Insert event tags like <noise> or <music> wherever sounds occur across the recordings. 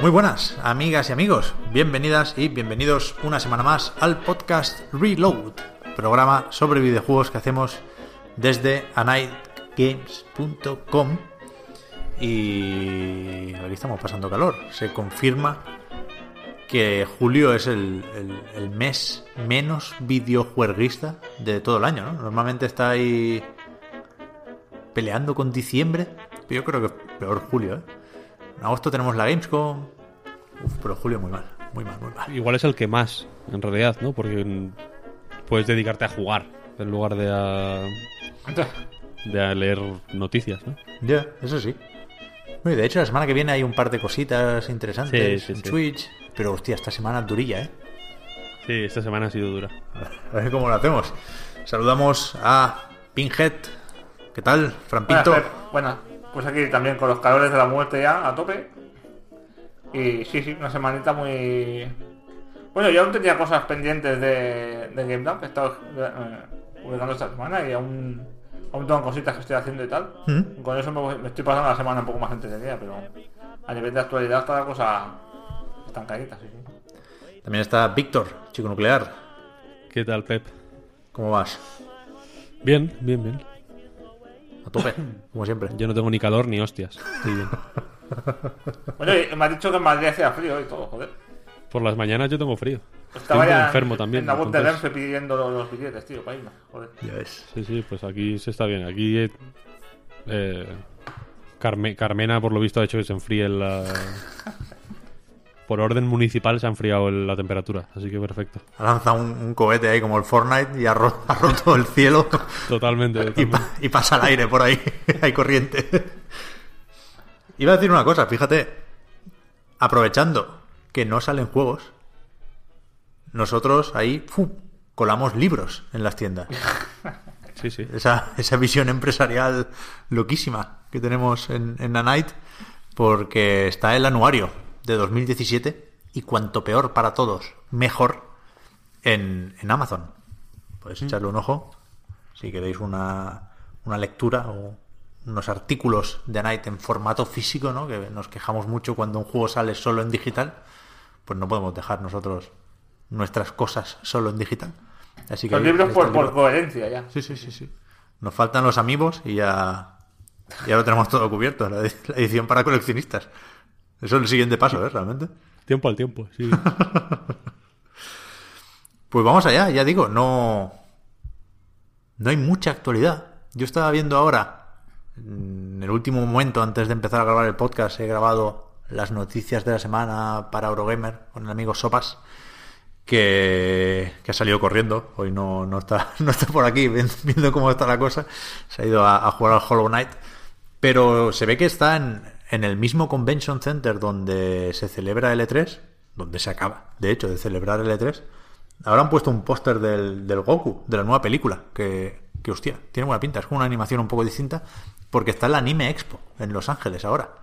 Muy buenas, amigas y amigos. Bienvenidas y bienvenidos una semana más al podcast Reload, programa sobre videojuegos que hacemos desde anightgames.com. Y aquí estamos pasando calor. Se confirma que julio es el, el- el mes menos videojueguista de todo el año, ¿no? Normalmente está ahí peleando con diciembre. Pero yo creo que peor julio, ¿eh? En agosto tenemos la Gamescom. Uf, pero julio muy mal, muy mal, muy mal. Igual es el que más, en realidad, ¿no? Porque puedes dedicarte a jugar en lugar de a, de a leer noticias, ¿no? Ya, eso sí. Y de hecho, la semana que viene hay un par de cositas interesantes Sí, sí, en sí. Twitch. Pero hostia, esta semana es durilla, ¿eh? Sí, esta semana ha sido dura. A ver cómo lo hacemos. Saludamos a Pinhead. ¿Qué tal, Fran Buenas, pues aquí también con los calores de la muerte ya a tope. Y sí, sí, una semanita muy... Bueno, yo aún tenía cosas pendientes de, de Game Lab, que he estado eh, publicando esta semana y aún, aún tengo cositas que estoy haciendo y tal. ¿Mm? Con eso me estoy pasando la semana un poco más entretenida, pero a nivel de actualidad está la cosa estancadita, sí, sí. También está Víctor, chico nuclear. ¿Qué tal, Pep? ¿Cómo vas? Bien, bien, bien. A tope, <coughs> como siempre. Yo no tengo ni calor ni hostias. Estoy bien. <laughs> Bueno, y me has dicho que en Madrid hacía frío y todo, joder. Por las mañanas yo tengo frío. Estaba un poco ya enfermo también, En la web de entonces- Renfe pidiendo los, los billetes, tío, para irme, joder. Ya ves. Sí, sí, pues aquí se está bien. Aquí eh, eh, Carme- Carmena, por lo visto, ha hecho que se enfríe la... <laughs> Por orden municipal se ha enfriado la temperatura, así que perfecto. Ha lanzado un, un cohete ahí como el Fortnite y ha, ro- <laughs> ha roto el cielo Totalmente. <laughs> y, totalmente. pa- y pasa el aire por ahí. <laughs> Hay corriente. Iba a decir una cosa, fíjate. Aprovechando que no salen juegos, nosotros ahí colamos libros en las tiendas. Sí, sí. esa, esa visión empresarial loquísima que tenemos en, en The Night, porque está el anuario de 2017 y cuanto peor para todos, mejor en, en Amazon. Podéis echarle un ojo si queréis una, una lectura o unos artículos de Night en formato físico, ¿no? que nos quejamos mucho cuando un juego sale solo en digital, pues no podemos dejar nosotros nuestras cosas solo en digital. Así que Los libros por, está el por coherencia ya. Sí, sí, sí, sí. Nos faltan los amigos y ya, ya lo tenemos todo cubierto, la edición para coleccionistas. Eso es el siguiente paso, ¿eh? Realmente. Tiempo al tiempo, sí. <laughs> Pues vamos allá, ya digo, no... No hay mucha actualidad. Yo estaba viendo ahora, en el último momento antes de empezar a grabar el podcast, he grabado las noticias de la semana para Eurogamer con el amigo Sopas, que, que ha salido corriendo. Hoy no, no, está, <laughs> no está por aquí viendo, viendo cómo está la cosa. Se ha ido a, a jugar al Hollow Knight. Pero se ve que está en, en el mismo Convention Center donde se celebra el E3, donde se acaba, de hecho, de celebrar el E3. Ahora han puesto un póster del, del Goku, de la nueva película, que, que hostia, tiene buena pinta. Es una animación un poco distinta, porque está en la Anime Expo en Los Ángeles ahora.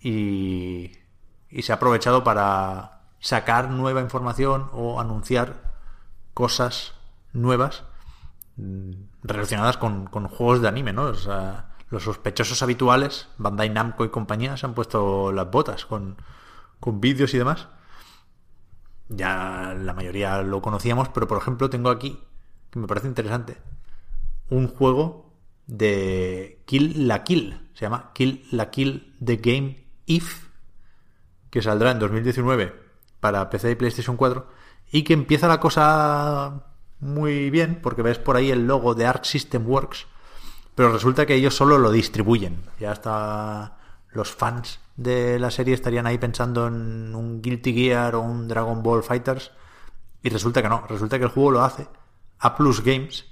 Y, y se ha aprovechado para sacar nueva información o anunciar cosas nuevas mm, relacionadas con, con juegos de anime, ¿no? O sea, los sospechosos habituales, Bandai Namco y compañía, se han puesto las botas con, con vídeos y demás. Ya la mayoría lo conocíamos, pero por ejemplo tengo aquí, que me parece interesante, un juego de Kill la Kill. Se llama Kill la Kill The Game If, que saldrá en 2019 para PC y PlayStation 4, y que empieza la cosa muy bien, porque ves por ahí el logo de Arc System Works, pero resulta que ellos solo lo distribuyen. Ya está los fans de la serie estarían ahí pensando en un Guilty Gear o un Dragon Ball Fighters. Y resulta que no, resulta que el juego lo hace A Plus Games,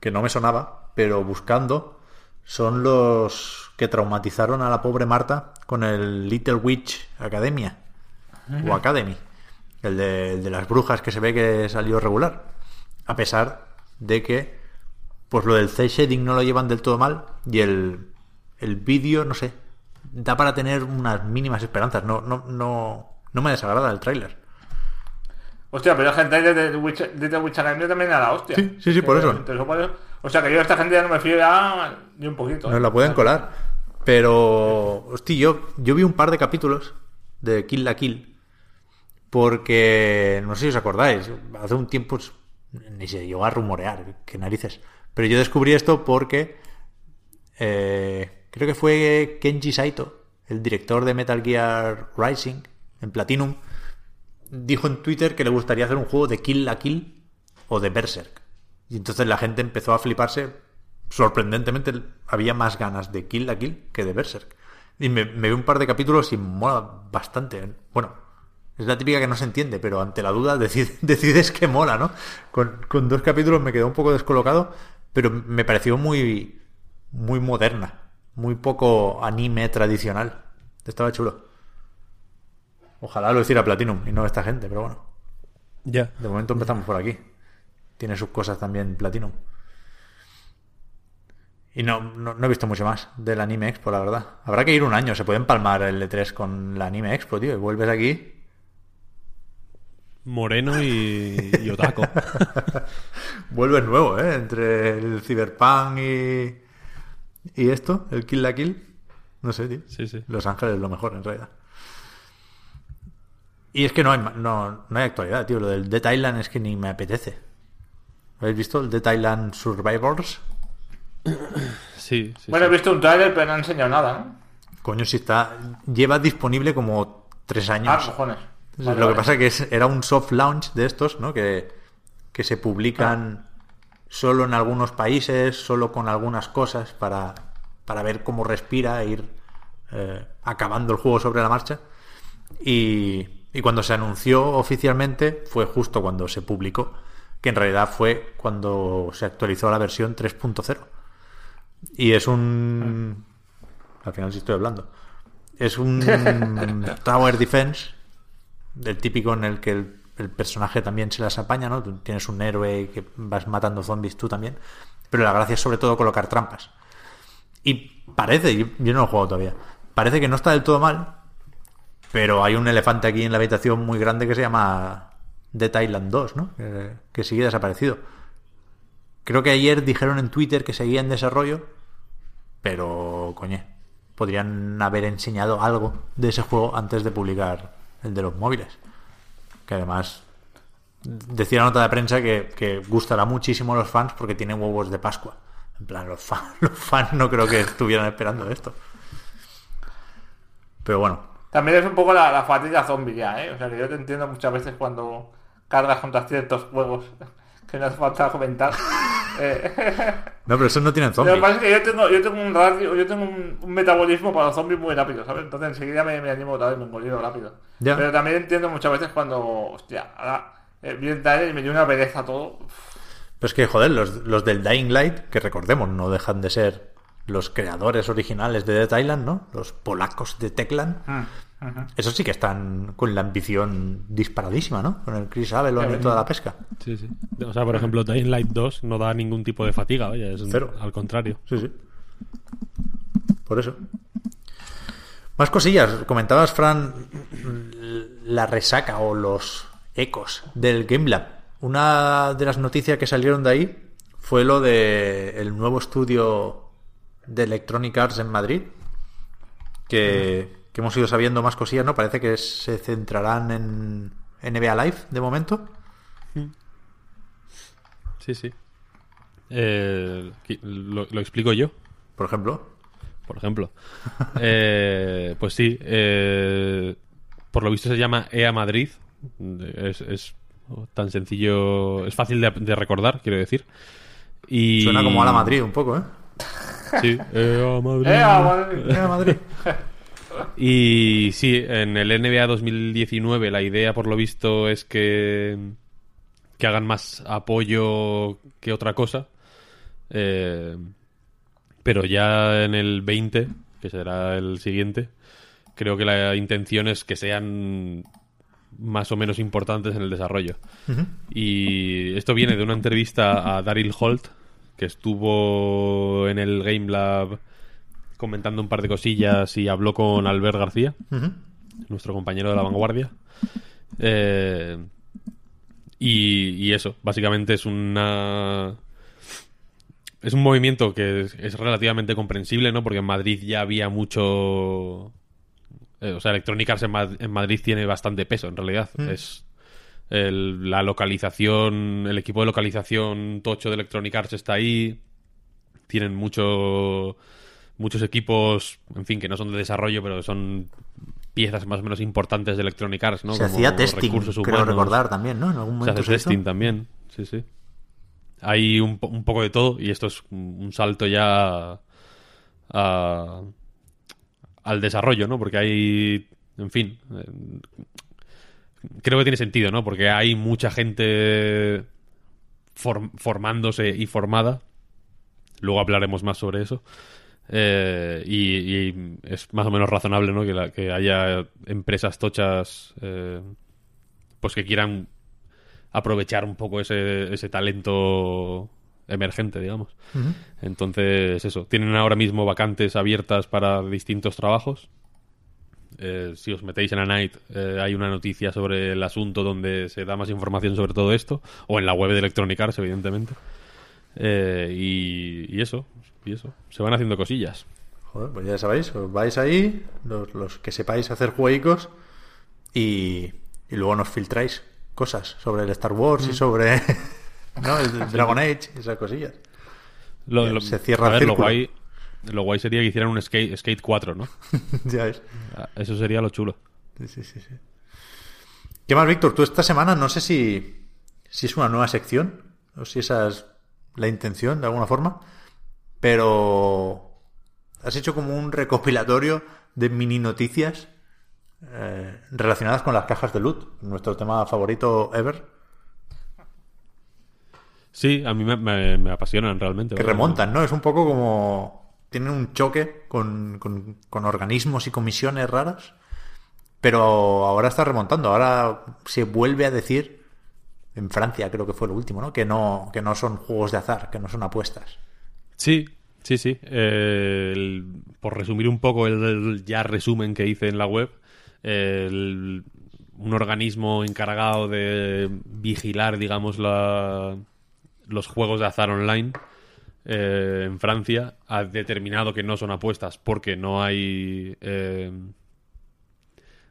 que no me sonaba, pero buscando son los que traumatizaron a la pobre Marta con el Little Witch Academia o Academy, el de, el de las brujas que se ve que salió regular, a pesar de que pues lo del cel shading no lo llevan del todo mal y el, el vídeo, no sé, da para tener unas mínimas esperanzas, no, no, no, no me desagrada el tráiler. Hostia, pero la gente de The Witch, de The Witch Academy también a la hostia. Sí, sí, sí, por Eh, eso- O sea, que yo a esta gente ya no me fío ya ni un poquito. Nos ¿eh? la pueden colar. Pero, hostia, yo, yo vi un par de capítulos de Kill la Kill. Porque, no sé si os acordáis, hace un tiempo pues, ni se llegó a rumorear, qué narices. Pero yo descubrí esto porque eh, creo que fue Kenji Saito, el director de Metal Gear Rising, en Platinum, dijo en Twitter que le gustaría hacer un juego de Kill la Kill o de Berserk. Y entonces la gente empezó a fliparse. Sorprendentemente había más ganas de Kill la Kill que de Berserk. Y me, me vi un par de capítulos y mola bastante. Bueno, es la típica que no se entiende, pero ante la duda <laughs> decid- decides que mola, ¿no? Con, con dos capítulos me quedé un poco descolocado, pero me pareció muy, muy moderna. Muy poco anime tradicional. Estaba chulo. Ojalá lo hiciera Platinum y no esta gente, pero bueno. Ya. De momento empezamos por aquí. Tiene sus cosas también Platinum. Y no, no, no he visto mucho más del Anime Expo, la verdad. Habrá que ir un año. Se puede empalmar el E3 con la Anime Expo, tío. Y vuelves aquí. Moreno y, y otaco. <laughs> Vuelves nuevo, ¿eh? Entre el Cyberpunk y. Y esto, el Kill la Kill. No sé, tío. Sí, sí. Los Ángeles es lo mejor, en realidad. Y es que no hay, ma- no, no hay actualidad, tío. Lo del Dead Island es que ni me apetece. ¿Habéis visto el Dead Island Survivors? Sí, sí. Bueno, he visto un trailer, pero no han enseñado nada, ¿no? Coño, si está. Lleva disponible como tres años. Ah, cojones. Vale, lo que pasa es que es- era un soft launch de estos, ¿no? Que, que se publican solo en algunos países, solo con algunas cosas para, para ver cómo respira e ir eh, acabando el juego sobre la marcha. Y, y cuando se anunció oficialmente fue justo cuando se publicó, que en realidad fue cuando se actualizó la versión 3.0. Y es un... Al final sí estoy hablando. Es un <laughs> Tower Defense, del típico en el que el, personaje también se las apaña, ¿no? Tú tienes un héroe que vas matando zombies tú también. Pero la gracia es sobre todo colocar trampas. Y parece, yo, no lo he jugado todavía, parece que no está del todo mal, pero hay un elefante aquí en la habitación muy grande que se llama Dead Island 2, ¿no? Que, que sigue desaparecido. Creo que ayer dijeron en Twitter que seguía en desarrollo, pero, coño, podrían haber enseñado algo de ese juego antes de publicar el de los móviles. Que además decía la nota de prensa que, que gustará muchísimo a los fans porque tiene huevos de Pascua. En plan, los fans, <laughs> los fans no creo que estuvieran esperando esto. Pero bueno, También es un poco la, la fatiga zombie ya, ¿eh? O sea, que yo te entiendo muchas veces cuando cargas contra ciertos juegos <laughs> que no hace falta comentar. Eh, no, pero esos no tienen Lo que zombies. pasa es que yo tengo, yo tengo un radio, yo tengo un, un metabolismo para los zombies muy rápido, ¿sabes? Entonces enseguida me, me animo otra vez, me engoliro rápido. Ya. Pero también entiendo muchas veces cuando, hostia, ahora eh, viene el trailer y me dio una pereza todo. Pero es que, joder, los, los del Dying Light, que recordemos, no dejan de ser los creadores originales de Dead Island, ¿no? Los polacos de Techland. Esos sí que están con la ambición disparadísima, ¿no? Con el Chris Avalon y toda la pesca. Sí, sí. O sea, por ejemplo, Dying Light 2 no da ningún tipo de fatiga, vaya, es un- Cero. al contrario. Sí, sí. Por eso. Más cosillas. Comentabas, Fran, la resaca o los ecos del Game Lab. Una de las noticias que salieron de ahí fue lo de el nuevo estudio de Electronic Arts en Madrid. Que, que hemos ido sabiendo más cosillas, ¿no? Parece que se centrarán en NBA Live de momento. Sí, sí. Eh, lo, lo explico yo, Por ejemplo. por ejemplo. <laughs> Eh, pues sí, eh, por lo visto se llama EA Madrid. Es, es tan sencillo, es fácil de, de recordar, quiero decir. Y... Suena como a la Madrid un poco, ¿eh? Sí, <laughs> EA Madrid. ¡Eh, ah, madre mía! EA Madrid. <laughs> Y sí, en el NBA 2019 la idea, por lo visto, es que, que hagan más apoyo que otra cosa. Eh, pero ya en el 20, que será el siguiente, creo que la intención es que sean más o menos importantes en el desarrollo. Y esto viene de una entrevista a Daryl Holt, que estuvo en el Game Lab comentando un par de cosillas y habló con Albert García, nuestro compañero de la vanguardia. Eh, y, y eso, básicamente es una... Es un movimiento que es, es relativamente comprensible, ¿no? Porque en Madrid ya había mucho... eh, o sea, Electronic Arts en, Mad- en Madrid tiene bastante peso, en realidad. Es el- la localización, el equipo de localización tocho de Electronic Arts está ahí. Tienen mucho, muchos equipos, en fin, que no son de desarrollo, pero son piezas más o menos importantes de Electronic Arts, ¿no? Se Como hacía testing, recursos creo recordar también, ¿no? En algún Se hace hizo. testing también, sí, sí. Hay un, un poco de todo y esto es un salto ya a- al desarrollo, ¿no? Porque hay, en fin, eh, creo que tiene sentido, ¿no? Porque hay mucha gente form- formándose y formada. Luego hablaremos más sobre eso. Eh, y, y es más o menos razonable, ¿no? Que, la- que haya empresas tochas, eh, pues que quieran aprovechar un poco ese, ese talento emergente, digamos. Entonces, eso, tienen ahora mismo vacantes abiertas para distintos trabajos. Eh, si os metéis en a Night, eh, hay una noticia sobre el asunto donde se da más información sobre todo esto, o en la web de Electronic Arts, evidentemente. Eh, y, y eso, y eso, se van haciendo cosillas. Joder, pues ya sabéis, os vais ahí, los, los que sepáis hacer juegos y, y luego nos filtráis cosas sobre el Star Wars y sobre <laughs> ¿no? el Dragon Age y esas cosillas. Lo, lo- se cierra a el ver, lo guay, lo guay sería que hicieran un Skate, skate 4, ¿no? <laughs> ya ves. Ah, Eso sería lo chulo. Sí, sí, sí, sí. ¿Qué más, Víctor? Tú esta semana no sé si, si es una nueva sección o si esa es la intención de alguna forma, pero has hecho como un recopilatorio de mini noticias eh, relacionadas con las cajas de loot, nuestro tema favorito ever, Sí, a mí me, me- me apasionan realmente. que remontan, ¿no? Es un poco como... Tienen un choque con, con- con organismos y comisiones raras, pero ahora está remontando, ahora se vuelve a decir, en Francia creo que fue lo último, ¿no? Que no, que no son juegos de azar, que no son apuestas. Sí, sí, sí. Eh, por resumir un poco el, ya resumen que hice en la web, el- un organismo encargado de vigilar, digamos, la, los juegos de azar online eh, en Francia ha determinado que no son apuestas porque no hay eh,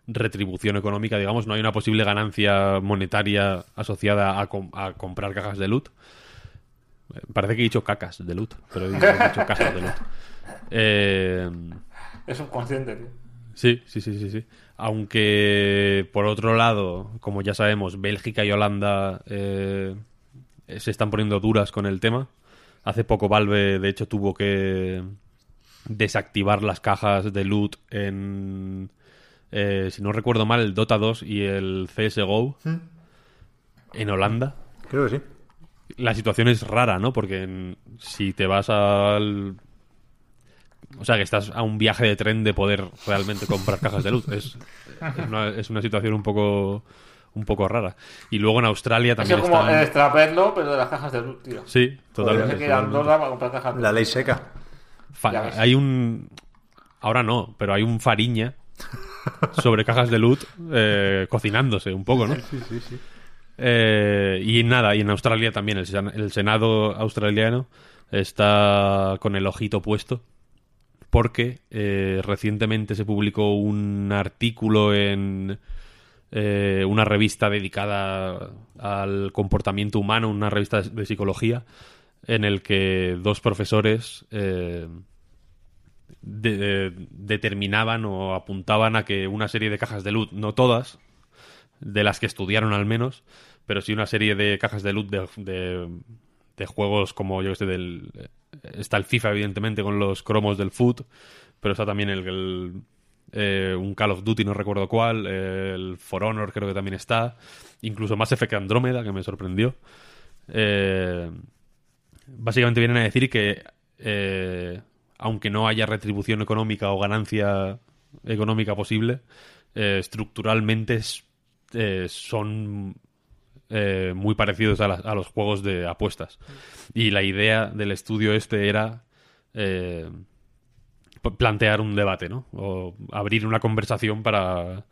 retribución económica, digamos, no hay una posible ganancia monetaria asociada a, a comprar cajas de loot. Parece que he dicho cacas de loot, pero he dicho, he dicho cajas de loot. Eh, Es subconsciente, tío. Sí, sí, sí, sí, sí. Aunque, por otro lado, como ya sabemos, Bélgica y Holanda eh, se están poniendo duras con el tema. Hace poco Valve, de hecho, tuvo que desactivar las cajas de loot en, eh, si no recuerdo mal, el Dota 2 y el CSGO en Holanda Creo que sí. La situación es rara, ¿no? Porque en- si te vas al... O sea, que estás a un viaje de tren de poder realmente comprar cajas de luz. Es, es, una, es una situación un poco un poco rara. Y luego en Australia también es como están... el extraperlo, pero de las cajas de luz, tío. Sí, Tienes totalmente. que. Andorra para comprar cajas de La luz. ley seca. Fa- hay un... Ahora no, pero hay un fariña sobre cajas de loot eh, cocinándose un poco, ¿no? Eh, y nada, y en Australia también, el, sen- el Senado australiano está con el ojito puesto porque eh, recientemente se publicó un artículo en eh, una revista dedicada al comportamiento humano, una revista de psicología, en el que dos profesores eh, de- de- determinaban o apuntaban a que una serie de cajas de luz, no todas, de las que estudiaron al menos, pero sí una serie de cajas de luz de, de, juegos como yo que sé, del, está el FIFA evidentemente con los cromos del foot, pero está también el, eh, un Call of Duty, no recuerdo cuál, eh, el For Honor creo que también está, incluso Mass Effect Andrómeda, que me sorprendió. Eh, básicamente vienen a decir que eh, aunque no haya retribución económica o ganancia económica posible, eh, estructuralmente es- eh, son eh, muy parecidos a, las- a los juegos de apuestas. Y la idea del estudio este era eh, plantear un debate, ¿no? O abrir una conversación para,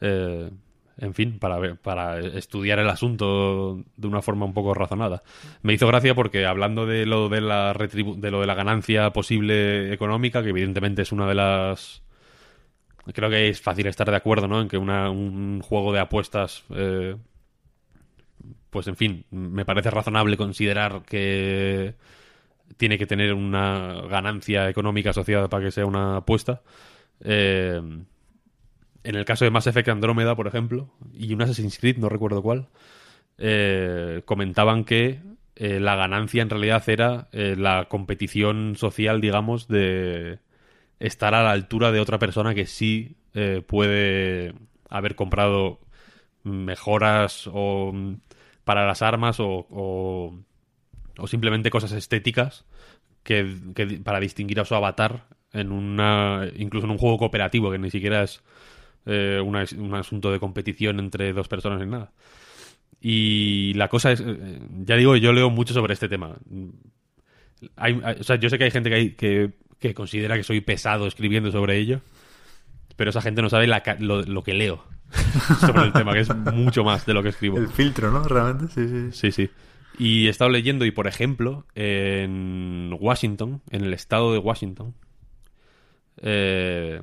eh, en fin, para, para estudiar el asunto de una forma un poco razonada. Me hizo gracia porque hablando de lo de la de lo de la ganancia posible económica, que evidentemente es una de las creo que es fácil estar de acuerdo, ¿no? En que una- un juego de apuestas eh, pues en fin, me parece razonable considerar que tiene que tener una ganancia económica asociada para que sea una apuesta. Eh, en el caso de Mass Effect Andrómeda, por ejemplo, y un Assassin's Creed, no recuerdo cuál, eh, comentaban que eh, la ganancia en realidad era eh, la competición social, digamos, de estar a la altura de otra persona que sí eh, puede haber comprado mejoras o mm, para las armas o, o, simplemente cosas estéticas que, para distinguir a su avatar en una incluso en un juego cooperativo que ni siquiera es eh, un asunto de competición entre dos personas ni nada. Y la cosa es eh, ya digo yo leo mucho sobre este tema. Hay, hay- o sea, yo sé que hay gente que, hay- que, que considera que soy pesado escribiendo sobre ello, pero esa gente no sabe la ca- lo, lo que leo <laughs> sobre el tema, que es mucho más de lo que escribo. El filtro, ¿no? Realmente, sí, sí. Sí, sí. Y he estado leyendo, y por ejemplo, en Washington, en el estado de Washington, eh,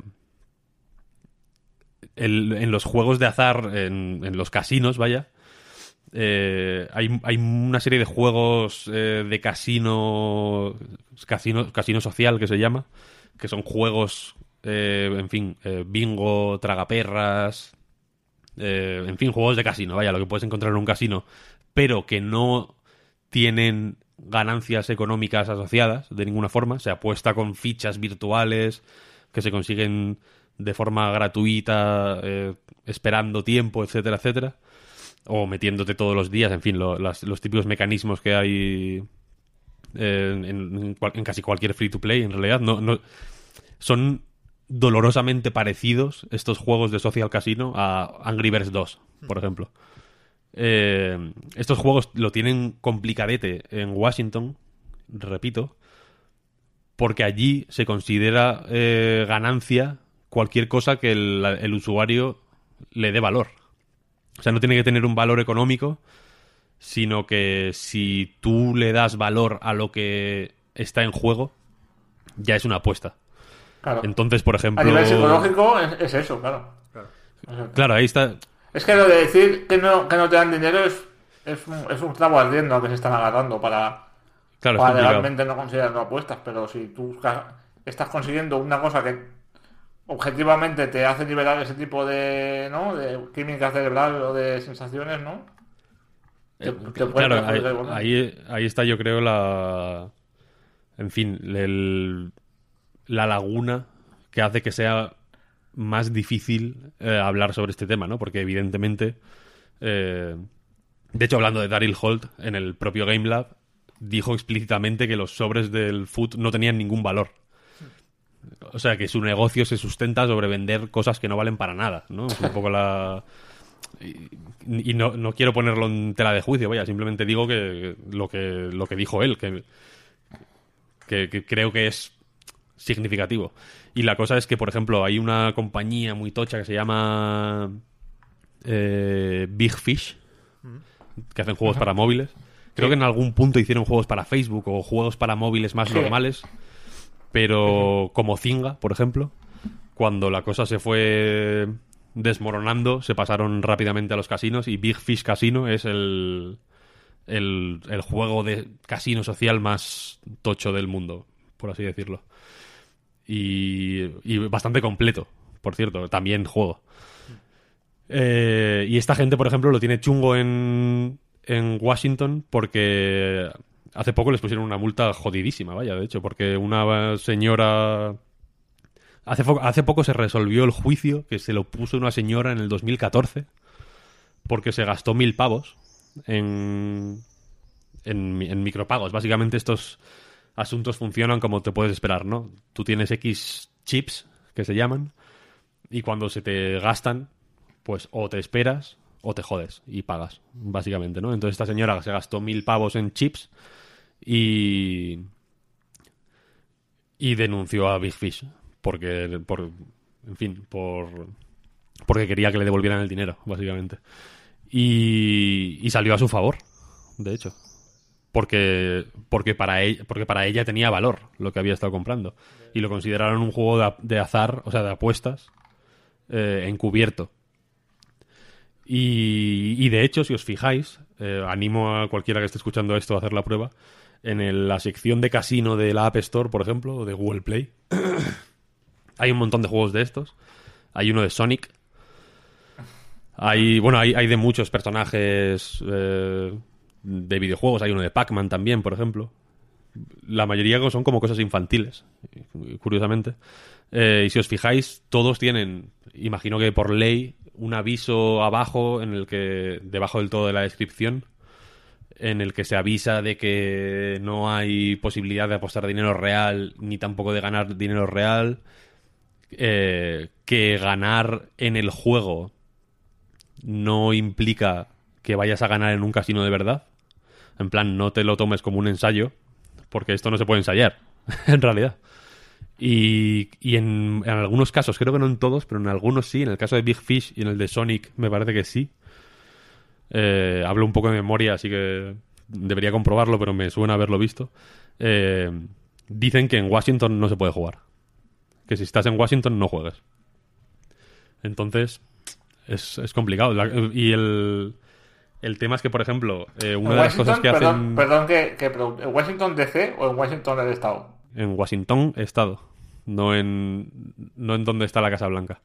el- en los juegos de azar, en, en los casinos, vaya, eh, hay, hay una serie de juegos eh, de casino, casino, casino social que se llama, que son juegos, eh, en fin, eh, bingo, tragaperras, eh, en fin, juegos de casino, vaya, lo que puedes encontrar en un casino, pero que no tienen ganancias económicas asociadas de ninguna forma, se apuesta con fichas virtuales que se consiguen de forma gratuita, eh, esperando tiempo, etcétera, etcétera, o metiéndote todos los días, en fin, los típicos mecanismos que hay eh, en casi cualquier free to play, en realidad, no, no son dolorosamente parecidos estos juegos de social casino a Angry Birds 2, por ejemplo. Eh, estos juegos lo tienen complicadete en Washington, repito, porque allí se considera eh, ganancia cualquier cosa que el, el usuario le dé valor. O sea, no tiene que tener un valor económico, sino que si tú le das valor a lo que está en juego, ya es una apuesta. Claro. Entonces, por ejemplo... a nivel psicológico es, es eso, claro. Claro, ahí está. Es que lo de decir que no, que no te dan dinero es, es, un, es un clavo ardiendo que se están agarrando para, Claro, es para legalmente no considerarlo apuestas. Pero si tú estás consiguiendo una cosa que objetivamente te hace liberar ese tipo de, ¿no? de química cerebral o de sensaciones, ¿no? Te- te puede Claro, ahí, ahí, ahí está yo creo la... En fin, el- la laguna que hace que sea más difícil eh, hablar sobre este tema, ¿no? Porque evidentemente... eh, de hecho, hablando de Daryl Holt, en el propio Game Lab, dijo explícitamente que los sobres del foot no tenían ningún valor. O sea, que su negocio se sustenta sobre vender cosas que no valen para nada, ¿no? Es un poco la... Y, y no, no quiero ponerlo en tela de juicio, vaya, simplemente digo que lo que, lo que dijo él, que, que, que creo que es significativo. Y la cosa es que, por ejemplo, hay una compañía muy tocha que se llama eh, Big Fish, que hacen juegos para móviles. Creo que en algún punto hicieron juegos para Facebook o juegos para móviles más Sí. normales. Pero como Zinga, por ejemplo, cuando la cosa se fue desmoronando, se pasaron rápidamente a los casinos y Big Fish Casino es el, el, el juego de casino social más tocho del mundo, por así decirlo. Y, y bastante completo, por cierto, también juego. Eh, y esta gente, por ejemplo, lo tiene chungo en, en Washington porque hace poco les pusieron una multa jodidísima, vaya, de hecho, porque una señora Hace, hace poco se resolvió el juicio que se lo puso una señora en el 2014 porque se gastó mil pavos en, en, en micropagos. Básicamente estos asuntos funcionan como te puedes esperar, ¿no? Tú tienes X chips, que se llaman, y cuando se te gastan, pues o te esperas o te jodes y pagas, básicamente, ¿no? Entonces esta señora se gastó mil pavos en chips y y denunció a Big Fish porque por en fin por porque quería que le devolvieran el dinero básicamente. Y, y salió a su favor de hecho porque porque para ella, porque para ella tenía valor lo que había estado comprando. Y lo consideraron un juego de, de azar o sea de apuestas eh, encubierto. Y, y de hecho si os fijáis eh, animo a cualquiera que esté escuchando esto a hacer la prueba en el- la sección de casino de la App Store, por ejemplo, o de Google Play, <clears throat> hay un montón de juegos de estos. Hay uno de Sonic. Hay, bueno, hay, hay de muchos personajes eh, de videojuegos. Hay uno de Pac-Man también, por ejemplo. La mayoría son como cosas infantiles, curiosamente. Eh, y si os fijáis, todos tienen, imagino que por ley, un aviso abajo en el que, debajo del todo de la descripción, en el que se avisa de que no hay posibilidad de apostar dinero real ni tampoco de ganar dinero real, eh, que ganar en el juego no implica que vayas a ganar en un casino de verdad. En plan, no te lo tomes como un ensayo, porque esto no se puede ensayar, <laughs> en realidad. Y, en algunos casos, creo que no en todos, pero en algunos sí, en el caso de Big Fish y en el de Sonic me parece que sí, eh, hablo un poco de memoria, así que debería comprobarlo, pero me suena haberlo visto. Eh, dicen que en Washington no se puede jugar. Que si estás en Washington no juegues. Entonces, es, es complicado. La- y el, el tema es que, por ejemplo, eh, una ¿En de las cosas que perdón, hacen Perdón que, que ¿en Washington DC o en Washington del Estado? en Washington, Estado, no en, no en donde está la Casa Blanca.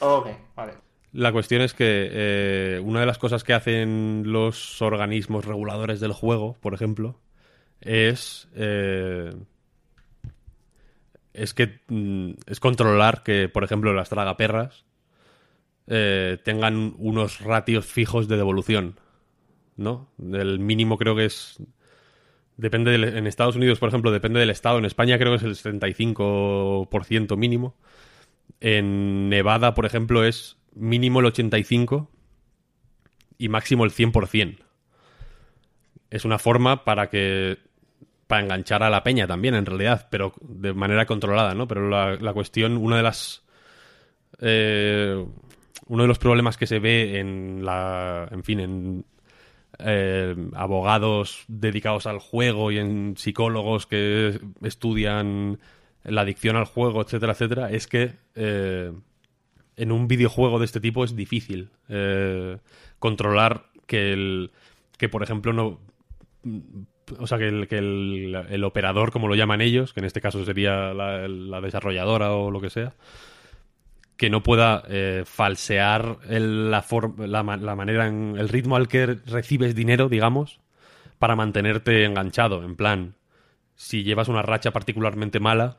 Ok, vale. La cuestión es que eh, una de las cosas que hacen los organismos reguladores del juego, por ejemplo, es eh, es que mm, es controlar que, por ejemplo, las tragaperras eh, tengan unos ratios fijos de devolución, ¿no? El mínimo creo que es depende del- en Estados Unidos, por ejemplo, depende del estado. En España creo que es el 75% mínimo. En Nevada, por ejemplo, es mínimo el 85 y máximo el 100%. Es una forma para que para enganchar a la peña también, en realidad, pero de manera controlada, ¿no? Pero la, la cuestión, una de las eh, uno de los problemas que se ve en la, en fin, en eh, abogados dedicados al juego y en psicólogos que estudian la adicción al juego, etcétera, etcétera, es que eh, en un videojuego de este tipo es difícil eh, controlar que el que por ejemplo no o sea que, el, que el, el operador como lo llaman ellos que en este caso sería la, la desarrolladora o lo que sea que no pueda eh, falsear la, la, la manera en el ritmo al que recibes dinero digamos para mantenerte enganchado en plan si llevas una racha particularmente mala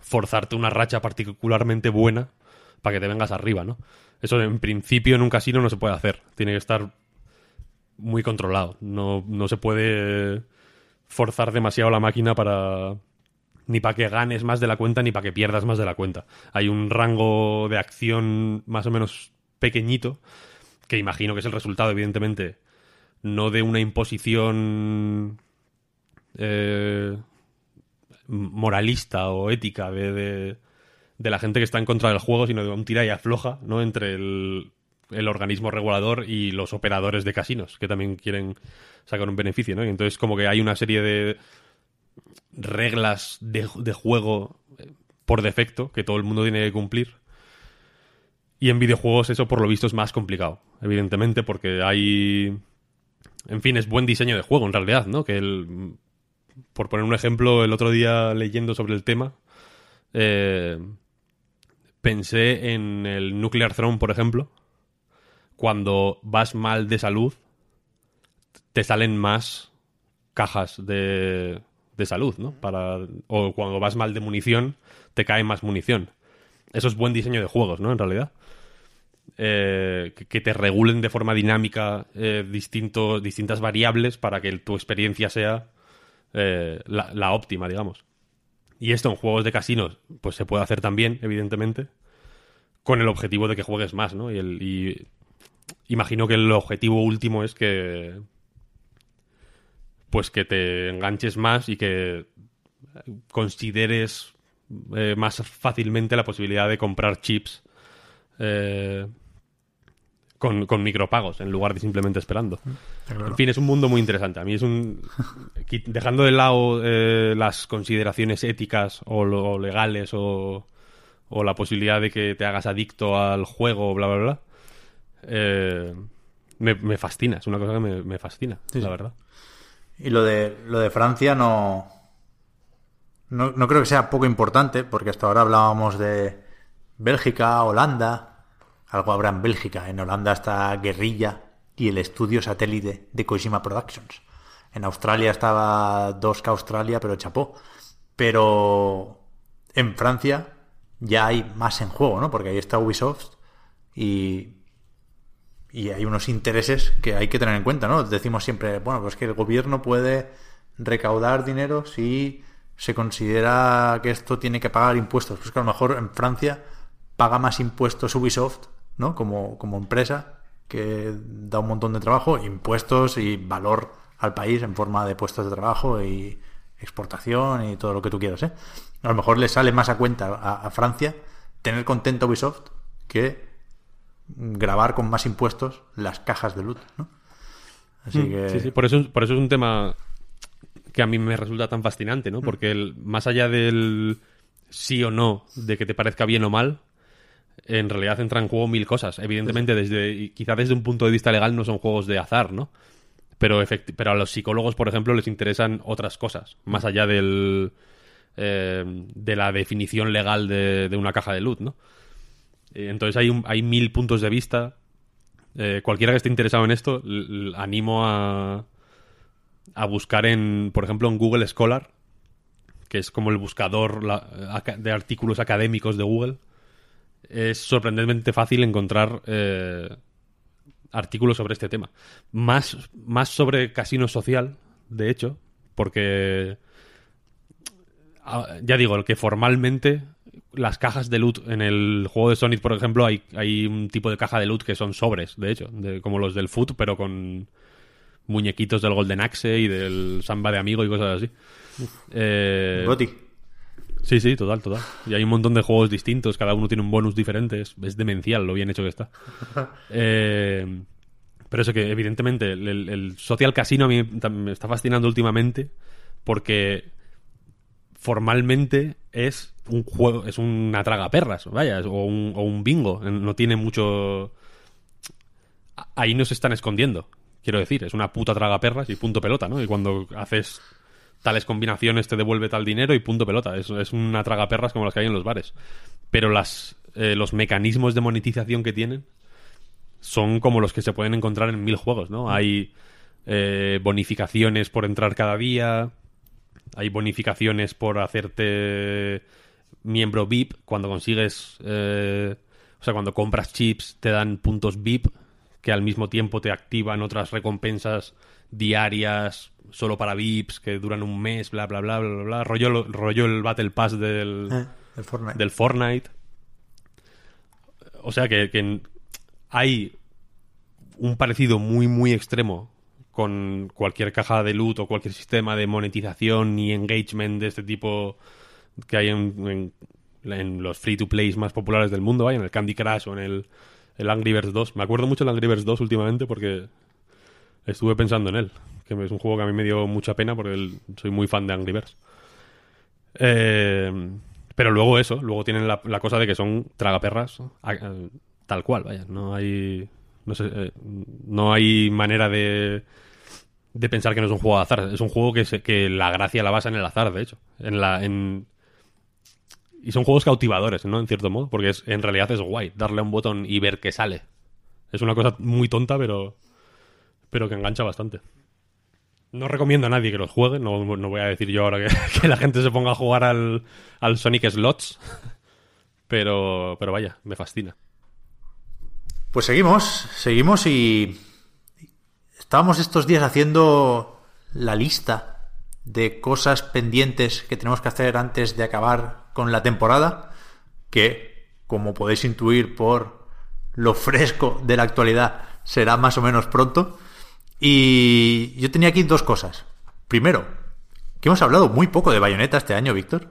forzarte una racha particularmente buena para que te vengas arriba, ¿no? Eso en principio en un casino no se puede hacer. Tiene que estar muy controlado. No, no se puede forzar demasiado la máquina para. ni para que ganes más de la cuenta ni para que pierdas más de la cuenta. Hay un rango de acción más o menos pequeñito, que imagino que es el resultado, evidentemente, no de una imposición eh, moralista o ética de, de, de la gente que está en contra del juego, sino de un tira y afloja ¿no? entre el, el organismo regulador y los operadores de casinos, que también quieren sacar un beneficio. ¿no? Y entonces como que hay una serie de reglas de, de juego eh, por defecto que todo el mundo tiene que cumplir. Y en videojuegos eso por lo visto es más complicado, evidentemente, porque hay... En fin, es buen diseño de juego en realidad, ¿no? Que el, por poner un ejemplo, el otro día leyendo sobre el tema, eh, pensé en el Nuclear Throne, por ejemplo. Cuando vas mal de salud, te salen más cajas de, de salud, ¿no? Para, o cuando vas mal de munición, te cae más munición. eso es buen diseño de juegos, ¿no? En realidad. Eh, que, te regulen de forma dinámica eh, distintas variables para que tu experiencia sea eh, la, la óptima, digamos. Y esto en juegos de casinos, pues se puede hacer también, evidentemente, con el objetivo de que juegues más, ¿no? Y, imagino que el objetivo último es que pues que te enganches más y que consideres eh, más fácilmente la posibilidad de comprar chips eh, con, con micropagos en lugar de simplemente esperando. En fin, es un mundo muy interesante. A mí es un. <laughs> Dejando de lado eh, las consideraciones éticas o, lo- o legales o, o la posibilidad de que te hagas adicto al juego, bla, bla, bla. eh, me, me fascina, es una cosa que me, me fascina, la verdad. Y lo de, lo de Francia no, no, no creo que sea poco importante, porque hasta ahora hablábamos de Bélgica, Holanda. Algo habrá en Bélgica. En Holanda está Guerrilla y el estudio satélite de Kojima Productions. En Australia estaba 2K Australia, pero chapó. Pero en Francia ya hay más en juego, ¿no? Porque ahí está Ubisoft y y hay unos intereses que hay que tener en cuenta, ¿no? Decimos siempre, bueno, pues que el gobierno puede recaudar dinero si se considera que esto tiene que pagar impuestos. Pues que a lo mejor en Francia paga más impuestos Ubisoft, ¿no? Como, como empresa que da un montón de trabajo, impuestos y valor al país en forma de puestos de trabajo y exportación y todo lo que tú quieras, ¿eh? A lo mejor le sale más a cuenta a, a Francia tener contento a Ubisoft que grabar con más impuestos las cajas de loot, ¿no? Así que... Mm, Sí, sí, por eso, por eso es un tema que a mí me resulta tan fascinante, ¿no? Porque el- más allá del sí o no, de que te parezca bien o mal, en realidad entra en juego mil cosas. Evidentemente, desde quizá desde un punto de vista legal no son juegos de azar, ¿no? Pero, pero a los psicólogos, por ejemplo, les interesan otras cosas, más allá del, eh, de la definición legal de, de una caja de loot, ¿no? Eh, Entonces hay, un- hay mil puntos de vista. Eh, cualquiera que esté interesado en esto, animo a, a buscar en, por ejemplo, en Google Scholar, que es como el buscador de artículos académicos de Google. Es sorprendentemente fácil encontrar eh, artículos sobre este tema. Más, más sobre casino social, de hecho, porque ah, ya digo, que formalmente las cajas de loot en el juego de Sonic, por ejemplo, hay, hay un tipo de caja de loot que son sobres, de hecho, de, como los del Foot, pero con muñequitos del Golden Axe y del Samba de Amigo y cosas así. Eh, Goti. Sí, sí, total, total. Y hay un montón de juegos distintos, cada uno tiene un bonus diferente, es, es demencial lo bien hecho que está. <laughs> Eh, pero eso que, evidentemente, el, el- Social Casino a mí me está fascinando últimamente porque formalmente es un juego, es una traga perras, vaya, o un, o un bingo. No tiene mucho. Ahí no se están escondiendo, quiero decir, es una puta traga perras y punto pelota, ¿no? Y cuando haces tales combinaciones te devuelve tal dinero y punto pelota. Es, es una traga perras como las que hay en los bares. Pero las, eh, los mecanismos de monetización que tienen son como los que se pueden encontrar en mil juegos, ¿no? Hay eh, bonificaciones por entrar cada día, hay bonificaciones por hacerte miembro VIP cuando consigues, eh, o sea, cuando compras chips te dan puntos VIP que al mismo tiempo te activan otras recompensas diarias solo para VIPs que duran un mes, bla, bla, bla, bla, bla, bla. Rollo, rollo el Battle Pass del, Eh, el Fortnite. del Fortnite. O sea que, que hay un parecido muy, muy extremo con cualquier caja de loot o cualquier sistema de monetización y engagement de este tipo que hay en, en- en los free to plays más populares del mundo, ¿vale? en el Candy Crush o en el, el Angry Birds 2. Me acuerdo mucho del Angry Birds 2 últimamente porque estuve pensando en él, es un juego que a mí me dio mucha pena porque soy muy fan de Angry Birds. Eh, pero luego eso, luego tienen la, cosa de que son tragaperras a- a- tal cual, vaya, no hay no sé, eh, no hay manera de de pensar que no es un juego de azar, es un juego que se- que la gracia la basa en el azar, de hecho, en la en y son juegos cautivadores, ¿no? En cierto modo, porque es, en realidad es guay darle a un botón y ver qué sale. Es una cosa muy tonta, pero pero que engancha bastante. No recomiendo a nadie que los juegue. No, no voy a decir yo ahora <laughs> que, la gente se ponga a jugar al, al Sonic Slots. Pero, pero vaya, me fascina. Pues seguimos, seguimos y estábamos estos días haciendo la lista de cosas pendientes que tenemos que hacer antes de acabar con la temporada, que, como podéis intuir por lo fresco de la actualidad, será más o menos pronto. Y yo tenía aquí dos cosas. Primero, que hemos hablado muy poco de Bayonetta este año, Víctor.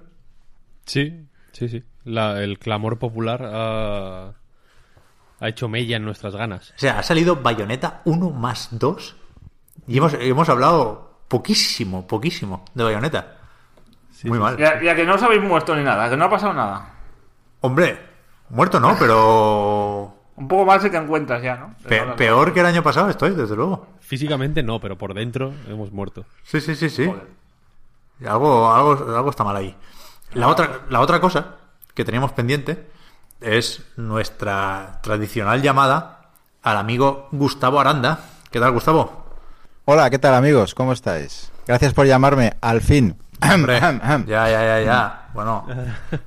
Sí, sí, sí. La- el clamor popular ha, ha hecho mella en nuestras ganas. O sea, ha salido Bayonetta 1 más 2 y hemos, hemos hablado poquísimo, poquísimo de Bayonetta. muy mal. Ya, ya que no os habéis muerto ni nada, que no ha pasado nada. Hombre, muerto no, pero Un poco mal se te encuentras ya, ¿no? pe- peor que el año pasado estoy, desde luego. Físicamente no, pero por dentro hemos muerto. Sí, sí, sí, sí. Algo, algo, algo está mal ahí. La otra, la otra cosa que teníamos pendiente es nuestra tradicional llamada al amigo Gustavo Aranda. ¿Qué tal, Gustavo? Hola, ¿qué tal amigos? ¿Cómo estáis? Gracias por llamarme, al fin. Hombre, ya, ya, ya, ya. Bueno,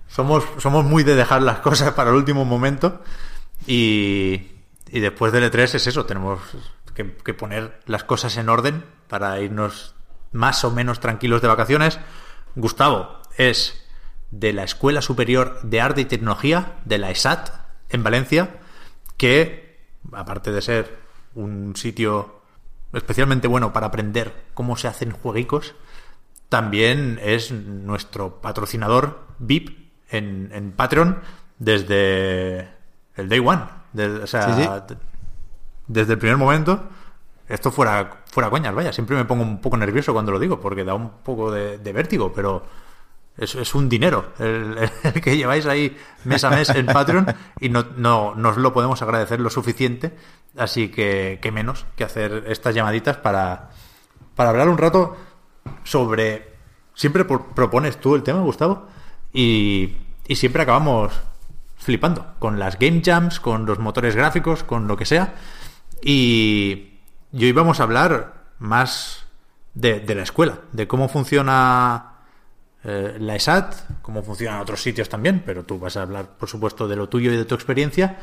somos, somos muy de dejar las cosas para el último momento y, después del E3 es eso, tenemos que, poner las cosas en orden para irnos más o menos tranquilos de vacaciones. Gustavo es de la Escuela Superior de Arte y Tecnología de la ESAT en Valencia, que aparte de ser un sitio especialmente bueno para aprender cómo se hacen jueguicos, también es nuestro patrocinador VIP en Patreon desde el day one. O sea, Sí, sí. d- desde el primer momento. Esto fuera, fuera coñas, vaya. Siempre me pongo un poco nervioso cuando lo digo, porque da un poco de, de vértigo, pero es, es un dinero el, <laughs> el que lleváis ahí mes a mes en Patreon y no, no, no os lo podemos agradecer lo suficiente. Así que, que menos que hacer estas llamaditas para, para hablar un rato sobre... Siempre por- propones tú el tema, Gustavo, y, y siempre acabamos flipando con las game jams, con los motores gráficos, con lo que sea. Y, y hoy vamos a hablar más de, de la escuela, de cómo funciona eh, la ESAT, cómo funcionan otros sitios también, pero tú vas a hablar, por supuesto, de lo tuyo y de tu experiencia,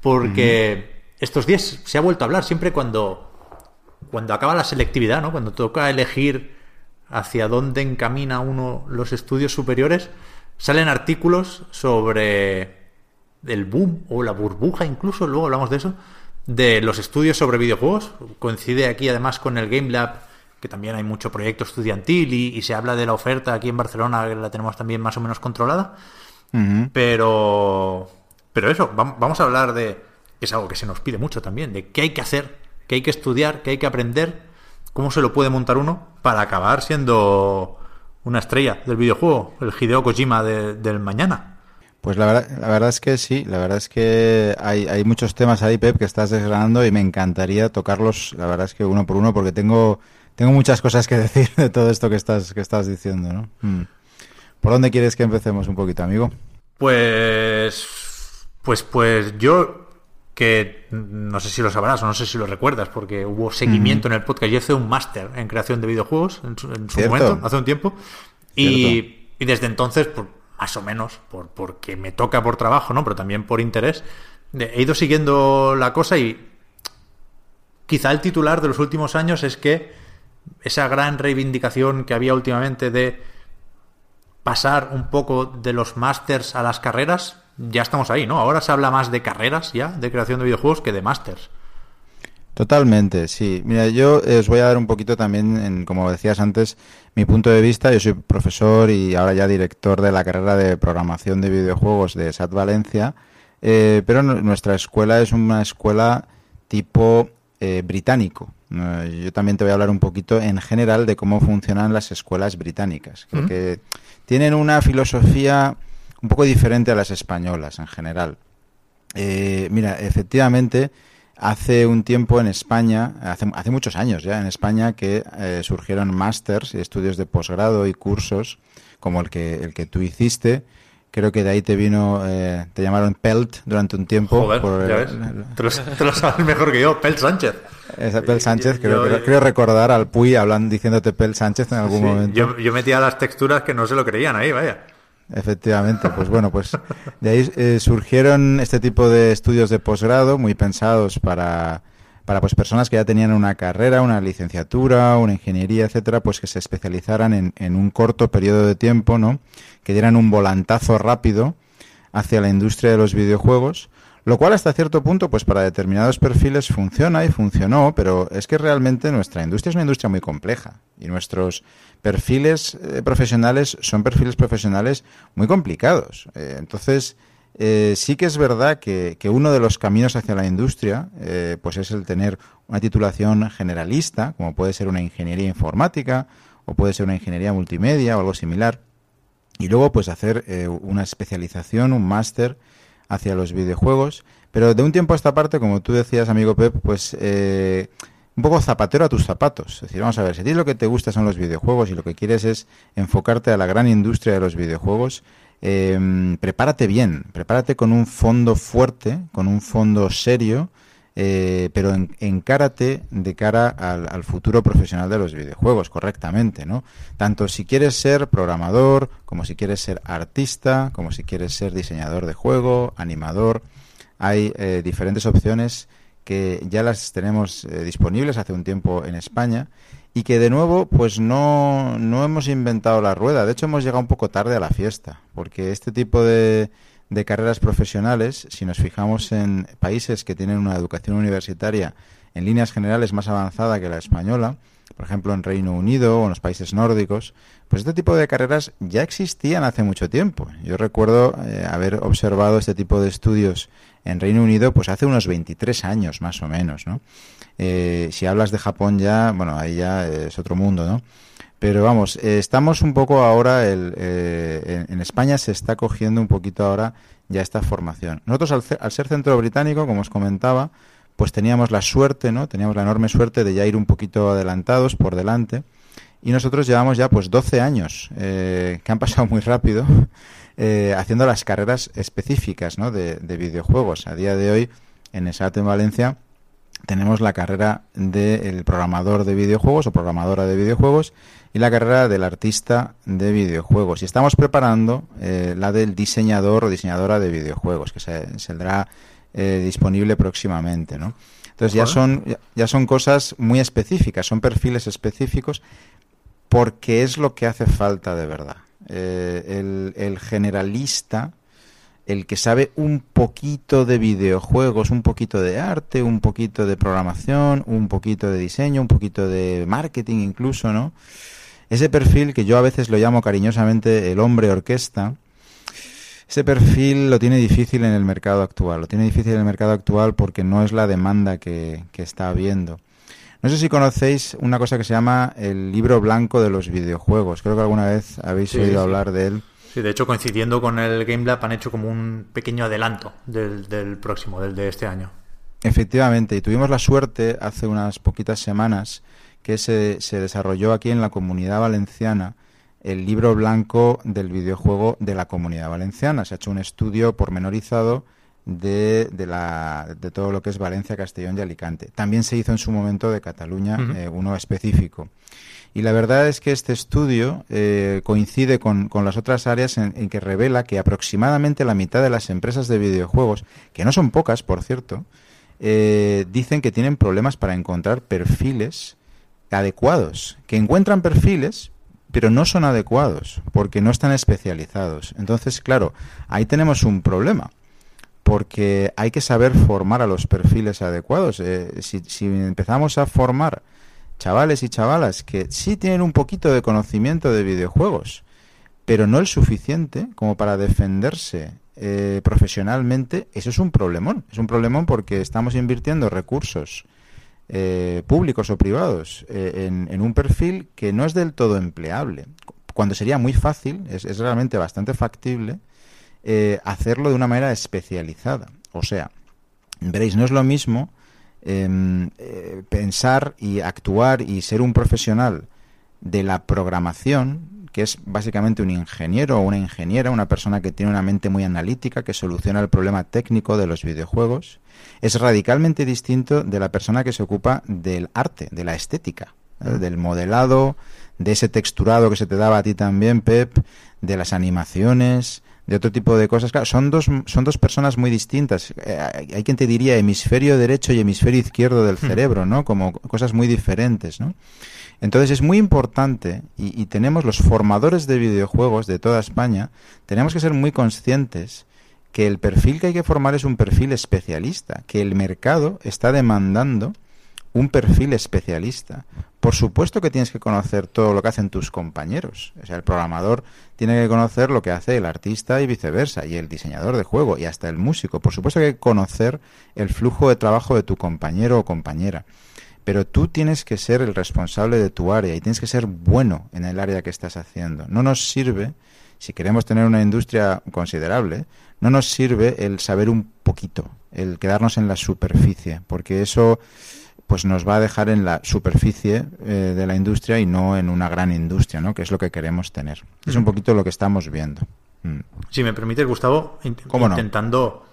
porque estos días se ha vuelto a hablar siempre cuando, cuando acaba la selectividad, ¿no? Cuando toca elegir hacia dónde encamina uno los estudios superiores, salen artículos sobre el boom o la burbuja incluso, luego hablamos de eso, de los estudios sobre videojuegos. Coincide aquí además con el Game Lab, que también hay mucho proyecto estudiantil y, y se habla de la oferta aquí en Barcelona, que la tenemos también más o menos controlada. Pero, pero eso, vam- vamos a hablar de, es algo que se nos pide mucho también, de qué hay que hacer, qué hay que estudiar, qué hay que aprender, cómo se lo puede montar uno para acabar siendo una estrella del videojuego, el Hideo Kojima de- del mañana. Pues la verdad, la verdad es que sí, la verdad es que hay, hay muchos temas ahí, Pep, que estás desgranando y me encantaría tocarlos, la verdad es que uno por uno, porque tengo, tengo muchas cosas que <laughs> decir de todo esto que estás, que estás diciendo, ¿no? Mm. ¿Por dónde quieres que empecemos un poquito, amigo? Pues, pues, pues yo que no sé si lo sabrás o no sé si lo recuerdas porque hubo seguimiento en el podcast. Yo hice un máster en creación de videojuegos en su, en su Cierto. momento, hace un tiempo, y, y desde entonces, por, más o menos, por, porque me toca por trabajo, ¿no? Pero también por interés, he ido siguiendo la cosa y quizá el titular de los últimos años es que esa gran reivindicación que había últimamente de pasar un poco de los másters a las carreras, ya estamos ahí, ¿no? Ahora se habla más de carreras ya, de creación de videojuegos, que de másters. Totalmente, sí. Mira, yo eh, os voy a dar un poquito también, en, como decías antes, mi punto de vista. Yo soy profesor y ahora ya director de la carrera de programación de videojuegos de SAT Valencia, eh, pero nu- nuestra escuela es una escuela tipo eh, británico. Eh, yo también te voy a hablar un poquito en general de cómo funcionan las escuelas británicas. Creo que tienen una filosofía un poco diferente a las españolas en general. Eh, mira, efectivamente, hace un tiempo en España, hace, hace muchos años ya en España, que eh, surgieron másters y estudios de posgrado y cursos como el que, el que tú hiciste. Creo que de ahí te vino, eh, te llamaron PELT durante un tiempo. Joder, por ya ves. Te lo, te lo sabes mejor que yo, Pel Sánchez. esa Pel Sánchez, Yo- creo, yo- creo- creo recordar al Puy hablando, diciéndote Pel Sánchez en algún Sí, momento. yo, yo metía las texturas que no se lo creían ahí, vaya. Efectivamente. Pues bueno, pues de ahí eh, surgieron este tipo de estudios de posgrado muy pensados para, para pues personas que ya tenían una carrera, una licenciatura, una ingeniería, etcétera, pues que se especializaran en, en un corto periodo de tiempo, ¿no? Que dieran un volantazo rápido hacia la industria de los videojuegos lo cual hasta cierto punto, pues para determinados perfiles funciona y funcionó, pero es que realmente nuestra industria es una industria muy compleja y nuestros perfiles eh, profesionales son perfiles profesionales muy complicados. Eh, entonces, eh, sí que es verdad que, uno de los caminos hacia la industria, pues es el tener una titulación generalista, como puede ser una ingeniería informática o puede ser una ingeniería multimedia o algo similar, y luego pues hacer una especialización, un máster hacia los videojuegos, pero de un tiempo a esta parte, como tú decías, amigo Pep, pues eh, un poco zapatero a tus zapatos. Es decir, vamos a ver, si a ti lo que te gusta son los videojuegos y lo que quieres es enfocarte a la gran industria de los videojuegos, eh, prepárate bien, prepárate con un fondo fuerte, con un fondo serio, eh, pero encárate de cara al, futuro profesional de los videojuegos correctamente, ¿no? Tanto si quieres ser programador, como si quieres ser artista, como si quieres ser diseñador de juego, animador, hay eh, diferentes opciones que ya las tenemos eh, disponibles hace un tiempo en España y que de nuevo pues no, no hemos inventado la rueda, de hecho hemos llegado un poco tarde a la fiesta, porque este tipo de de carreras profesionales, si nos fijamos en países que tienen una educación universitaria en líneas generales más avanzada que la española, por ejemplo en Reino Unido o en los países nórdicos, pues este tipo de carreras ya existían hace mucho tiempo. Yo recuerdo eh, haber observado este tipo de estudios en Reino Unido pues hace unos 23 años más o menos, ¿no? Eh, si hablas de Japón ya, bueno, ahí ya es otro mundo, ¿no? Pero vamos, eh, estamos un poco ahora, el, eh, en, España se está cogiendo un poquito ahora ya esta formación. Nosotros al, ser centro británico, como os comentaba, pues teníamos la suerte, ¿no? Teníamos la enorme suerte de ya ir un poquito adelantados por delante. Y nosotros llevamos ya pues 12 años, eh, que han pasado muy rápido, <laughs> haciendo las carreras específicas ¿no? de, videojuegos. A día de hoy, en ESAT en Valencia, tenemos la carrera del programador de videojuegos o programadora de videojuegos y la carrera del artista de videojuegos. Y estamos preparando eh, la del diseñador o diseñadora de videojuegos, que se, saldrá eh, disponible próximamente, ¿no? Entonces ya son, ya son cosas muy específicas, son perfiles específicos, porque es lo que hace falta de verdad. Eh, el, el generalista, el que sabe un poquito de videojuegos, un poquito de arte, un poquito de programación, un poquito de diseño, un poquito de marketing incluso, ¿no? Ese perfil que yo a veces lo llamo cariñosamente el hombre orquesta, ese perfil lo tiene difícil en el mercado actual. Lo tiene difícil en el mercado actual porque no es la demanda que, está habiendo. No sé si conocéis una cosa que se llama el libro blanco de los videojuegos. Creo que alguna vez habéis oído hablar de él. Sí, de hecho, coincidiendo con el Game Lab, han hecho como un pequeño adelanto del, del próximo, del de este año. Efectivamente, y tuvimos la suerte hace unas poquitas semanas que se, se desarrolló aquí en la comunidad valenciana el libro blanco del videojuego de la comunidad valenciana. Se ha hecho un estudio pormenorizado de, de, la, de todo lo que es Valencia, Castellón y Alicante. También se hizo en su momento de Cataluña eh, uno específico. Y la verdad es que este estudio eh, coincide con, con, las otras áreas en, que revela que aproximadamente la mitad de las empresas de videojuegos, que no son pocas, por cierto, eh, dicen que tienen problemas para encontrar perfiles adecuados, que encuentran perfiles, pero no son adecuados, porque no están especializados. Entonces, claro, ahí tenemos un problema, porque hay que saber formar a los perfiles adecuados. Eh, si, si, empezamos a formar chavales y chavalas que sí tienen un poquito de conocimiento de videojuegos, pero no el suficiente como para defenderse eh, profesionalmente, eso es un problemón. Es un problemón porque estamos invirtiendo recursos eh, públicos o privados eh, en, un perfil que no es del todo empleable. Cuando sería muy fácil, es, realmente bastante factible, eh, hacerlo de una manera especializada. O sea, veréis, no es lo mismo em, pensar y actuar y ser un profesional de la programación que es básicamente un ingeniero o una ingeniera, una persona que tiene una mente muy analítica, que soluciona el problema técnico de los videojuegos, es radicalmente distinto de la persona que se ocupa del arte, de la estética. ¿eh? del modelado, de ese texturado que se te daba a ti también, Pep, de las animaciones, de otro tipo de cosas. Claro, son dos, son dos personas muy distintas. Eh, hay quien te diría hemisferio derecho y hemisferio izquierdo del cerebro, ¿no? Como cosas muy diferentes, ¿no? Entonces es muy importante y, y, tenemos los formadores de videojuegos de toda España, tenemos que ser muy conscientes que el perfil que hay que formar es un perfil especialista, que el mercado está demandando un perfil especialista. Por supuesto que tienes que conocer todo lo que hacen tus compañeros. O sea, el programador tiene que conocer lo que hace el artista y viceversa, y el diseñador de juego, y hasta el músico. Por supuesto que hay que conocer el flujo de trabajo de tu compañero o compañera. Pero tú tienes que ser el responsable de tu área y tienes que ser bueno en el área que estás haciendo. No nos sirve, si queremos tener una industria considerable, no nos sirve el saber un poquito, el quedarnos en la superficie, porque eso pues nos va a dejar en la superficie eh, de la industria y no en una gran industria, ¿no? Que es lo que queremos tener. Es un poquito lo que estamos viendo. Mm. Si me permites, Gustavo, intentando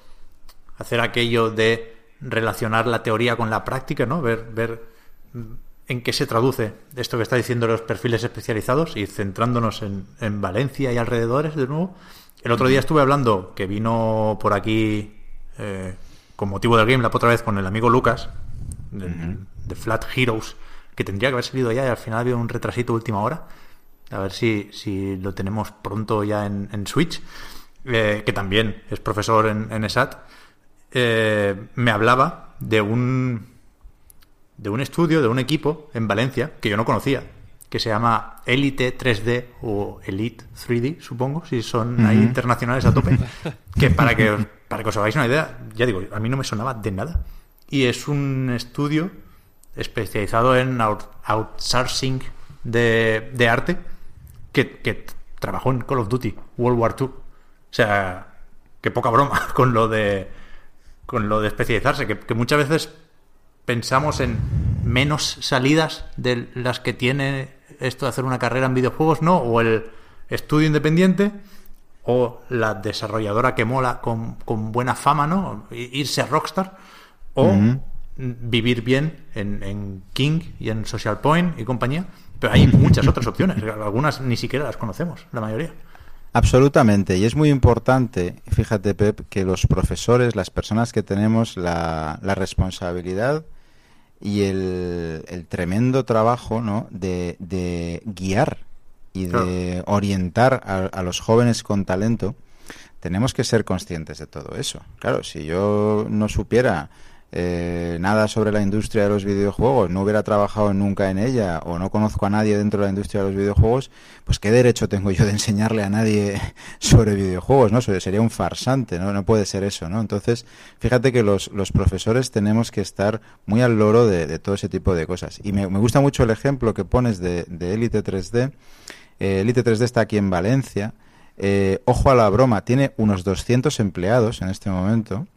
hacer aquello de relacionar la teoría con la práctica, ¿no? Ver, ver en qué se traduce esto que está diciendo los perfiles especializados y centrándonos en, en Valencia y alrededores de nuevo. El otro día estuve hablando, que vino por aquí eh, con motivo del Game Lab otra vez con el amigo Lucas, de, Flat Heroes, que tendría que haber salido ya y al final ha habido un retrasito última hora. A ver si, si lo tenemos pronto ya en, Switch, eh, que también es profesor en, en ESAT. Eh, me hablaba de un, de un estudio, de un equipo en Valencia, que yo no conocía, que se llama Elite 3D o Elite 3D, supongo, si son ahí internacionales a tope, <laughs> que para que, para que os hagáis una idea, ya digo, a mí no me sonaba de nada y es un estudio especializado en outsourcing de, de arte que, trabajó en Call of Duty World War II. O sea, que poca broma <laughs> con lo de con lo de especializarse, que, que muchas veces pensamos en menos salidas de las que tiene esto de hacer una carrera en videojuegos, ¿no? O el estudio independiente, o la desarrolladora que mola con, con buena fama, ¿no? Irse a Rockstar o vivir bien en, King y en Social Point y compañía. Pero hay muchas otras opciones, algunas ni siquiera las conocemos, la mayoría. Absolutamente, y es muy importante, fíjate Pep, que los profesores, las personas que tenemos la, responsabilidad y el, tremendo trabajo ¿no? de, guiar y de orientar a, a, los jóvenes con talento, tenemos que ser conscientes de todo eso. Claro, si yo no supiera eh, nada sobre la industria de los videojuegos, no hubiera trabajado nunca en ella o no conozco a nadie dentro de la industria de los videojuegos, pues qué derecho tengo yo de enseñarle a nadie <laughs> sobre videojuegos, ¿no? Sería un farsante, ¿no? No puede ser eso, ¿no? Entonces, fíjate que los, profesores tenemos que estar muy al loro de, todo ese tipo de cosas. Y me, gusta mucho el ejemplo que pones de, de Elite 3D. Eh, Elite 3D está aquí en Valencia. Eh, ojo a la broma, tiene unos 200 empleados en este momento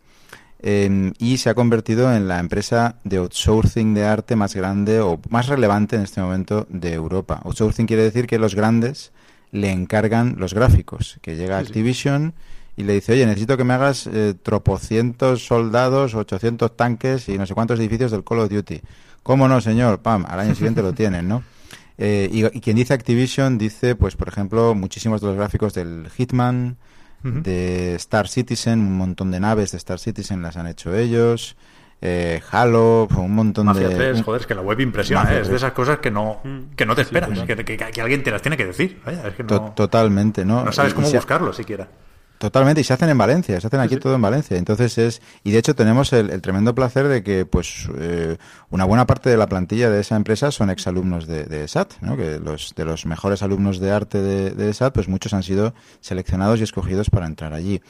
Em, y se ha convertido en la empresa de outsourcing de arte más grande o más relevante en este momento de Europa. Outsourcing quiere decir que los grandes le encargan los gráficos, que llega Activision y le dice, oye, necesito que me hagas eh, tropocientos soldados, 800 tanques y no sé cuántos edificios del Call of Duty. ¿Cómo no, señor? Pam, al año siguiente lo <laughs> tienen, ¿no? Eh, y, y, quien dice Activision dice, pues, por ejemplo, muchísimos de los gráficos del Hitman, de Star Citizen, un montón de naves de Star Citizen las han hecho ellos. Eh, Halo, un montón Mafia de... 3, joder, es que la web impresiona, ¿eh? es de esas cosas que no, mm. que no te esperas, que, que, alguien te las tiene que decir. Totalmente, ¿no? No sabes cómo buscarlo siquiera. Totalmente, y se hacen en Valencia, se hacen aquí todo en Valencia. Entonces es, y de hecho tenemos el, tremendo placer de que pues eh, una buena parte de la plantilla de esa empresa son exalumnos de, de SAT, ¿no? que los, de los mejores alumnos de arte de, de SAT, pues muchos han sido seleccionados y escogidos para entrar allí.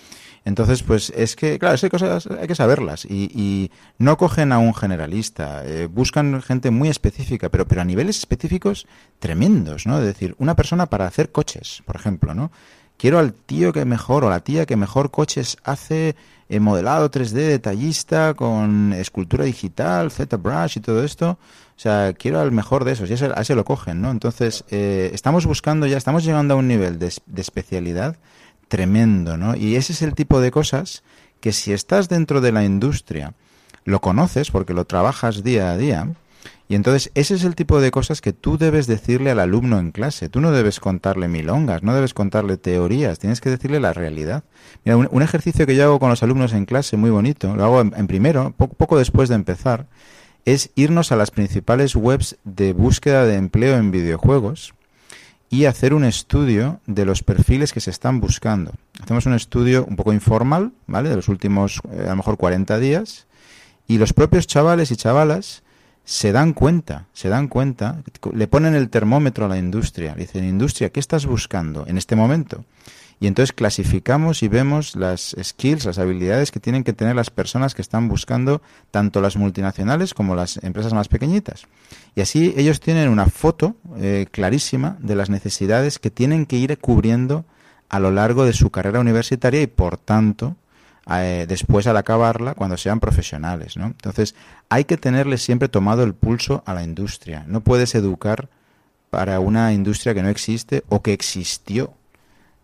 Entonces, pues es que, claro, esas cosas hay que saberlas y, y no cogen a un generalista, eh, buscan gente muy específica, pero, pero a niveles específicos tremendos, ¿no? Es decir, una persona para hacer coches, por ejemplo, ¿no? Quiero al tío que mejor o la tía que mejor coches hace en modelado 3D detallista con escultura digital, ZBrush y todo esto. O sea, quiero al mejor de esos y a ese lo cogen, ¿no? Entonces, eh, estamos buscando ya, estamos llegando a un nivel de especialidad tremendo, ¿no? Y ese es el tipo de cosas que si estás dentro de la industria, lo conoces porque lo trabajas día a día, Y entonces ese es el tipo de cosas que tú debes decirle al alumno en clase. Tú no debes contarle milongas, no debes contarle teorías, tienes que decirle la realidad. Mira, un, ejercicio que yo hago con los alumnos en clase, muy bonito, lo hago en, primero, poco después de empezar, es irnos a las principales webs de búsqueda de empleo en videojuegos y hacer un estudio de los perfiles que se están buscando. Hacemos un estudio un poco informal, ¿vale? De los últimos, eh, a lo mejor 40 días, y los propios chavales y chavalas se dan cuenta, se dan cuenta, le ponen el termómetro a la industria, dicen, industria, ¿qué estás buscando en este momento? Y entonces clasificamos y vemos las skills, las habilidades que tienen que tener las personas que están buscando tanto las multinacionales como las empresas más pequeñitas. Y así ellos tienen una foto eh, clarísima de las necesidades que tienen que ir cubriendo a lo largo de su carrera universitaria y por tanto eh, después al acabarla cuando sean profesionales. ¿no? Entonces hay que tenerle siempre tomado el pulso a la industria. No puedes educar para una industria que no existe o que existió.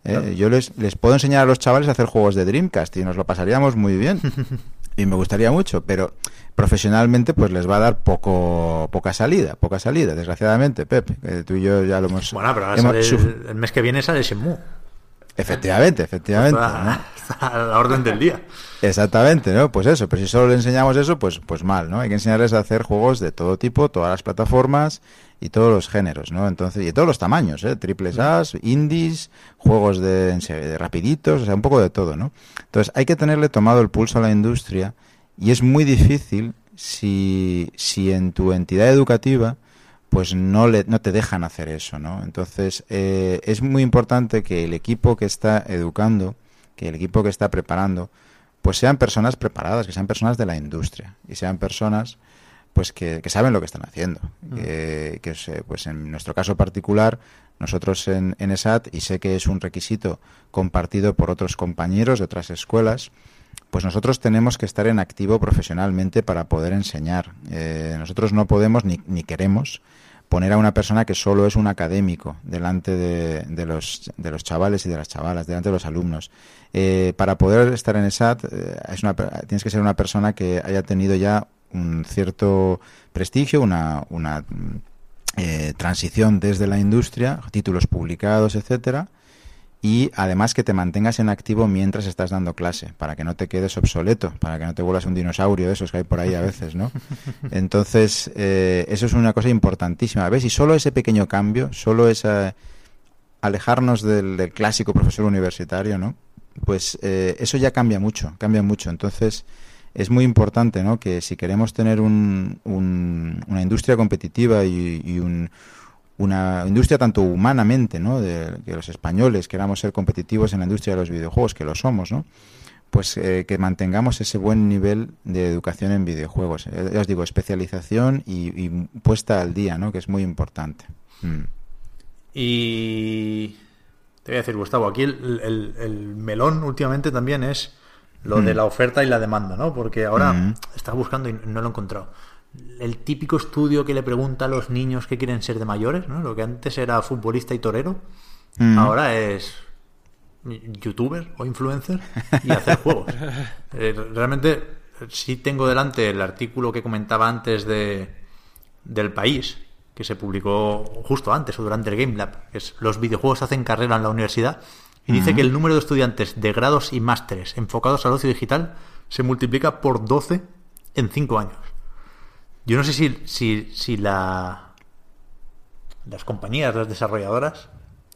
¿eh? Yo les, les puedo enseñar a los chavales a hacer juegos de Dreamcast y nos lo pasaríamos muy bien. <laughs> y me gustaría mucho, pero profesionalmente pues les va a dar poco poca salida, poca salida, desgraciadamente, Pep. tú y yo ya lo hemos... Bueno, pero el, mes que viene sale Shenmue. Efectivamente, efectivamente. <laughs> a la orden del día. Exactamente, ¿no? Pues eso, pero si solo le enseñamos eso, pues, pues mal, ¿no? Hay que enseñarles a hacer juegos de todo tipo, todas las plataformas y todos los géneros, ¿no? Entonces, y de todos los tamaños, ¿eh? Triples A, indies, juegos de, de rapiditos, o sea, un poco de todo, ¿no? Entonces, hay que tenerle tomado el pulso a la industria y es muy difícil si, si en tu entidad educativa pues no, le, no te dejan hacer eso, ¿no? Entonces, eh, es muy importante que el equipo que está educando, que el equipo que está preparando, pues sean personas preparadas, que sean personas de la industria y sean personas pues que, saben lo que están haciendo. Mm. Que, pues en nuestro caso particular, nosotros en, en ESAT, y sé que es un requisito compartido por otros compañeros de otras escuelas, pues nosotros tenemos que estar en activo profesionalmente para poder enseñar. Eh, nosotros no podemos ni, ni queremos poner a una persona que solo es un académico delante de, los, de los chavales y de las chavalas, delante de los alumnos. Eh, para poder estar en ESAT eh, es una, tienes que ser una persona que haya tenido ya un cierto prestigio, una, una eh, transición desde la industria, títulos publicados, etcétera, y además que te mantengas en activo mientras estás dando clase, para que no te quedes obsoleto, para que no te vuelvas un dinosaurio de esos que hay por ahí a veces, ¿no? <laughs> Entonces, eh, eso es una cosa importantísima. ¿Ves? Y solo ese pequeño cambio, solo esa alejarnos del, clásico profesor universitario, ¿no? Pues eh, eso ya cambia mucho, cambia mucho. Entonces, es muy importante, ¿no? Que si queremos tener un, una industria competitiva y un una industria tanto humanamente, ¿no? De que los españoles queramos ser competitivos en la industria de los videojuegos, que lo somos, ¿no? Pues eh, que mantengamos ese buen nivel de educación en videojuegos. Eh, ya os digo, especialización y, puesta al día, ¿no? Que es muy importante. Mm. Y te voy a decir, Gustavo, aquí el, melón últimamente también es lo de mm. la oferta y la demanda, ¿no? Porque ahora mm. está buscando y no lo he encontrado el típico estudio que le pregunta a los niños que quieren ser de mayores, ¿no? Lo que antes era futbolista y torero, mm. ahora es youtuber o influencer y hacer juegos. <laughs> Eh, realmente sí tengo delante el artículo que comentaba antes de del país, que se publicó justo antes o durante el Game Lab, que es los videojuegos hacen carrera en la universidad, y dice que el número de estudiantes de grados y másteres enfocados al ocio digital se multiplica por 12 en 5 años. Yo no sé si, si, si la, las compañías, las desarrolladoras,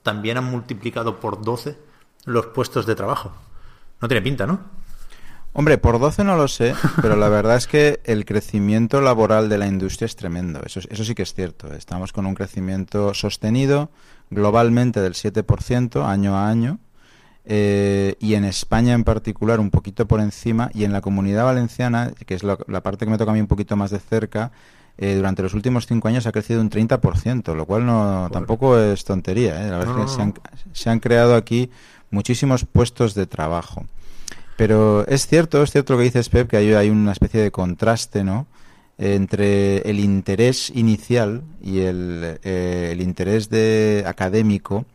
también han multiplicado por 12 los puestos de trabajo. No tiene pinta, ¿no? Hombre, por 12 no lo sé, <laughs> pero la verdad es que el crecimiento laboral de la industria es tremendo. Eso, eso sí que es cierto. Estamos con un crecimiento sostenido globalmente del 7% año a año eh, y en España en particular un poquito por encima y en la comunidad valenciana, que es la, parte que me toca a mí un poquito más de cerca, eh, durante los últimos cinco años ha crecido un 30%, lo cual no tampoco es tontería. ¿eh? La verdad es que se han, se han, creado aquí muchísimos puestos de trabajo. Pero es cierto, es cierto lo que dices, Pep, que hay, hay una especie de contraste, ¿no? entre el interés inicial y el, el interés de académico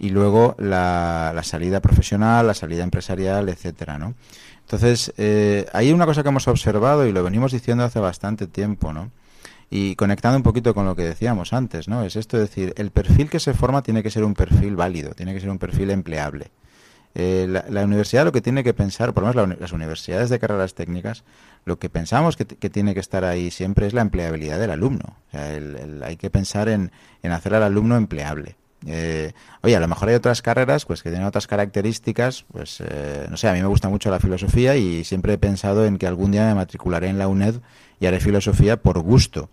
y luego la, salida profesional, la salida empresarial, etcétera, ¿no? Entonces, eh, hay una cosa que hemos observado y lo venimos diciendo hace bastante tiempo, ¿no? Y conectando un poquito con lo que decíamos antes, ¿no? Es esto, es decir, el perfil que se forma tiene que ser un perfil válido, tiene que ser un perfil empleable. Eh, la, universidad lo que tiene que pensar, por lo menos las universidades de carreras técnicas, lo que pensamos que, tiene que estar ahí siempre es la empleabilidad del alumno. hay que pensar en, hacer al alumno empleable. Eh, oye, a lo mejor hay otras carreras pues que tienen otras características, pues eh, no sé, a mí me gusta mucho la filosofía y siempre he pensado en que algún día me matricularé en la UNED y haré filosofía por gusto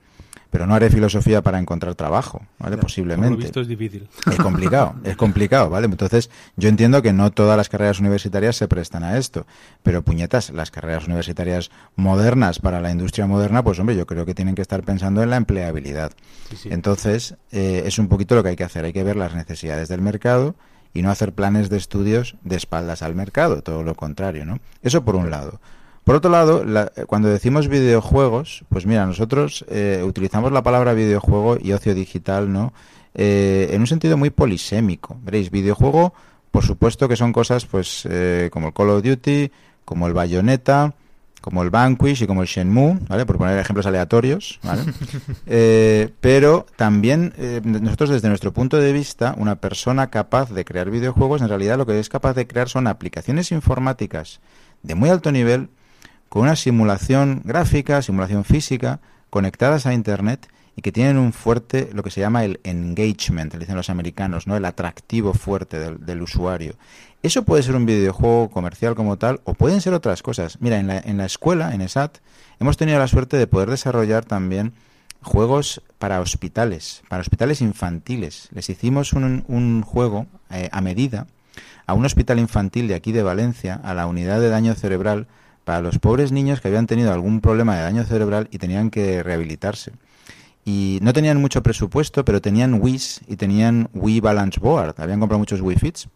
pero no haré filosofía para encontrar trabajo, ¿vale? Posiblemente. Esto es difícil. Es complicado, es complicado, ¿vale? Entonces, yo entiendo que no todas las carreras universitarias se prestan a esto, pero puñetas, las carreras universitarias modernas para la industria moderna, pues hombre, yo creo que tienen que estar pensando en la empleabilidad. Entonces, eh, es un poquito lo que hay que hacer, hay que ver las necesidades del mercado y no hacer planes de estudios de espaldas al mercado, todo lo contrario, ¿no? Eso por un lado. Por otro lado, cuando decimos videojuegos, pues mira, nosotros eh, utilizamos la palabra videojuego y ocio digital, ¿no? Eh, en un sentido muy polisémico. Veréis, videojuego, por supuesto que son cosas, pues, eh, como el Call of Duty, como el Bayonetta, como el Vanquish y como el Shenmue, ¿vale? Por poner ejemplos aleatorios, ¿vale? <laughs> pero también nosotros desde nuestro punto de vista, una persona capaz de crear videojuegos, en realidad lo que es capaz de crear son aplicaciones informáticas de muy alto nivel con una simulación gráfica, simulación física, conectadas a Internet y que tienen un fuerte, lo que se llama el engagement, le dicen los americanos, ¿no? el atractivo fuerte del, usuario. Eso puede ser un videojuego comercial como tal o pueden ser otras cosas. Mira, en la, en la escuela, en ESAT, hemos tenido la suerte de poder desarrollar también juegos para hospitales, para hospitales infantiles. Les hicimos un, un juego eh, a medida a un hospital infantil de aquí de Valencia, a la unidad de daño cerebral, para los pobres niños que habían tenido algún problema de daño cerebral y tenían que rehabilitarse. Y no tenían mucho presupuesto, pero tenían Wii y tenían Wii Balance Board. Habían comprado muchos Wii Fits.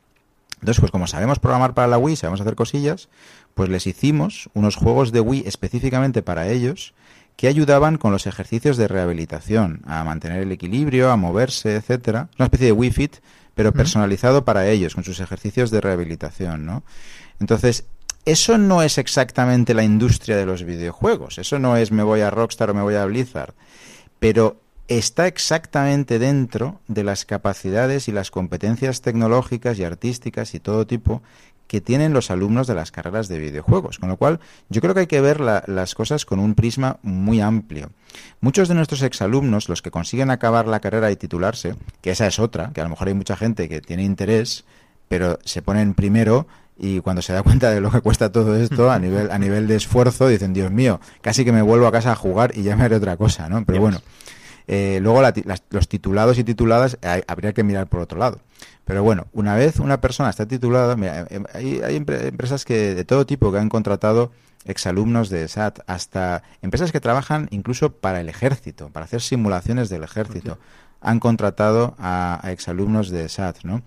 Entonces, pues como sabemos programar para la Wii, sabemos hacer cosillas, pues les hicimos unos juegos de Wii específicamente para ellos que ayudaban con los ejercicios de rehabilitación, a mantener el equilibrio, a moverse, etcétera. Una especie de Wii Fit, pero personalizado para ellos, con sus ejercicios de rehabilitación, ¿no? Entonces, eso no es exactamente la industria de los videojuegos. Eso no es me voy a Rockstar o me voy a Blizzard. Pero está exactamente dentro de las capacidades y las competencias tecnológicas y artísticas y todo tipo que tienen los alumnos de las carreras de videojuegos. Con lo cual, yo creo que hay que ver las cosas con un prisma muy amplio. Muchos de nuestros exalumnos, los que consiguen acabar la carrera y titularse, que esa es otra, que a lo mejor hay mucha gente que tiene interés, pero se ponen primero y cuando se da cuenta de lo que cuesta todo esto a nivel a nivel de esfuerzo dicen Dios mío casi que me vuelvo a casa a jugar y ya me haré otra cosa no pero bueno eh, luego los titulados y tituladas habría que mirar por otro lado. Pero bueno una vez una persona está titulada eh, hay, hay empresas que de todo tipo que han contratado exalumnos de SAT hasta empresas que trabajan incluso para el ejército para hacer simulaciones del ejército han contratado a, a exalumnos de SAT no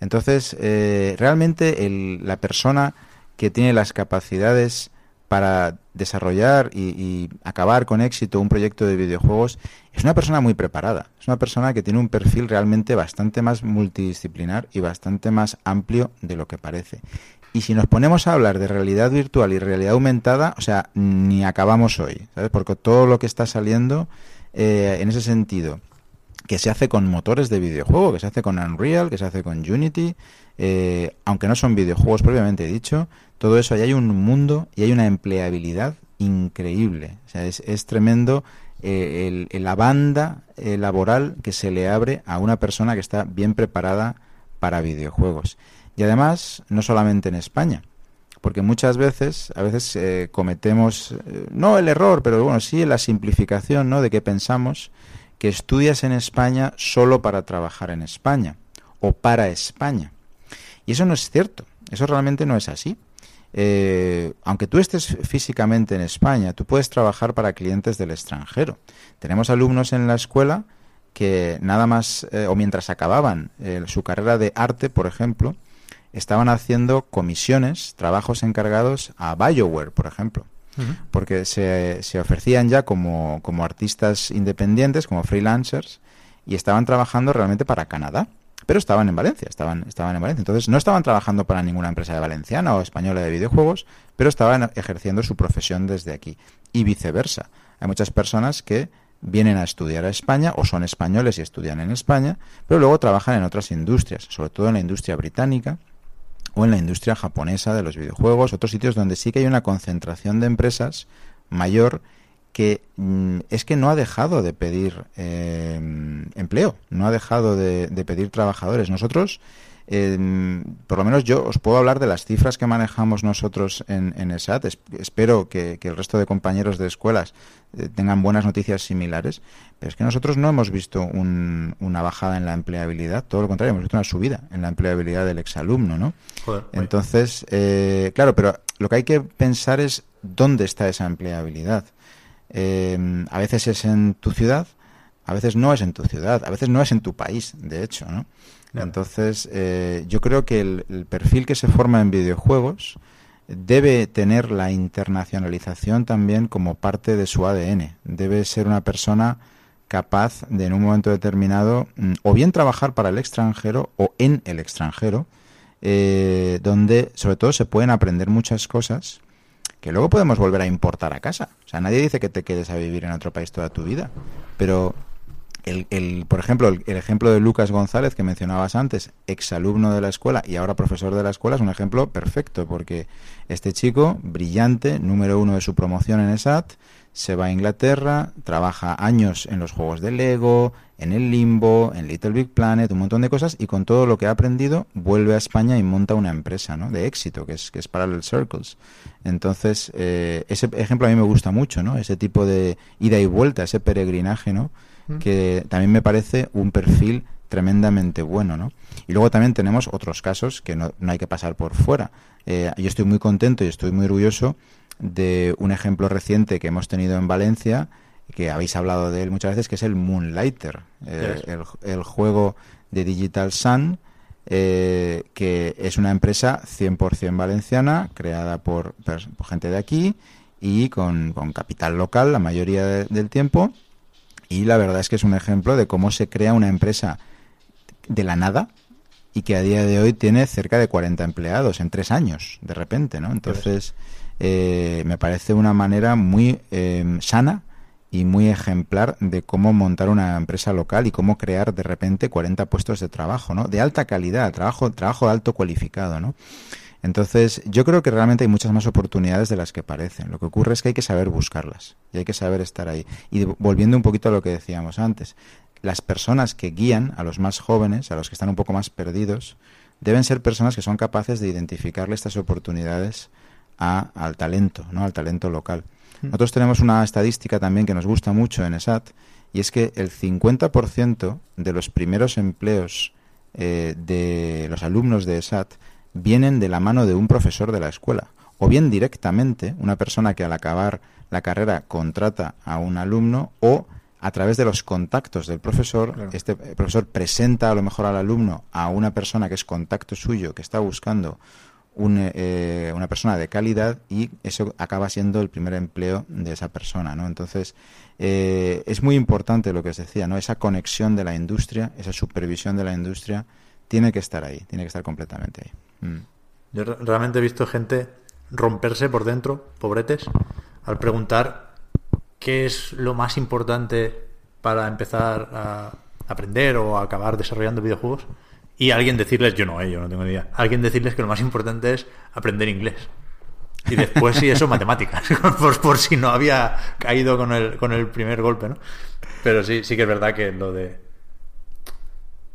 entonces, eh, realmente la persona que tiene las capacidades para desarrollar y, acabar con éxito un proyecto de videojuegos es una persona muy preparada. Es una persona que tiene un perfil realmente bastante más multidisciplinar y bastante más amplio de lo que parece. Y si nos ponemos a hablar de realidad virtual y realidad aumentada, o sea, ni acabamos hoy, ¿sabes? Porque todo lo que está saliendo eh, en ese sentido que se hace con motores de videojuego, que se hace con Unreal, que se hace con Unity, eh, aunque no son videojuegos propiamente dicho, todo eso, ahí hay un mundo y hay una empleabilidad increíble. O sea, es, tremendo eh, la banda eh, laboral que se le abre a una persona que está bien preparada para videojuegos. Y además, no solamente en España, porque muchas veces, a veces cometemos, no el error, pero bueno, sí la simplificación, ¿no? De que pensamos que estudias en España solo para trabajar en España o para España. Y eso no es cierto, eso realmente no es así. Eh, aunque tú estés físicamente en España, tú puedes trabajar para clientes del extranjero. Tenemos alumnos en la escuela que nada más, eh, o mientras acababan eh, su carrera de arte, por ejemplo, estaban haciendo comisiones, trabajos encargados a BioWare, por ejemplo porque se, se, ofrecían ya como, como artistas independientes, como freelancers, y estaban trabajando realmente para Canadá pero estaban en Valencia, estaban, estaban en Valencia. Entonces no estaban trabajando para ninguna empresa de valenciana o española de videojuegos, pero estaban ejerciendo su profesión desde aquí. Y viceversa. Hay muchas personas que vienen a estudiar a España o son españoles y estudian en España, pero luego trabajan en otras industrias, sobre todo en la industria británica o en la industria japonesa de los videojuegos, otros sitios donde sí que hay una concentración de empresas mayor que mm, es que no ha dejado de pedir eh, empleo, no ha dejado de, de pedir trabajadores. Nosotros por lo menos yo os puedo hablar de las cifras que manejamos nosotros en, en ESAT. espero que, el resto de compañeros de escuelas eh, tengan buenas noticias similares. Pero es que nosotros no hemos visto una bajada en la empleabilidad, todo lo contrario, hemos visto una subida en la empleabilidad del exalumno, ¿no? Entonces, eh, claro, pero lo que hay que pensar es dónde está esa empleabilidad. Eh, a veces es en tu ciudad, a veces no es en tu ciudad, a veces no es en tu país, de hecho, ¿no? Entonces, eh, yo creo que el, perfil que se forma en videojuegos debe tener la internacionalización también como parte de su ADN. Debe ser una persona capaz de en un momento determinado mm, o bien trabajar para el extranjero o en el extranjero, eh, donde sobre todo se pueden aprender muchas cosas que luego podemos volver a importar a casa. O sea, nadie dice que te quedes a vivir en otro país toda tu vida, pero el, por ejemplo, el, ejemplo de Lucas González que mencionabas antes, exalumno de la escuela y ahora profesor de la escuela, es un ejemplo perfecto porque este chico, brillante, número uno de su promoción en ESAT, se va a Inglaterra, trabaja años en los juegos de Lego, en el Limbo, en Little Big Planet, un montón de cosas y con todo lo que ha aprendido vuelve a España y monta una empresa ¿no? de éxito que es, que es Parallel Circles. Entonces, eh, ese ejemplo a mí me gusta mucho, ¿no? ese tipo de ida y vuelta, ese peregrinaje, ¿no? Que también me parece un perfil tremendamente bueno, ¿no? Y luego también tenemos otros casos que no, hay que pasar por fuera. Eh, yo estoy muy contento y estoy muy orgulloso de un ejemplo reciente que hemos tenido en Valencia, que habéis hablado de él muchas veces, que es el Moonlighter, eh, el, juego de Digital Sun, eh, que es una empresa 100% valenciana, creada por, gente de aquí y con, capital local la mayoría del tiempo y la verdad es que es un ejemplo de cómo se crea una empresa de la nada y que a día de hoy tiene cerca de 40 empleados en tres años, de repente, ¿no? Entonces, eh, me parece una manera muy em, sana y muy ejemplar de cómo montar una empresa local y cómo crear de repente 40 puestos de trabajo, ¿no? De alta calidad, trabajo, trabajo alto cualificado, ¿no? Entonces, yo creo que realmente hay muchas más oportunidades de las que parecen. Lo que ocurre es que hay que saber buscarlas y hay que saber estar ahí. Y volviendo un poquito a lo que decíamos antes, las personas que guían a los más jóvenes, a los que están un poco más perdidos, deben ser personas que son capaces de identificarle estas oportunidades al talento, ¿no? al talento local. Mm. Nosotros tenemos una estadística también que nos gusta mucho en ESAT y es que el 50% de los primeros empleos eh, de los alumnos de ESAT vienen de la mano de un profesor de la escuela, o bien directamente una persona que al acabar la carrera contrata a un alumno o a través de los contactos del profesor, este profesor presenta a lo mejor al alumno a una persona que es contacto suyo, que está buscando eh, una persona de calidad y eso acaba siendo el primer empleo de esa persona, ¿no? Entonces, eh, es muy importante lo que os decía, ¿no? Esa conexión de la industria, esa supervisión de la industria, tiene que estar ahí, tiene que estar completamente ahí. Mm. Yo realmente he visto gente romperse por dentro, pobretes, al preguntar qué es lo más importante para empezar a aprender o acabar desarrollando videojuegos y alguien decirles, yo no, eh, yo no tengo ni idea, alguien decirles que lo más importante es aprender inglés. Y después sí eso <laughs> matemáticas, <laughs> por, por, si no había caído con el, con el primer golpe, ¿no? Pero sí, sí que es verdad que lo de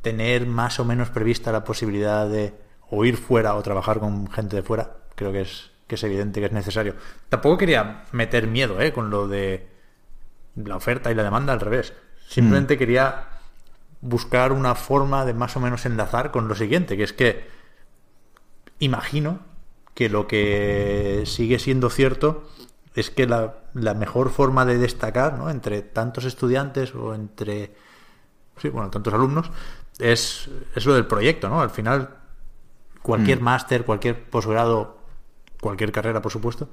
tener más o menos prevista la posibilidad de o ir fuera o trabajar con gente de fuera, creo que es, que es evidente que es necesario. Tampoco quería meter miedo ¿eh? con lo de la oferta y la demanda al revés. Simplemente mm. quería buscar una forma de más o menos enlazar con lo siguiente, que es que imagino que lo que sigue siendo cierto es que la, la mejor forma de destacar ¿no? entre tantos estudiantes o entre sí, bueno, tantos alumnos es, es lo del proyecto, ¿no? Al final cualquier mm. máster, cualquier posgrado, cualquier carrera, por supuesto,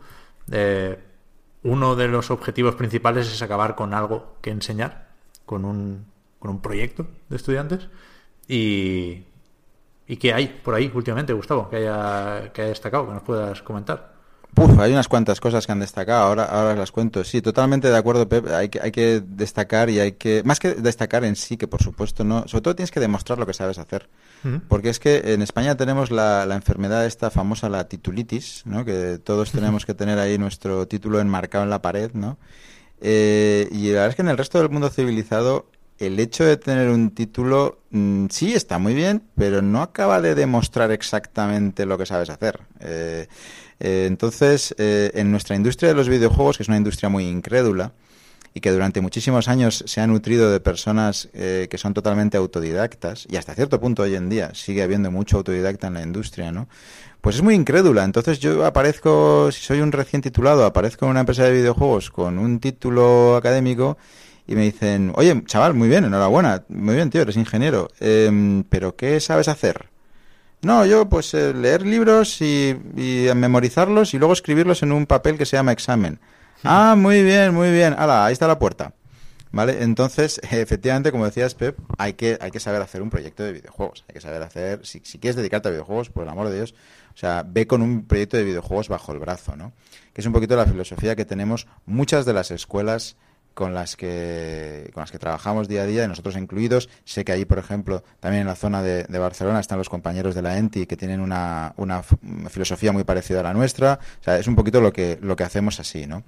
eh, uno de los objetivos principales es acabar con algo que enseñar, con un, con un proyecto de estudiantes. Y, ¿Y qué hay por ahí últimamente, Gustavo, que haya, que haya destacado, que nos puedas comentar? Uf, hay unas cuantas cosas que han destacado, ahora, ahora las cuento. Sí, totalmente de acuerdo, Pep. Hay que, hay que destacar y hay que. Más que destacar en sí, que por supuesto no. Sobre todo tienes que demostrar lo que sabes hacer. Porque es que en España tenemos la, la enfermedad esta famosa, la titulitis, ¿no? Que todos tenemos que tener ahí nuestro título enmarcado en la pared, ¿no? Eh, y la verdad es que en el resto del mundo civilizado el hecho de tener un título mm, sí está muy bien, pero no acaba de demostrar exactamente lo que sabes hacer. Eh, eh, entonces, eh, en nuestra industria de los videojuegos, que es una industria muy incrédula, y que durante muchísimos años se ha nutrido de personas que son totalmente autodidactas, y hasta cierto punto hoy en día sigue habiendo mucho autodidacta en la industria, ¿no? Pues es muy incrédula. Entonces yo aparezco, si soy un recién titulado, aparezco en una empresa de videojuegos con un título académico y me dicen, oye, chaval, muy bien, enhorabuena, muy bien, tío, eres ingeniero, em, pero ¿qué sabes hacer? No, yo pues eh, leer libros y, y, memorizarlos y luego escribirlos en un papel que se llama examen. Ah, muy bien, muy bien. Hala, ahí está la puerta. ¿Vale? Entonces, <laughs> efectivamente, como decías, Pep, hay que, hay que saber hacer un proyecto de videojuegos. Hay que saber hacer, si, si quieres dedicarte a videojuegos, por el amor de Dios, o sea, ve con un proyecto de videojuegos bajo el brazo, ¿no? Que es un poquito la filosofía que tenemos muchas de las escuelas con las que con las que trabajamos día a día, y nosotros incluidos. Sé que ahí, por ejemplo, también en la zona de, Barcelona están los compañeros de la ENTI que tienen una, una, filosofía muy parecida a la nuestra. O sea, es un poquito lo que, lo que hacemos así, ¿no?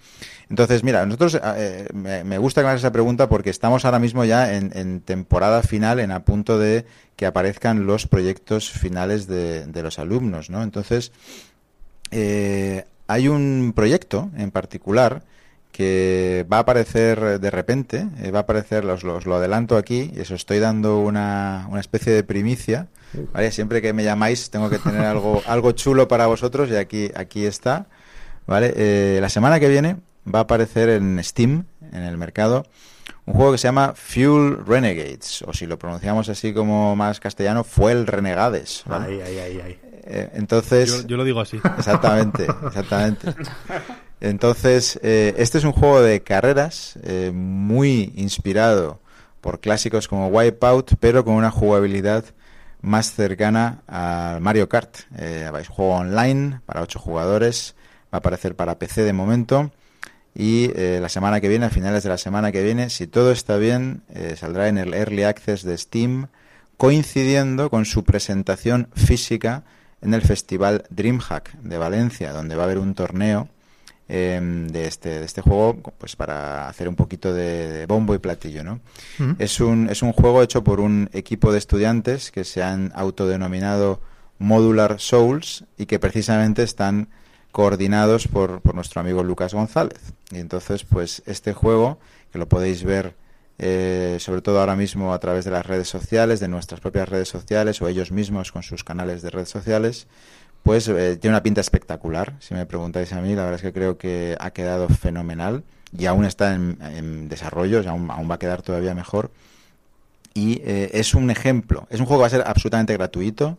Entonces, mira, nosotros eh, me, gusta que esa pregunta porque estamos ahora mismo ya en, temporada final, en a punto de que aparezcan los proyectos finales de, de los alumnos, ¿no? Entonces, eh, hay un proyecto en particular que va a aparecer de repente, eh, va a aparecer, los, lo adelanto aquí, y eso estoy dando una, una especie de primicia, ¿vale? Siempre que me llamáis tengo que tener algo, <laughs> algo chulo para vosotros y aquí, aquí está, ¿vale? Eh, la semana que viene va a aparecer en Steam, en el mercado, un juego que se llama Fuel Renegades, o si lo pronunciamos así como más castellano, Fuel Renegades. ¿vale? Ahí, ahí, ahí, eh, entonces... Yo, yo, lo digo así. Exactamente, exactamente. <laughs> Entonces, eh, este es un juego de carreras eh, muy inspirado por clásicos como Wipeout, pero con una jugabilidad más cercana al Mario Kart. Eh, juego online para 8 jugadores, va a aparecer para PC de momento. Y eh, la semana que viene, a finales de la semana que viene, si todo está bien, saldrá en el Early Access de Steam, coincidiendo con su presentación física en el Festival DreamHack de Valencia, donde va a haber un torneo Em, de, este, de este juego, pues para hacer un poquito de, bombo y platillo, ¿no? es, un, es un juego hecho por un equipo de estudiantes que se han autodenominado Modular Souls y que precisamente están coordinados por, por nuestro amigo Lucas González. Y entonces, pues este juego, que lo podéis ver eh, sobre todo ahora mismo a través de las redes sociales, de nuestras propias redes sociales o ellos mismos con sus canales de redes sociales, pues eh, tiene una pinta espectacular, si me preguntáis a mí, la verdad es que creo que ha quedado fenomenal y aún está en, desarrollo, aún, aún, va a quedar todavía mejor. Y eh, es un ejemplo, es un juego que va a ser absolutamente gratuito,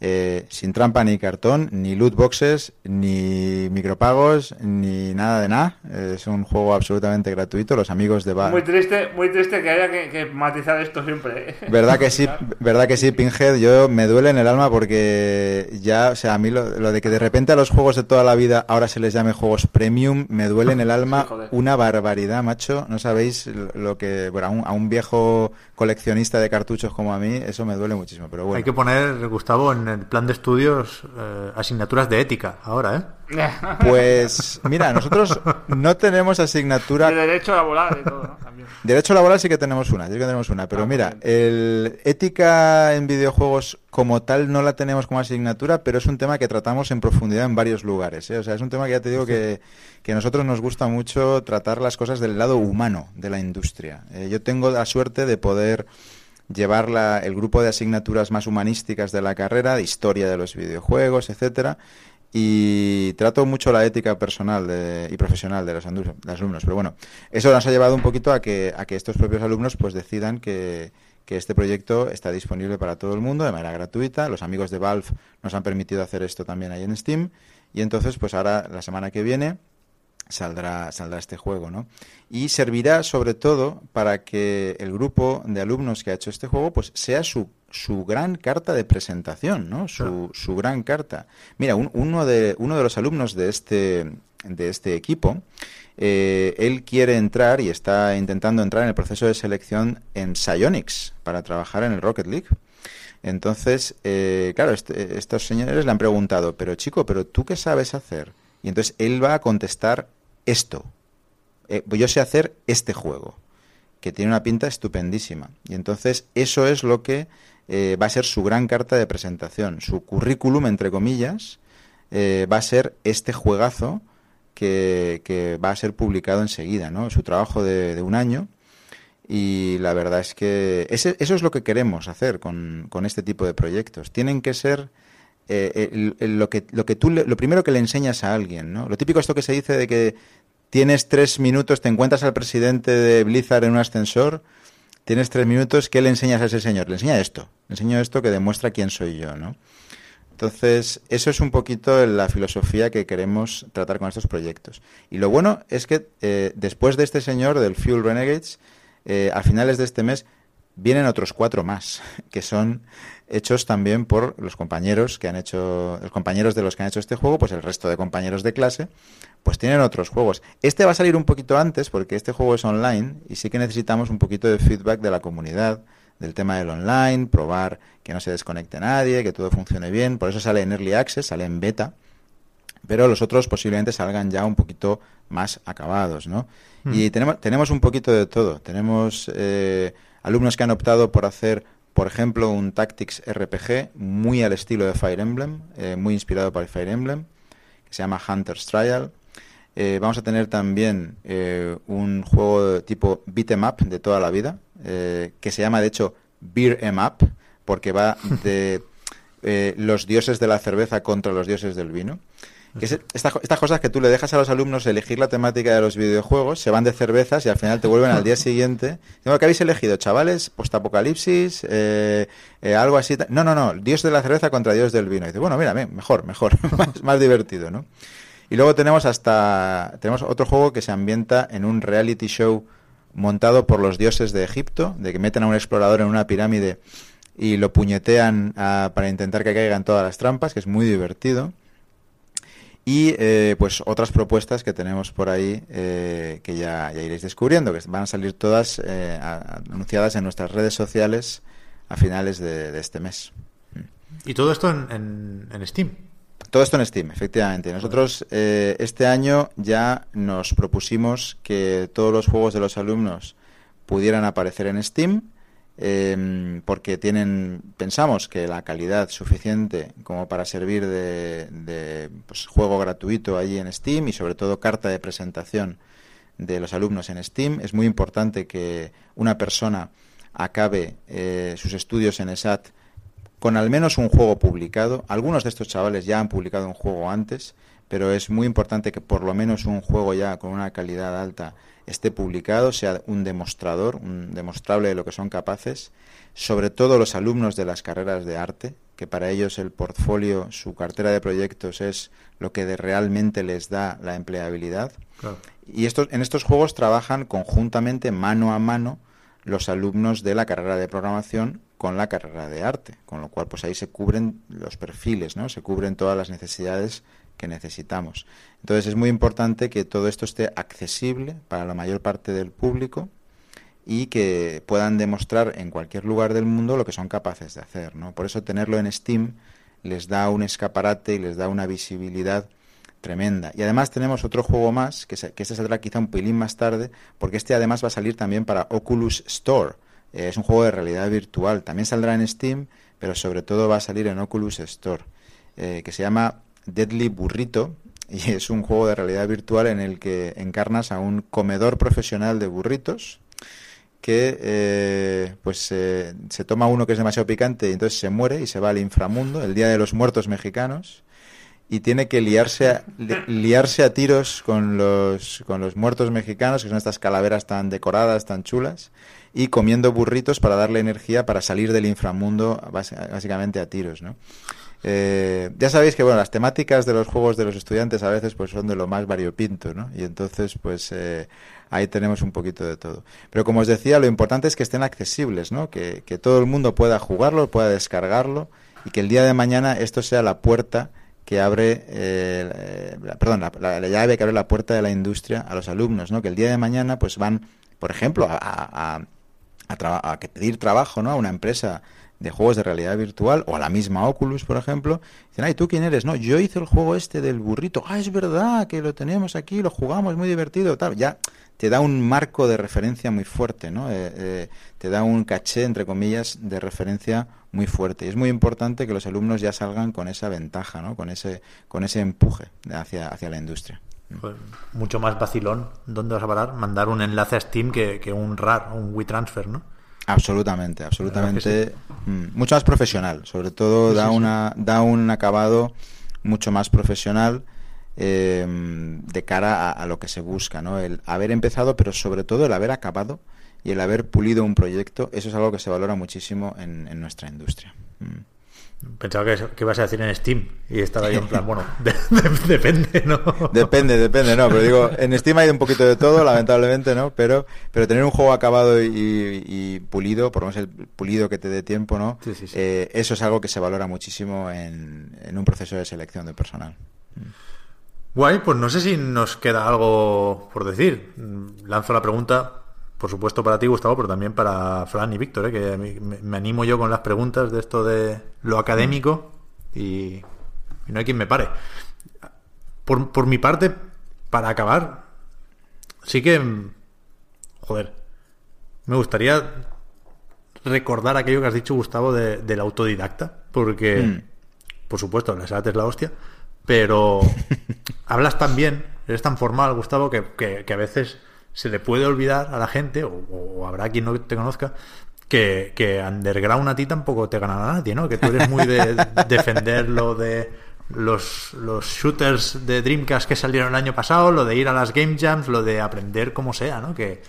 eh, sin trampa ni cartón, ni loot boxes, ni micropagos, ni nada de nada. es un juego absolutamente gratuito. Los amigos de Muy triste, muy triste que haya que, matizar esto siempre. ¿eh? <laughs> Verdad que sí, verdad que sí, Pinhead. Yo me duele en el alma porque ya, o sea, a mí lo, de que de repente a los juegos de toda la vida ahora se les llame juegos premium me duele en el alma <laughs> una barbaridad, macho. No sabéis lo que, bueno, a un, viejo coleccionista de cartuchos como a mí, eso me duele muchísimo. Pero bueno. Hay que poner, Gustavo, en el plan de estudios eh, asignaturas de ética ahora, ¿eh? Pues mira, nosotros no tenemos asignatura... De derecho laboral y todo, Derecho laboral sí que tenemos una, sí que tenemos una, pero ah, mira, el ética en videojuegos como tal no la tenemos como asignatura, pero es un tema que tratamos en profundidad en varios lugares. ¿eh? O sea, es un tema que ya te digo que, que a nosotros nos gusta mucho tratar las cosas del lado humano de la industria. Eh, yo tengo la suerte de poder llevar el grupo de asignaturas más humanísticas de la carrera, de historia de los videojuegos, etcétera, y trato mucho la ética personal y profesional de los, alumnos. Pero bueno, eso nos ha llevado un poquito a que, a que estos propios alumnos pues decidan que, que este proyecto está disponible para todo el mundo de manera gratuita. Los amigos de Valve nos han permitido hacer esto también ahí en Steam. Y entonces, pues ahora, la semana que viene, saldrá, saldrá este juego, ¿no? Y servirá sobre todo para que el grupo de alumnos que ha hecho este juego, pues sea su su gran carta de presentación, ¿no? Su, su gran carta. Mira, uno, de, uno de los alumnos de este, de este equipo, eh, él quiere entrar y está intentando entrar en el proceso de selección en Psyonix para trabajar en el Rocket League. Entonces, eh, claro, este, estos señores le han preguntado, pero chico, pero tú qué sabes hacer? Y entonces él va a contestar esto. Eh, yo sé hacer este juego, que tiene una pinta estupendísima. Y entonces eso es lo que eh, va a ser su gran carta de presentación. Su currículum, entre comillas, va a ser este juegazo que, va a ser publicado enseguida, ¿no? Su trabajo de un año y la verdad es que eso es lo que queremos hacer con, este tipo de proyectos. Tienen que ser eh, lo que lo que tú lo primero que le enseñas a alguien, ¿no? Lo típico esto que se dice de que tienes tres minutos, te encuentras al presidente de Blizzard en un ascensor, tienes tres minutos, ¿qué le enseñas a ese señor? Le enseña esto, le enseño esto que demuestra quién soy yo, ¿no? Entonces, eso es un poquito la filosofía que queremos tratar con estos proyectos. Y lo bueno es que eh, después de este señor, del Fuel Renegades, eh, a finales de este mes vienen otros cuatro más, <laughs> que son hechos también por los compañeros que han hecho, los compañeros de los que han hecho este juego, pues el resto de compañeros de clase, pues tienen otros juegos. Este va a salir un poquito antes porque este juego es online y sí que necesitamos un poquito de feedback de la comunidad del tema del online, probar que no se desconecte nadie, que todo funcione bien, por eso sale en Early Access, sale en beta, pero los otros posiblemente salgan ya un poquito más acabados, ¿no? Mm. Y tenemos, tenemos un poquito de todo. Tenemos eh, alumnos que han optado por hacer, por ejemplo, un Tactics RPG muy al estilo de Fire Emblem, eh, muy inspirado por Fire Emblem, que se llama Hunter's Trial. Eh, vamos a tener también un juego de tipo beat em up de toda la vida, que se llama de hecho Beer em up, porque va <laughs> de los dioses de la cerveza contra los dioses del vino. Que estas cosas que tú le dejas a los alumnos elegir la temática de los videojuegos, se van de cervezas y al final te vuelven al día <laughs> siguiente. Tengo que habéis elegido, chavales, postapocalipsis, eh, eh, algo así. No, no, no, Dios de la cerveza contra Dios del vino. Y dice, bueno, mira, mejor, mejor, <laughs> más, más divertido, ¿no? Y luego tenemos hasta tenemos otro juego que se ambienta en un reality show montado por los dioses de Egipto, de que meten a un explorador en una pirámide y lo puñetean ah, para intentar que caigan todas las trampas, que es muy divertido y eh, pues otras propuestas que tenemos por ahí eh, que ya, iréis descubriendo, que van a salir todas eh, anunciadas en nuestras redes sociales a finales de, este mes. ¿Y todo esto en, Steam? Todo esto en Steam, efectivamente. Nosotros este año ya nos propusimos que todos los juegos de los alumnos pudieran aparecer en Steam Em, porque tienen, pensamos que la calidad suficiente como para servir de, pues, juego gratuito allí en Steam y sobre todo carta de presentación de los alumnos en Steam. Es muy importante que una persona acabe eh, sus estudios en ESAT con al menos un juego publicado. Algunos de estos chavales ya han publicado un juego antes, pero es muy importante que por lo menos un juego ya con una calidad alta esté publicado, sea un demostrador, un demostrable de lo que son capaces, sobre todo los alumnos de las carreras de arte, que para ellos el portfolio, su cartera de proyectos es lo que realmente les da la empleabilidad. Y estos, en estos juegos trabajan conjuntamente, mano a mano, los alumnos de la carrera de programación con la carrera de arte, con lo cual pues ahí se cubren los perfiles, ¿no? Se cubren todas las necesidades que necesitamos. Entonces es muy importante que todo esto esté accesible para la mayor parte del público y que puedan demostrar en cualquier lugar del mundo lo que son capaces de hacer. ¿no? Por eso tenerlo en Steam les da un escaparate y les da una visibilidad tremenda. Y además tenemos otro juego más, que, que este saldrá quizá un pelín más tarde, porque este además va a salir también para Oculus Store. Eh, es un juego de realidad virtual. También saldrá en Steam, pero sobre todo va a salir en Oculus Store, eh, que se llama Deadly Burrito <laughs> y es un juego de realidad virtual en el que encarnas a un comedor profesional de burritos que eh, pues se toma uno que es demasiado picante y entonces se muere y se va al inframundo, el Día de los Muertos Mexicanos, y tiene que liarse a, liarse a tiros con los, con los muertos mexicanos, que son estas calaveras tan decoradas, tan chulas, y comiendo burritos para darle energía para salir del inframundo básicamente a tiros, ¿no? Eh, ya sabéis que bueno, las temáticas de los juegos de los estudiantes a veces pues son de lo más variopinto, ¿no? Y entonces pues eh, ahí tenemos un poquito de todo. Pero como os decía, lo importante es que estén accesibles, ¿no? Que, que todo el mundo pueda jugarlo, pueda descargarlo y que el día de mañana esto sea la puerta que abre, eh, perdón, la, llave que abre la puerta de la industria a los alumnos, ¿no? Que el día de mañana pues van, por ejemplo, a, a, a, a pedir trabajo, ¿no? A una empresa de juegos de realidad virtual o a la misma Oculus, por ejemplo, dicen, ay, ¿tú quién eres? No, yo hice el juego este del burrito. Ah, es verdad que lo tenemos aquí, lo jugamos, muy divertido, tal. Ya te da un marco de referencia muy fuerte, ¿no? Eh, eh, te da un caché, entre comillas, de referencia muy fuerte. Y es muy importante que los alumnos ya salgan con esa ventaja, ¿no? Con ese, con ese empuje hacia, hacia la industria. Pues mucho más vacilón. ¿Dónde vas a parar? Mandar un enlace a Steam que, que un RAR, un WeTransfer, ¿no? Absolutamente, absolutamente. Mm, mucho más profesional, sobre todo da, Una, da un acabado mucho más profesional eh, de cara a, lo que se busca, ¿no? El haber empezado, pero sobre todo el haber acabado y el haber pulido un proyecto, eso es algo que se valora muchísimo en, en nuestra industria. Mm. Pensaba que, que, ibas a decir en Steam y estaba ahí en plan, bueno, <laughs> depende, ¿no? Depende, depende, no, pero digo, en Steam hay un poquito de todo, lamentablemente, ¿no? Pero, pero tener un juego acabado y, pulido, por lo menos el pulido que te dé tiempo, ¿no? Eh, eso es algo que se valora muchísimo en, en un proceso de selección de personal. Guay, pues no sé si nos queda algo por decir. Lanzo la pregunta por supuesto para ti, Gustavo, pero también para Fran y Víctor, ¿eh? que me, animo yo con las preguntas de esto de lo académico y, no hay quien me pare. Por, por, mi parte, para acabar, sí que, joder, me gustaría recordar aquello que has dicho, Gustavo, de, del autodidacta, porque, mm. por supuesto, la SAT es la hostia, pero <laughs> hablas tan bien, eres tan formal, Gustavo, que, que a veces se le puede olvidar a la gente, o, habrá quien no te conozca, que, que, underground a ti tampoco te ganará nadie, ¿no? Que tú eres muy de <laughs> defender lo de los, los shooters de Dreamcast que salieron el año pasado, lo de ir a las game jams, lo de aprender como sea, ¿no? Que,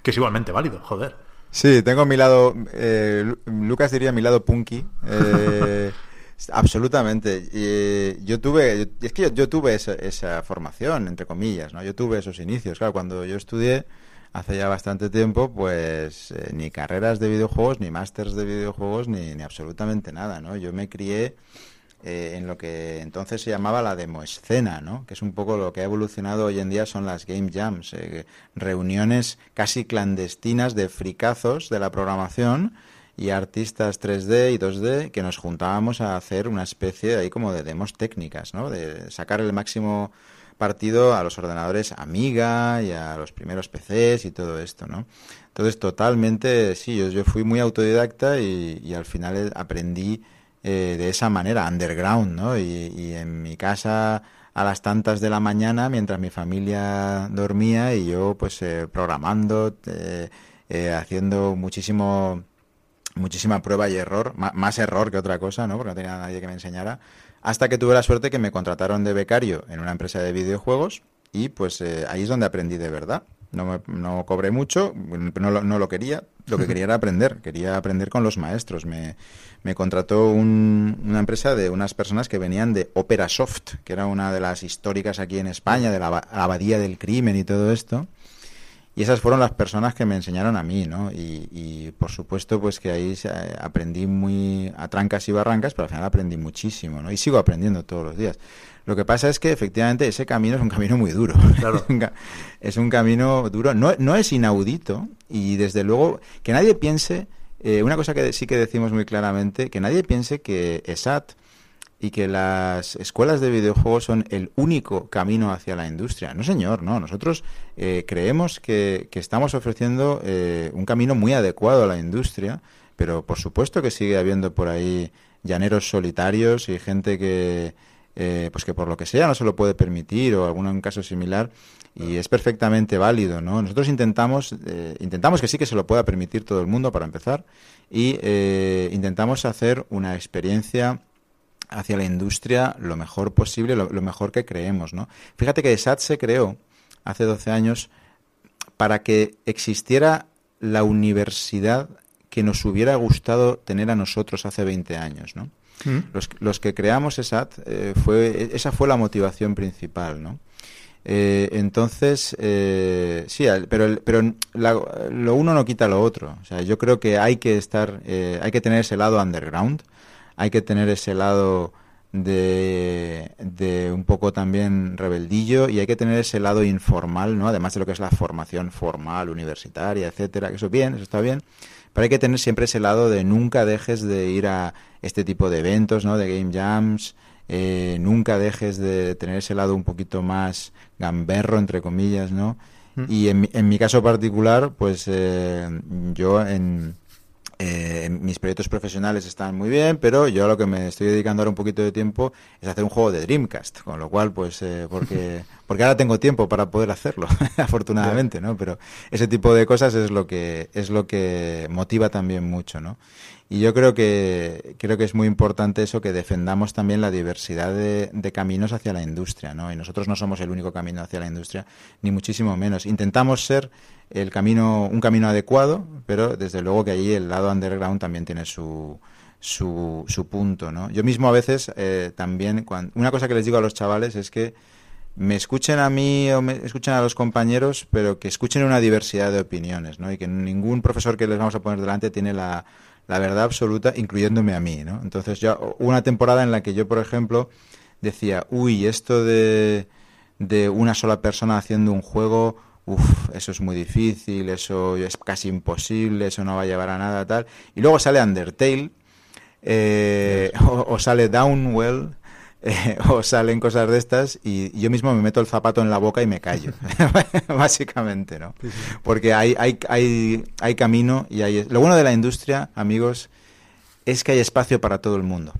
que es igualmente válido, joder. Sí, tengo mi lado, eh, Lucas diría mi lado punky. Eh, <laughs> Absolutamente. Eh, yo tuve, es que yo, tuve esa, formación, entre comillas, ¿no? Yo tuve esos inicios. Claro, cuando yo estudié hace ya bastante tiempo, pues eh, ni carreras de videojuegos, ni másters de videojuegos, ni, ni, absolutamente nada, ¿no? Yo me crié eh, en lo que entonces se llamaba la demoescena, ¿no? Que es un poco lo que ha evolucionado hoy en día son las game jams, reuniones casi clandestinas de fricazos de la programación y artistas 3D y 2D que nos juntábamos a hacer una especie ahí como de demos técnicas, ¿no? De sacar el máximo partido a los ordenadores Amiga y a los primeros PCs y todo esto, ¿no? Entonces, totalmente, sí, yo, yo fui muy autodidacta y, al final aprendí eh, de esa manera, underground, ¿no? Y, en mi casa a las tantas de la mañana, mientras mi familia dormía y yo, pues, eh, programando, eh, haciendo muchísimo muchísima prueba y error, más error que otra cosa, ¿no? Porque no tenía nadie que me enseñara. Hasta que tuve la suerte que me contrataron de becario en una empresa de videojuegos y pues eh, ahí es donde aprendí de verdad. No, no cobré mucho, no, no, lo quería, lo que <laughs> quería era aprender, quería aprender con los maestros. Me, me contrató una empresa de unas personas que venían de Opera Soft, que era una de las históricas aquí en España, de la abadía del crimen y todo esto. Y esas fueron las personas que me enseñaron a mí, ¿no? Y, por supuesto, pues que ahí aprendí muy a trancas y barrancas, pero al final aprendí muchísimo, ¿no? Y sigo aprendiendo todos los días. Lo que pasa es que efectivamente ese camino es un camino muy duro. Claro. <laughs> es un camino duro. No, no es inaudito y desde luego que nadie piense, eh, una cosa que sí que decimos muy claramente, que nadie piense que ESAT y que las escuelas de videojuegos son el único camino hacia la industria. No, señor, no. Nosotros eh, creemos que, estamos ofreciendo eh, un camino muy adecuado a la industria, pero por supuesto que sigue habiendo por ahí llaneros solitarios y gente que, eh, pues que por lo que sea no se lo puede permitir o algún caso similar y es perfectamente válido, ¿no? Nosotros intentamos intentamos que sí que se lo pueda permitir todo el mundo para empezar y intentamos hacer una experiencia hacia la industria lo mejor posible, lo, mejor que creemos, ¿no? Fíjate que SAT se creó hace 12 años para que existiera la universidad que nos hubiera gustado tener a nosotros hace 20 años, ¿no? Mm. Los, que creamos ESAT, eh, fue, esa fue la motivación principal, ¿no? Eh, entonces, eh, sí, pero, pero lo uno no quita lo otro. O sea, yo creo que hay que estar, hay que tener ese lado underground, hay que tener ese lado de, de, un poco también rebeldillo y hay que tener ese lado informal, ¿no? Además de lo que es la formación formal, universitaria, etcétera, que eso bien, eso está bien, pero hay que tener siempre ese lado de nunca dejes de ir a este tipo de eventos, ¿no? De game jams, eh, nunca dejes de tener ese lado un poquito más gamberro, entre comillas, ¿no? Mm. Y en, en, mi caso particular, pues eh, yo en, eh, mis proyectos profesionales están muy bien, pero yo a lo que me estoy dedicando ahora un poquito de tiempo es hacer un juego de Dreamcast, con lo cual, pues, porque, <laughs> porque ahora tengo tiempo para poder hacerlo, <laughs> afortunadamente, ¿no? Pero ese tipo de cosas es lo que, es lo que motiva también mucho, ¿no? Y yo creo que, creo que es muy importante eso, que defendamos también la diversidad de, caminos hacia la industria, ¿no? Y nosotros no somos el único camino hacia la industria, ni muchísimo menos. Intentamos ser el camino, un camino adecuado, pero desde luego que allí el lado underground también tiene su, su, punto, ¿no? Yo mismo a veces eh, también, cuando, una cosa que les digo a los chavales es que me escuchen a mí o me escuchen a los compañeros, pero que escuchen una diversidad de opiniones, ¿no? Y que ningún profesor que les vamos a poner delante tiene la la verdad absoluta, incluyéndome a mí, ¿no? Entonces ya una temporada en la que yo, por ejemplo, decía, uy, esto de, de una sola persona haciendo un juego, uff, eso es muy difícil, eso es casi imposible, eso no va a llevar a nada, tal. Y luego sale Undertale, eh, <laughs> o, sale Downwell, eh, o salen cosas de estas y yo mismo me meto el zapato en la boca y me callo, <laughs> <laughs> básicamente, ¿no? Porque hay, hay, hay, hay camino y hay... Lo bueno de la industria, amigos, es que hay espacio para todo el mundo.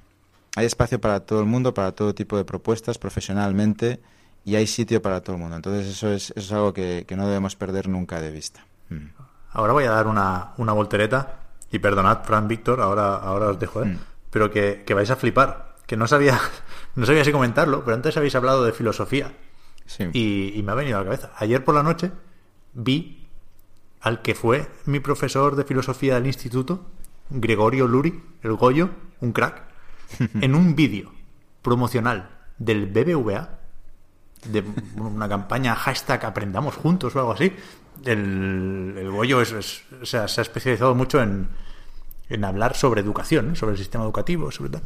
Hay espacio para todo el mundo, para todo tipo de propuestas profesionalmente y hay sitio para todo el mundo. Entonces eso es, eso es algo que, no debemos perder nunca de vista. Mm. Ahora voy a dar una, una voltereta y perdonad, Fran Víctor, ahora, ahora os dejo, ¿eh? Mm. pero que, que vais a flipar que no sabía, <laughs> no sabía si comentarlo, pero antes habéis hablado de filosofía. Y, me ha venido a la cabeza. Ayer por la noche vi al que fue mi profesor de filosofía del instituto, Gregorio Luri, el Goyo, un crack, <laughs> en un vídeo promocional del BBVA, de una campaña hashtag aprendamos juntos o algo así. El, Goyo es, se ha especializado mucho en, en hablar sobre educación, sobre el sistema educativo, sobre tal.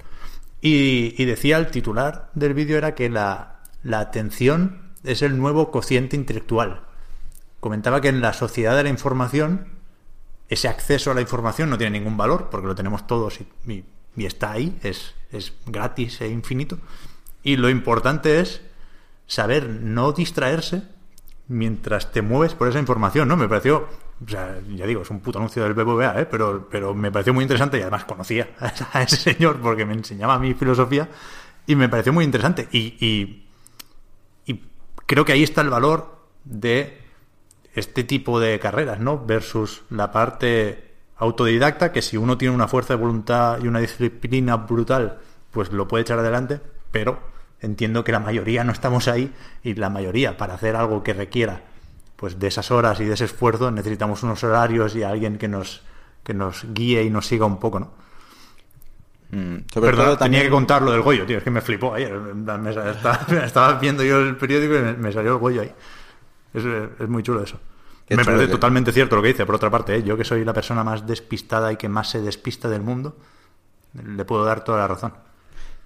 Y, decía el titular del vídeo era que la, atención es el nuevo cociente intelectual. Comentaba que en la sociedad de la información ese acceso a la información no tiene ningún valor porque lo tenemos todos y, está ahí, es, es, gratis e infinito. Y lo importante es saber no distraerse mientras te mueves por esa información, ¿no? Me pareció o sea, ya digo, es un puto anuncio del BBVA, ¿eh? pero, pero me pareció muy interesante y además conocía <laughs> a ese señor porque me enseñaba mi filosofía y me pareció muy interesante. Y, y, y creo que ahí está el valor de este tipo de carreras, ¿no? Versus la parte autodidacta, que si uno tiene una fuerza de voluntad y una disciplina brutal, pues lo puede echar adelante, pero entiendo que la mayoría no estamos ahí y la mayoría para hacer algo que requiera pues de esas horas y de ese esfuerzo necesitamos unos horarios y alguien que nos, que nos guíe y nos siga un poco, ¿no? Mm, Perdón, tenía que contar lo del Goyo, tío, es que me flipó ayer. <laughs> estaba, viendo yo el periódico y me, salió el Goyo ahí. Es, muy chulo eso. me parece totalmente cierto lo que dice, por otra parte, ¿eh? yo que soy la persona más despistada y que más se despista del mundo, le puedo dar toda la razón.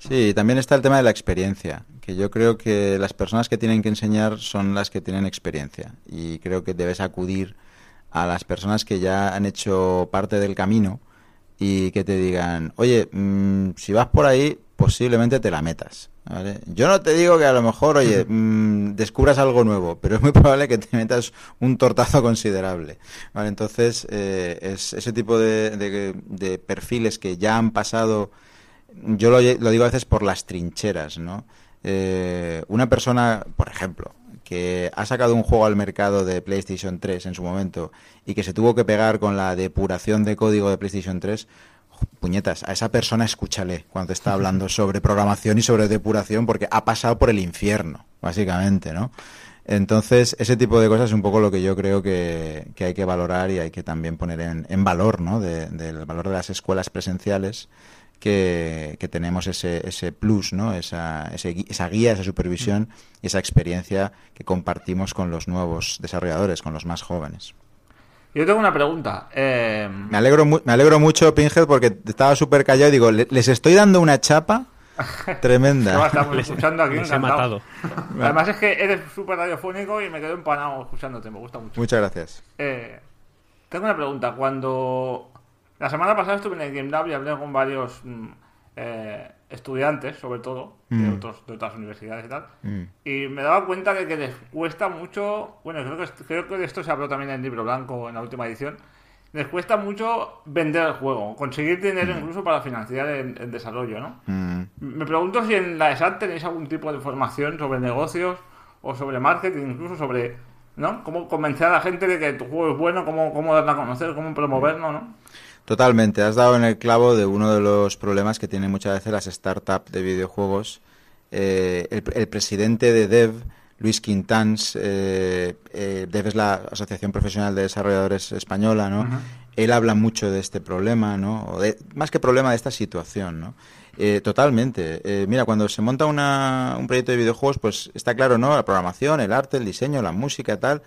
Sí, también está el tema de la experiencia, que yo creo que las personas que tienen que enseñar son las que tienen experiencia y creo que debes acudir a las personas que ya han hecho parte del camino y que te digan, oye, mm, si vas por ahí, posiblemente te la metas. Yo no te digo que a lo mejor, oye, mm, descubras algo nuevo, pero es muy probable que te metas un tortazo considerable. ¿vale? Entonces, eh, es ese tipo de, de perfiles que ya han pasado yo lo, digo a veces por las trincheras, ¿no? Eh, una persona, por ejemplo, que ha sacado un juego al mercado de PlayStation 3 en su momento y que se tuvo que pegar con la depuración de código de PlayStation 3, puñetas, a esa persona escúchale cuando te está hablando <laughs> sobre programación y sobre depuración porque ha pasado por el infierno, básicamente, ¿no? Entonces, ese tipo de cosas es un poco lo que yo creo que, que hay que valorar y hay que también poner en, en valor, ¿no? De- del valor de las escuelas presenciales, que, que tenemos ese, ese plus, ¿no? Esa, ese esa guía, esa supervisión y esa experiencia que compartimos con los nuevos desarrolladores, con los más jóvenes. Yo tengo una pregunta. Eh, Me alegro, me alegro mucho, Pinhead, porque estaba súper callado y digo, "Le- les estoy dando una chapa no, <laughs> tremenda. estamos escuchando aquí Les he matado. Además es que eres súper radiofónico y me quedo empanado escuchándote, me gusta mucho. Muchas gracias. Eh, tengo una pregunta. Cuando la semana pasada estuve en el Game Lab y hablé con varios mm, eh, estudiantes, sobre todo, de, Mm. otros, de otras universidades y tal, Mm. y me daba cuenta de que les cuesta mucho, bueno, creo que, est- creo que de esto se habló también en el libro blanco en la última edición, les cuesta mucho vender el juego, conseguir dinero incluso para financiar el, el desarrollo, ¿no? Me pregunto si en la ESAT tenéis algún tipo de formación sobre negocios o sobre marketing, incluso sobre, ¿no? Cómo convencer a la gente de que tu juego es bueno, cómo, cómo darlo a conocer, cómo promoverlo, ¿no? Totalmente, has dado en el clavo de uno de los problemas que tienen muchas veces las startups de videojuegos. Eh, el, el presidente de Dev, Luis Quintans, eh, eh, Dev es la Asociación Profesional de Desarrolladores Española, ¿no? Él habla mucho de este problema, ¿no? O de- más que problema de esta situación, ¿no? Eh, totalmente. Eh, mira, cuando se monta una- un proyecto de videojuegos, pues está claro, ¿no? La programación, el arte, el diseño, la música, tal.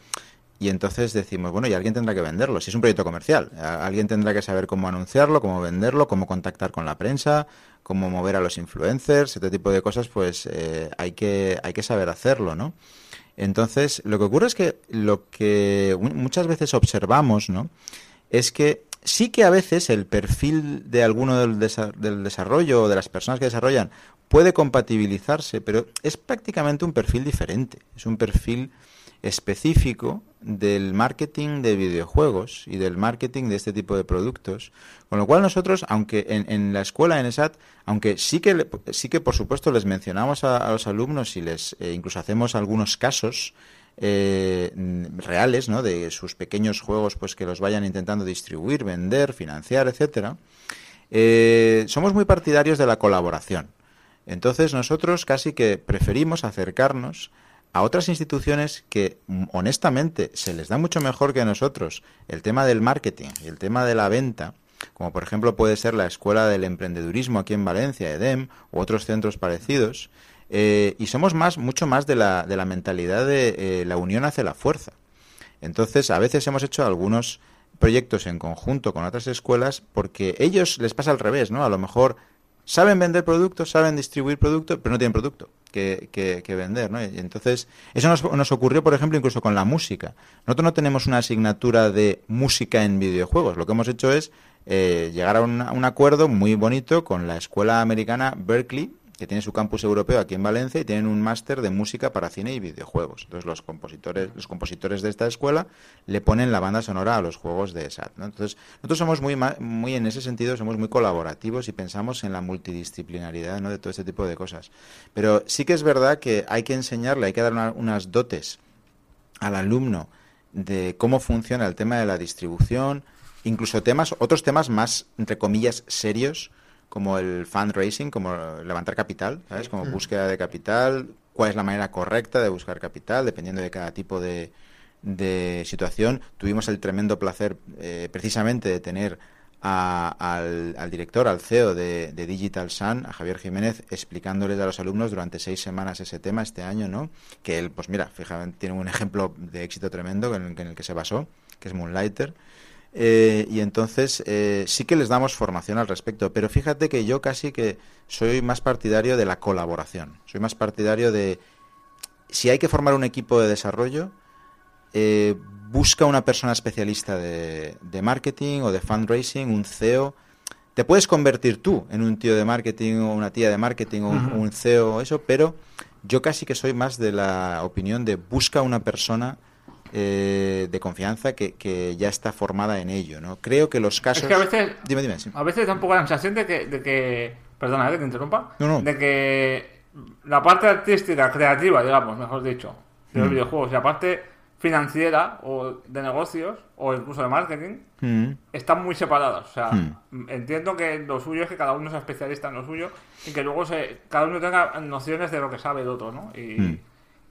Y entonces decimos, bueno, y alguien tendrá que venderlo. Si es un proyecto comercial, alguien tendrá que saber cómo anunciarlo, cómo venderlo, cómo contactar con la prensa, cómo mover a los influencers, este tipo de cosas, pues eh, hay que hay que saber hacerlo, ¿no? Entonces, lo que ocurre es que lo que mu- muchas veces observamos, ¿no? Es que sí que a veces el perfil de alguno del, desa- del desarrollo o de las personas que desarrollan puede compatibilizarse, pero es prácticamente un perfil diferente. Es un perfil específico del marketing de videojuegos y del marketing de este tipo de productos. Con lo cual nosotros, aunque en, en la escuela, en ESAT, aunque sí que, sí que por supuesto les mencionamos a, los alumnos y les eh, incluso hacemos algunos casos eh, reales, ¿no? De sus pequeños juegos, pues que los vayan intentando distribuir, vender, financiar, etcétera. Eh, somos muy partidarios de la colaboración. Entonces nosotros casi que preferimos acercarnos a otras instituciones que mm, honestamente se les da mucho mejor que a nosotros el tema del marketing y el tema de la venta, como por ejemplo puede ser la Escuela del Emprendedurismo aquí en Valencia, EDEM, u otros centros parecidos, eh, y somos más, mucho más de la, de la mentalidad de eh, la unión hace la fuerza. Entonces, a veces hemos hecho algunos proyectos en conjunto con otras escuelas porque ellos les pasa al revés, ¿no? A lo mejor saben vender productos, saben distribuir productos, pero no tienen producto que, que- que vender, ¿no? Y entonces, eso nos, nos ocurrió, por ejemplo, incluso con la música. Nosotros no tenemos una asignatura de música en videojuegos. Lo que hemos hecho es eh, llegar a un, a un acuerdo muy bonito con la escuela americana Berkeley, que tiene su campus europeo aquí en Valencia y tienen un máster de música para cine y videojuegos. Entonces los compositores, los compositores de esta escuela le ponen la banda sonora a los juegos de ESAT. ¿no? Entonces nosotros somos muy, muy en ese sentido, somos muy colaborativos y pensamos en la multidisciplinaridad ¿no? de todo este tipo de cosas. Pero sí que es verdad que hay que enseñarle, hay que dar una- unas dotes al alumno de cómo funciona el tema de la distribución, incluso temas, otros temas más, entre comillas, serios, como el fundraising, como levantar capital, ¿sabes? Como búsqueda de capital, cuál es la manera correcta de buscar capital, dependiendo de cada tipo de, de situación. Tuvimos el tremendo placer, eh, precisamente, de tener a- al, al director, al CEO de, de Digital Sun, a Javier Jiménez, explicándoles a los alumnos durante seis semanas ese tema este año, ¿no? Que él, pues mira, fíjate, tiene un ejemplo de éxito tremendo en el, en el que se basó, que es Moonlighter. Eh, y entonces eh, sí que les damos formación al respecto, pero fíjate que yo casi que soy más partidario de la colaboración, soy más partidario de si hay que formar un equipo de desarrollo, eh, busca una persona especialista de, de marketing o de fundraising, un CEO. Te puedes convertir tú en un tío de marketing o una tía de marketing o un, un CEO o eso, pero yo casi que soy más de la opinión de busca una persona eh, de confianza que, que ya está formada en ello, ¿no? Creo que los casos... Es que a veces, Dime, dime, sí. a veces da un poco la sensación de que, de que perdona, eh, que te interrumpa, No, no. de que la parte artística, creativa, digamos, mejor dicho, de Mm. los videojuegos y la parte financiera o de negocios o incluso de marketing Mm. están muy separadas. O sea, Hmm. entiendo que lo suyo es que cada uno sea especialista en lo suyo y que luego se, cada uno tenga nociones de lo que sabe el otro, ¿no? Y.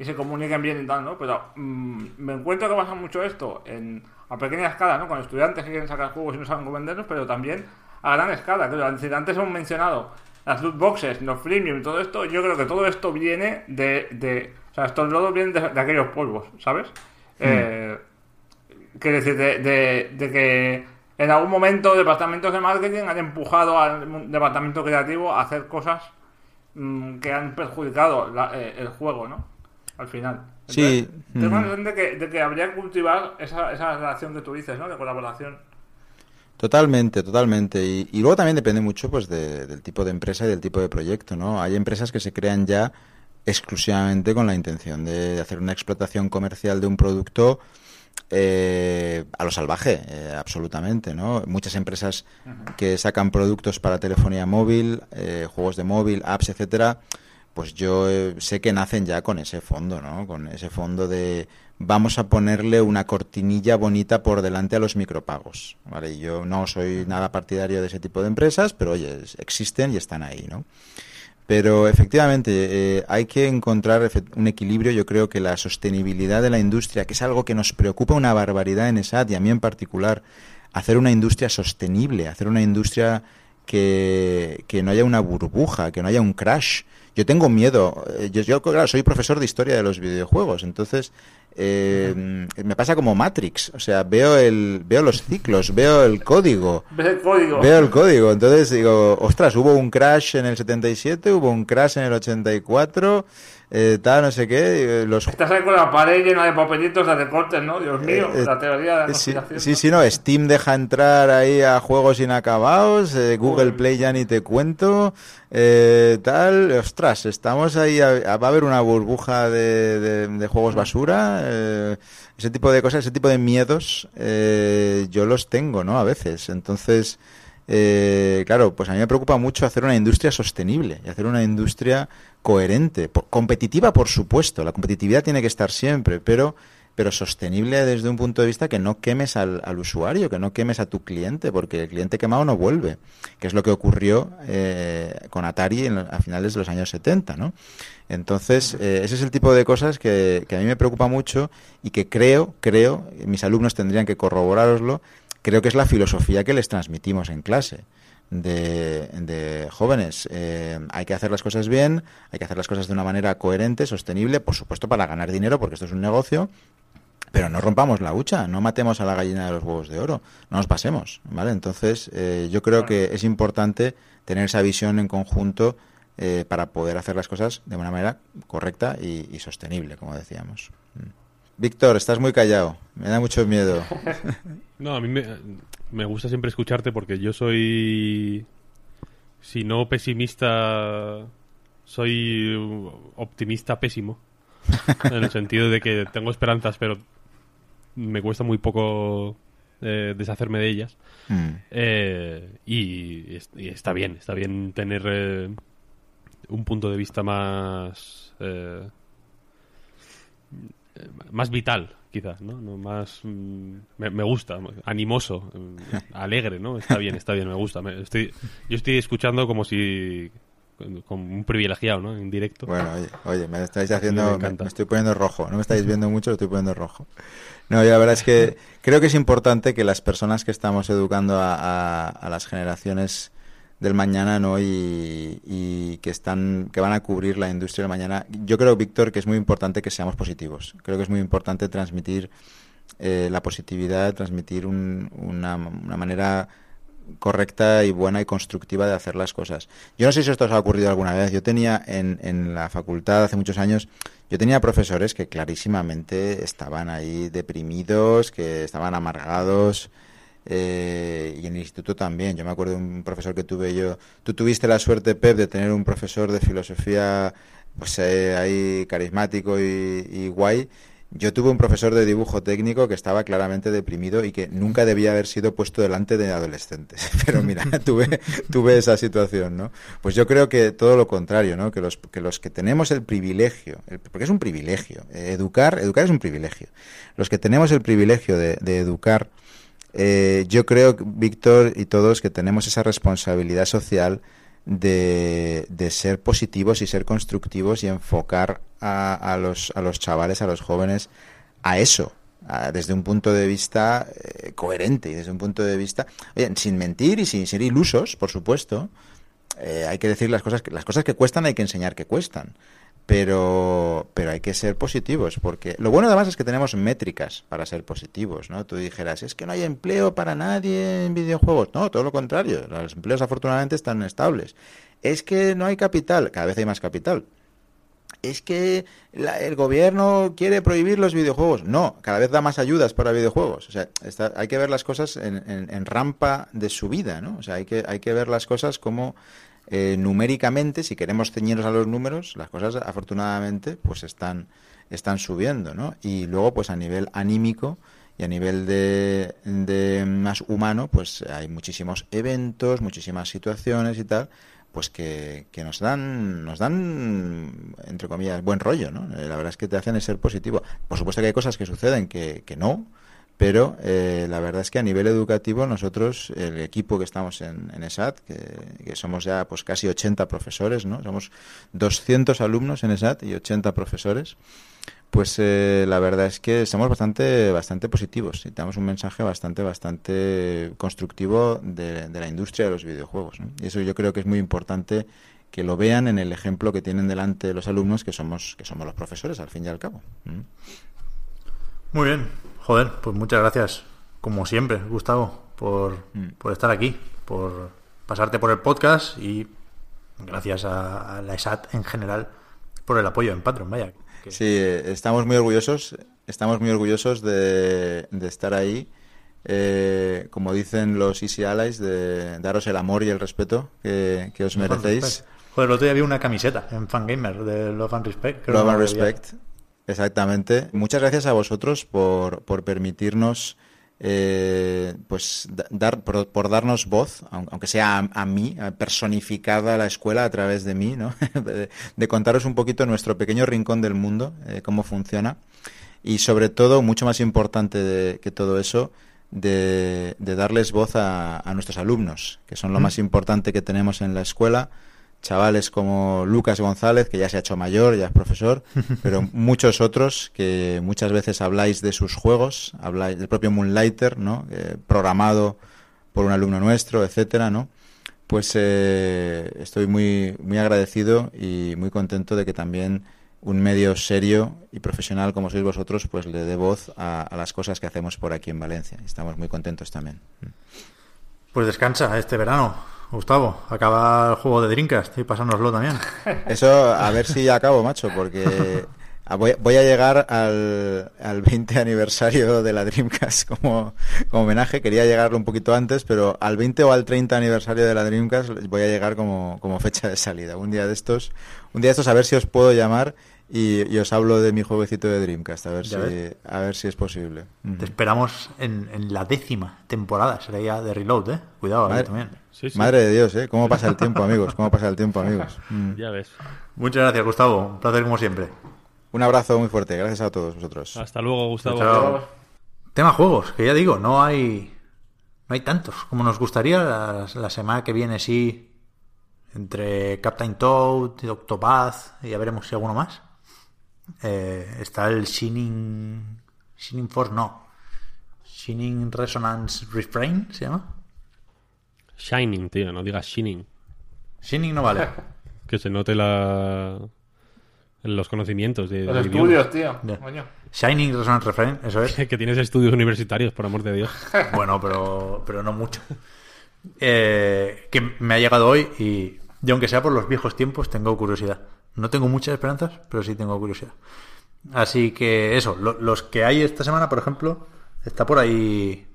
y se comuniquen bien y tal, ¿no? Pero mm, me encuentro que pasa mucho esto en, a pequeña escala, ¿no? Con estudiantes que quieren sacar juegos y no saben cómo venderlos, pero también a gran escala. Creo. Antes hemos mencionado las loot boxes, los freemium y todo esto. Yo creo que todo esto viene de. de o sea, estos lodos vienen de, aquellos polvos, ¿sabes? Eh, quiero decir, de, de, de que en algún momento departamentos de marketing han empujado al departamento creativo a hacer cosas mm, que han perjudicado eh, el juego, ¿no? Al final. sí. Tengo la de que, de que habría que cultivar esa, esa relación que tú dices, ¿no? De colaboración. Totalmente, totalmente. Y, y, luego también depende mucho pues de, del tipo de empresa y del tipo de proyecto, ¿no? Hay empresas que se crean ya exclusivamente con la intención de hacer una explotación comercial de un producto eh, a lo salvaje, eh, absolutamente, ¿no? Muchas empresas que sacan productos para telefonía móvil, eh, juegos de móvil, apps, etcétera, pues yo eh, sé que nacen ya con ese fondo, ¿no? Con ese fondo de vamos a ponerle una cortinilla bonita por delante a los micropagos, ¿vale? Yo no soy nada partidario de ese tipo de empresas, pero oye, existen y están ahí, ¿no? Pero efectivamente eh, hay que encontrar un equilibrio. Yo creo que la sostenibilidad de la industria, que es algo que nos preocupa una barbaridad en ESAT y a mí en particular, hacer una industria sostenible, hacer una industria que, que no haya una burbuja, que no haya un crash. Yo tengo miedo. Eh, yo, yo, claro, soy profesor de historia de los videojuegos, entonces eh, me pasa como Matrix, o sea, veo el veo los ciclos, veo el código. <laughs> el código? Veo el código, entonces digo, ostras, hubo un crash en el 77, hubo un crash en el 84, eh, tal, no sé qué. Los... Estás ahí con la pared llena de papelitos de recortes, ¿no? Dios mío, Eh, eh, la teoría de la Sí, sí, sí, no, Steam deja entrar ahí a juegos inacabados, eh, Google Uy. Play ya ni te cuento, eh, tal, ostras, estamos ahí, a- a- va a haber una burbuja de, de- de juegos basura, eh, ese tipo de cosas, ese tipo de miedos, eh, yo los tengo, ¿no? A veces, entonces, eh, claro, pues a mí me preocupa mucho hacer una industria sostenible y hacer una industria coherente, competitiva, por supuesto, la competitividad tiene que estar siempre, pero pero sostenible desde un punto de vista que no quemes al, usuario, que no quemes a tu cliente, porque el cliente quemado no vuelve, que es lo que ocurrió eh, con Atari en, a finales de los años 70, ¿no? Entonces, eh, ese es el tipo de cosas que, que a mí me preocupa mucho y que creo, creo, mis alumnos tendrían que corroborároslo, creo que es la filosofía que les transmitimos en clase. De, de jóvenes, eh, hay que hacer las cosas bien, hay que hacer las cosas de una manera coherente, sostenible, por supuesto para ganar dinero, porque esto es un negocio, pero no rompamos la hucha, no matemos a la gallina de los huevos de oro, no nos pasemos, ¿vale? Entonces, eh, yo creo que es importante tener esa visión en conjunto eh, para poder hacer las cosas de una manera correcta y, y sostenible, como decíamos. Mm. Víctor, estás muy callado, me da mucho miedo. <laughs> No, a mí me, me gusta siempre escucharte porque yo soy, si no pesimista, soy optimista pésimo. En el sentido de que tengo esperanzas, pero me cuesta muy poco eh, deshacerme de ellas. Mm. Eh, y, y está bien, está bien tener eh, un punto de vista más eh, más vital, quizás, ¿no? No más mm, me, me gusta, animoso, eh, <laughs> alegre, ¿no? Está bien, está bien, me gusta. Me- estoy, yo estoy escuchando como si como un privilegiado, ¿no? En directo. Bueno, oye, oye, me estáis haciendo, me, me estoy poniendo rojo. No me estáis viendo mucho, lo estoy poniendo rojo. No, y la verdad es que <laughs> creo que es importante que las personas que estamos educando a, a- a las generaciones del mañana, ¿no? Y, y que están, que van a cubrir la industria del mañana. Yo creo, Víctor, que es muy importante que seamos positivos. Creo que es muy importante transmitir eh, la positividad, transmitir un- una, una manera correcta y buena y constructiva de hacer las cosas. Yo no sé si esto os ha ocurrido alguna vez. Yo tenía en, en la facultad hace muchos años, yo tenía profesores que clarísimamente estaban ahí deprimidos, que estaban amargados. Eh, y en el instituto también. Yo me acuerdo de un profesor que tuve yo. Tú tuviste la suerte, Pep, de tener un profesor de filosofía, pues eh, ahí carismático y, guay. Yo tuve un profesor de dibujo técnico que estaba claramente deprimido y que nunca debía haber sido puesto delante de adolescentes. <laughs> Pero mira, <laughs> tuve, tuve esa situación, ¿no? Pues yo creo que todo lo contrario, ¿no? Que los que, los que tenemos el privilegio, porque es un privilegio, eh, educar, educar es un privilegio. Los que tenemos el privilegio de, de educar, eh, yo creo, Víctor y todos, que tenemos esa responsabilidad social de, ser positivos y ser constructivos y enfocar a, a los, a los chavales, a los jóvenes, a eso, a- desde un punto de vista eh, coherente y desde un punto de vista, oye, sin mentir y sin ser ilusos, por supuesto. Eh, hay que decir las cosas las cosas que cuestan hay que enseñar que cuestan pero pero hay que ser positivos porque lo bueno además es que tenemos métricas para ser positivos no tú dijeras es que no hay empleo para nadie en videojuegos no todo lo contrario los empleos afortunadamente están estables es que no hay capital cada vez hay más capital es que la- el gobierno quiere prohibir los videojuegos. No, cada vez da más ayudas para videojuegos. O sea, está- hay que ver las cosas en, en- en rampa de subida, ¿no? O sea, hay que, hay que ver las cosas como eh, numéricamente, si queremos ceñirnos a los números, las cosas afortunadamente pues están, están subiendo, ¿no? Y luego, pues a nivel anímico y a nivel de, de más humano, pues hay muchísimos eventos, muchísimas situaciones y tal, pues que, que nos dan, nos dan, entre comillas, buen rollo, ¿no? Eh, la verdad es que te hacen ser positivo. Por supuesto que hay cosas que suceden que, que no, pero eh, la verdad es que a nivel educativo nosotros, el equipo que estamos en, en ESAT, que, que somos ya pues casi 80 profesores, ¿no? Somos 200 alumnos en ESAT y 80 profesores, pues eh, la verdad es que somos bastante, bastante positivos y damos un mensaje bastante, bastante constructivo de, la industria de los videojuegos. ¿no? Y eso yo creo que es muy importante que lo vean en el ejemplo que tienen delante los alumnos, que somos, que somos los profesores, al fin y al cabo. Muy bien. Joder, pues muchas gracias, como siempre, Gustavo, por, Mm. por estar aquí, por pasarte por el podcast y gracias a, a la ESAT en general por el apoyo en Patreon, vaya. que- Sí, estamos muy orgullosos, estamos muy orgullosos de, de estar ahí. eh, como dicen los Easy Allies, de daros el amor y el respeto que, que os merecéis. Joder, el otro día había una camiseta en Fangamer de Love and Respect. creo Love and había. Exactamente. Muchas gracias a vosotros por, por permitirnos, eh, pues, da- dar, por, por darnos voz, aun- aunque sea a, a mí, a personificada la escuela a través de mí, ¿no? <laughs> de, de contaros un poquito nuestro pequeño rincón del mundo, eh, cómo funciona. Y sobre todo, mucho más importante de- que todo eso, de, de darles voz a, a nuestros alumnos, que son lo más importante que tenemos en la escuela chavales como Lucas González, que ya se ha hecho mayor, ya es profesor, <laughs> pero muchos otros que muchas veces habláis de sus juegos, habláis del propio Moonlighter, ¿no? Eh, programado por un alumno nuestro, etcétera, ¿no? Pues eh, estoy muy, muy agradecido y muy contento de que también un medio serio y profesional como sois vosotros, pues le dé voz a, a las cosas que hacemos por aquí en Valencia. Estamos muy contentos también. Pues descansa este verano, Gustavo. Acaba el juego de Dreamcast y pasárnoslo también. <laughs> Eso, a ver si acabo, macho, porque voy, a llegar al, al 20 aniversario de la Dreamcast como, como homenaje. Quería llegarlo un poquito antes, pero al 20 o al 30 aniversario de la Dreamcast voy a llegar como, como fecha de salida. Un día de estos, un día de estos a ver si os puedo llamar y, y os hablo de mi jueguecito de Dreamcast, a ver si, ves. a ver si es posible. Te esperamos en, en la décima temporada. Será ya de Reload, ¿eh? Cuidado ahí Madre, también. Sí, sí. madre de Dios, ¿eh? ¿Cómo pasa el tiempo, amigos? ¿Cómo pasa el tiempo, amigos? <laughs> Mm. Ya ves. Muchas gracias, Gustavo. Un placer como siempre. Un abrazo muy fuerte. Gracias a todos vosotros. Hasta luego, Gustavo. Chao. Tema juegos, que ya digo, no hay no hay tantos como nos gustaría. La, la semana que viene sí, entre Captain Toad y Octopath, y ya veremos si alguno más. Eh, está el Shining Shining Force, no. Shining Resonance Refrain, ¿se llama? Shining, tío, no digas Shining. Shining no vale. <laughs> Que se note la... los conocimientos de, Los estudios, tío. Coño. Shining Resonance Refrain, eso es. <laughs> que tienes estudios universitarios, por amor de Dios. <laughs> Bueno, pero, pero no mucho. Eh, que me ha llegado hoy y, y aunque sea por los viejos tiempos, tengo curiosidad. No tengo muchas esperanzas, pero sí tengo curiosidad. Así que eso, lo- los que hay esta semana, por ejemplo, está por ahí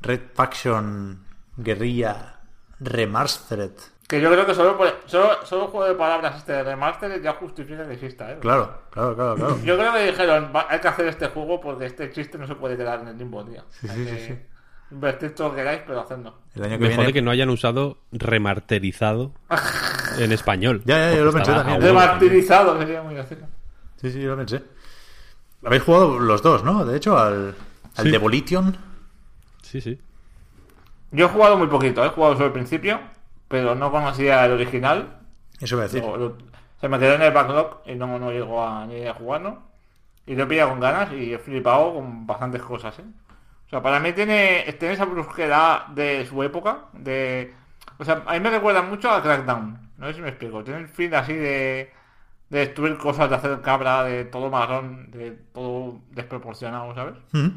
Red Faction Guerrilla Remastered. Que yo creo que solo, por- solo, solo juego de palabras este de remaster ya justifica que exista, ¿eh? Claro, claro, claro, claro. Yo creo que dijeron, "Va- hay que hacer este juego porque este chiste no se puede quedar en el limbo, tío. Sí, sí, que sí, sí. Invertir todo lo que queráis, pero hacedlo. El año que Me viene... jode que no hayan usado remarterizado <laughs> en español. Ya, ya, yo lo pensé también. Remartirizado sería muy gracioso. Sí, sí, yo lo pensé. Habéis jugado los dos, ¿no? De hecho, al, al Sí. Devolition. Sí, sí. Yo he jugado muy poquito, he jugado solo al principio. pero no conocía el original. Eso voy a decir. Lo- lo- se me quedó en el backlog y no, no llegó a, ni a jugarlo. Y lo he pillado con ganas y he flipado con bastantes cosas, ¿eh? O sea, para mí tiene, tiene esa brusquedad de su época, de... O sea, a mí me recuerda mucho a Crackdown, no sé si me explico. Tiene el fin así de, de destruir cosas, de hacer cabra, de todo marrón, de todo desproporcionado, ¿sabes? Mm.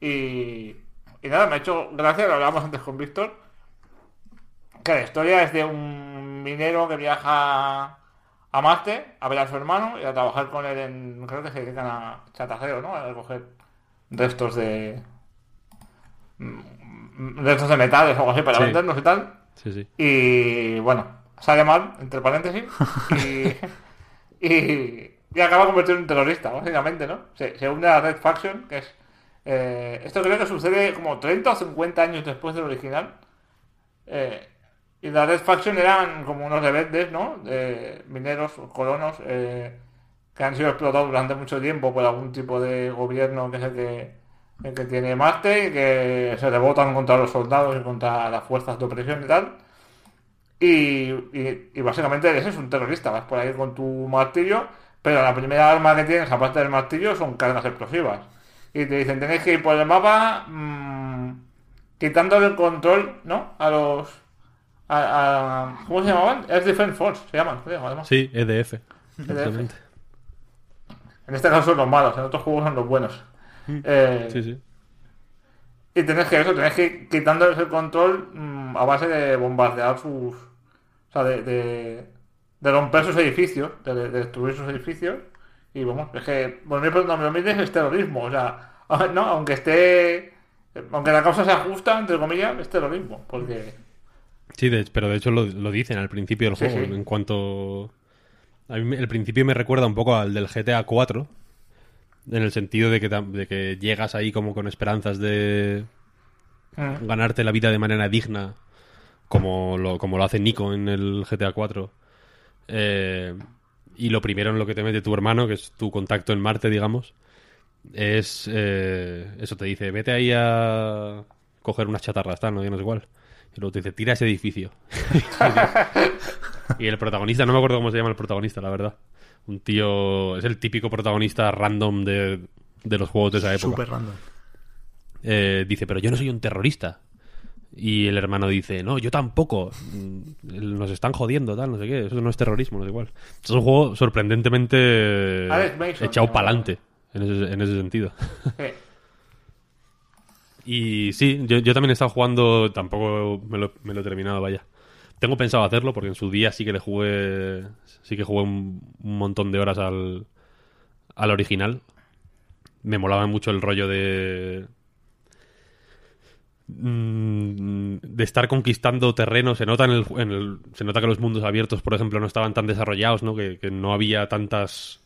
Y, y nada, me ha hecho gracia, lo hablábamos antes con Víctor, que la historia es de un minero que viaja a Marte a ver a su hermano y a trabajar con él en, creo que se dedican a chatarrero, ¿no? A recoger restos de mm, restos de metales o algo así para Sí. venderlos y tal. Sí, sí. Y bueno, sale mal, entre paréntesis. Y, <laughs> y, y acaba convertido en un terrorista, básicamente, ¿no? Se, se une a la Red Faction, que es. eh, esto creo que sucede como 30 o 50 años después del original. Eh, y la Red Faction eran como unos rebeldes, ¿no? De mineros, colonos, eh, que han sido explotados durante mucho tiempo por algún tipo de gobierno que es el que, el que tiene Marte y que se rebotan contra los soldados y contra las fuerzas de opresión y tal. Y, y- y básicamente ese es un terrorista, vas por ahí con tu martillo, pero la primera arma que tienes, aparte del martillo, son cargas explosivas. Y te dicen, tenéis que ir por el mapa mm, quitándole el control, ¿no? A los... A, a- ¿Cómo se llamaban? Air Defense Force, se llaman, creo, además. Sí, EDF. Exactamente. En este caso son los malos, en otros juegos son los buenos. <laughs> Eh, Sí, sí. Y tenés que eso, tenés que quitándoles el control mm, a base de bombardear sus. O sea, de, de, de romper sus edificios, de, de destruir sus edificios. Y vamos, es que por mí, por lo mires es terrorismo. O sea, <laughs> no, aunque esté. Aunque la causa sea justa, entre comillas, es terrorismo. Porque. Sí, de- pero de hecho lo, lo dicen al principio del Sí, juego. sí. En cuanto. A mí el principio me recuerda un poco al del GTA 4. En el sentido de que, tam- de que llegas ahí como con esperanzas de mm, ganarte la vida de manera digna. Como lo, como lo hace Nico en el GTA 4. Eh, y lo primero en lo que te mete tu hermano, que es tu contacto en Marte, digamos, es. eh, eso te dice: vete ahí a coger unas chatarras, tal, no, ya no es igual. Y luego te dice: tira ese edificio. <laughs> <laughs> y el protagonista, no me acuerdo cómo se llama el protagonista, la verdad. Un tío. Es el típico protagonista random de, de los juegos de esa época. Súper random. Eh, dice, pero yo no soy un terrorista. Y el hermano dice, no, yo tampoco. Mm, Nos están jodiendo, tal, no sé qué. Eso no es terrorismo, no es igual. Es un juego sorprendentemente echado adelante en ese, en ese sentido. <laughs> Y sí, yo, yo también he estado jugando, tampoco me lo, me lo he terminado, vaya. Tengo pensado hacerlo porque en su día sí que le jugué, sí que jugué un, un montón de horas al, al original. Me molaba mucho el rollo de mm, de estar conquistando terreno. Se nota en el, en el- se nota que los mundos abiertos, por ejemplo, no estaban tan desarrollados, ¿no? Que, que no había tantas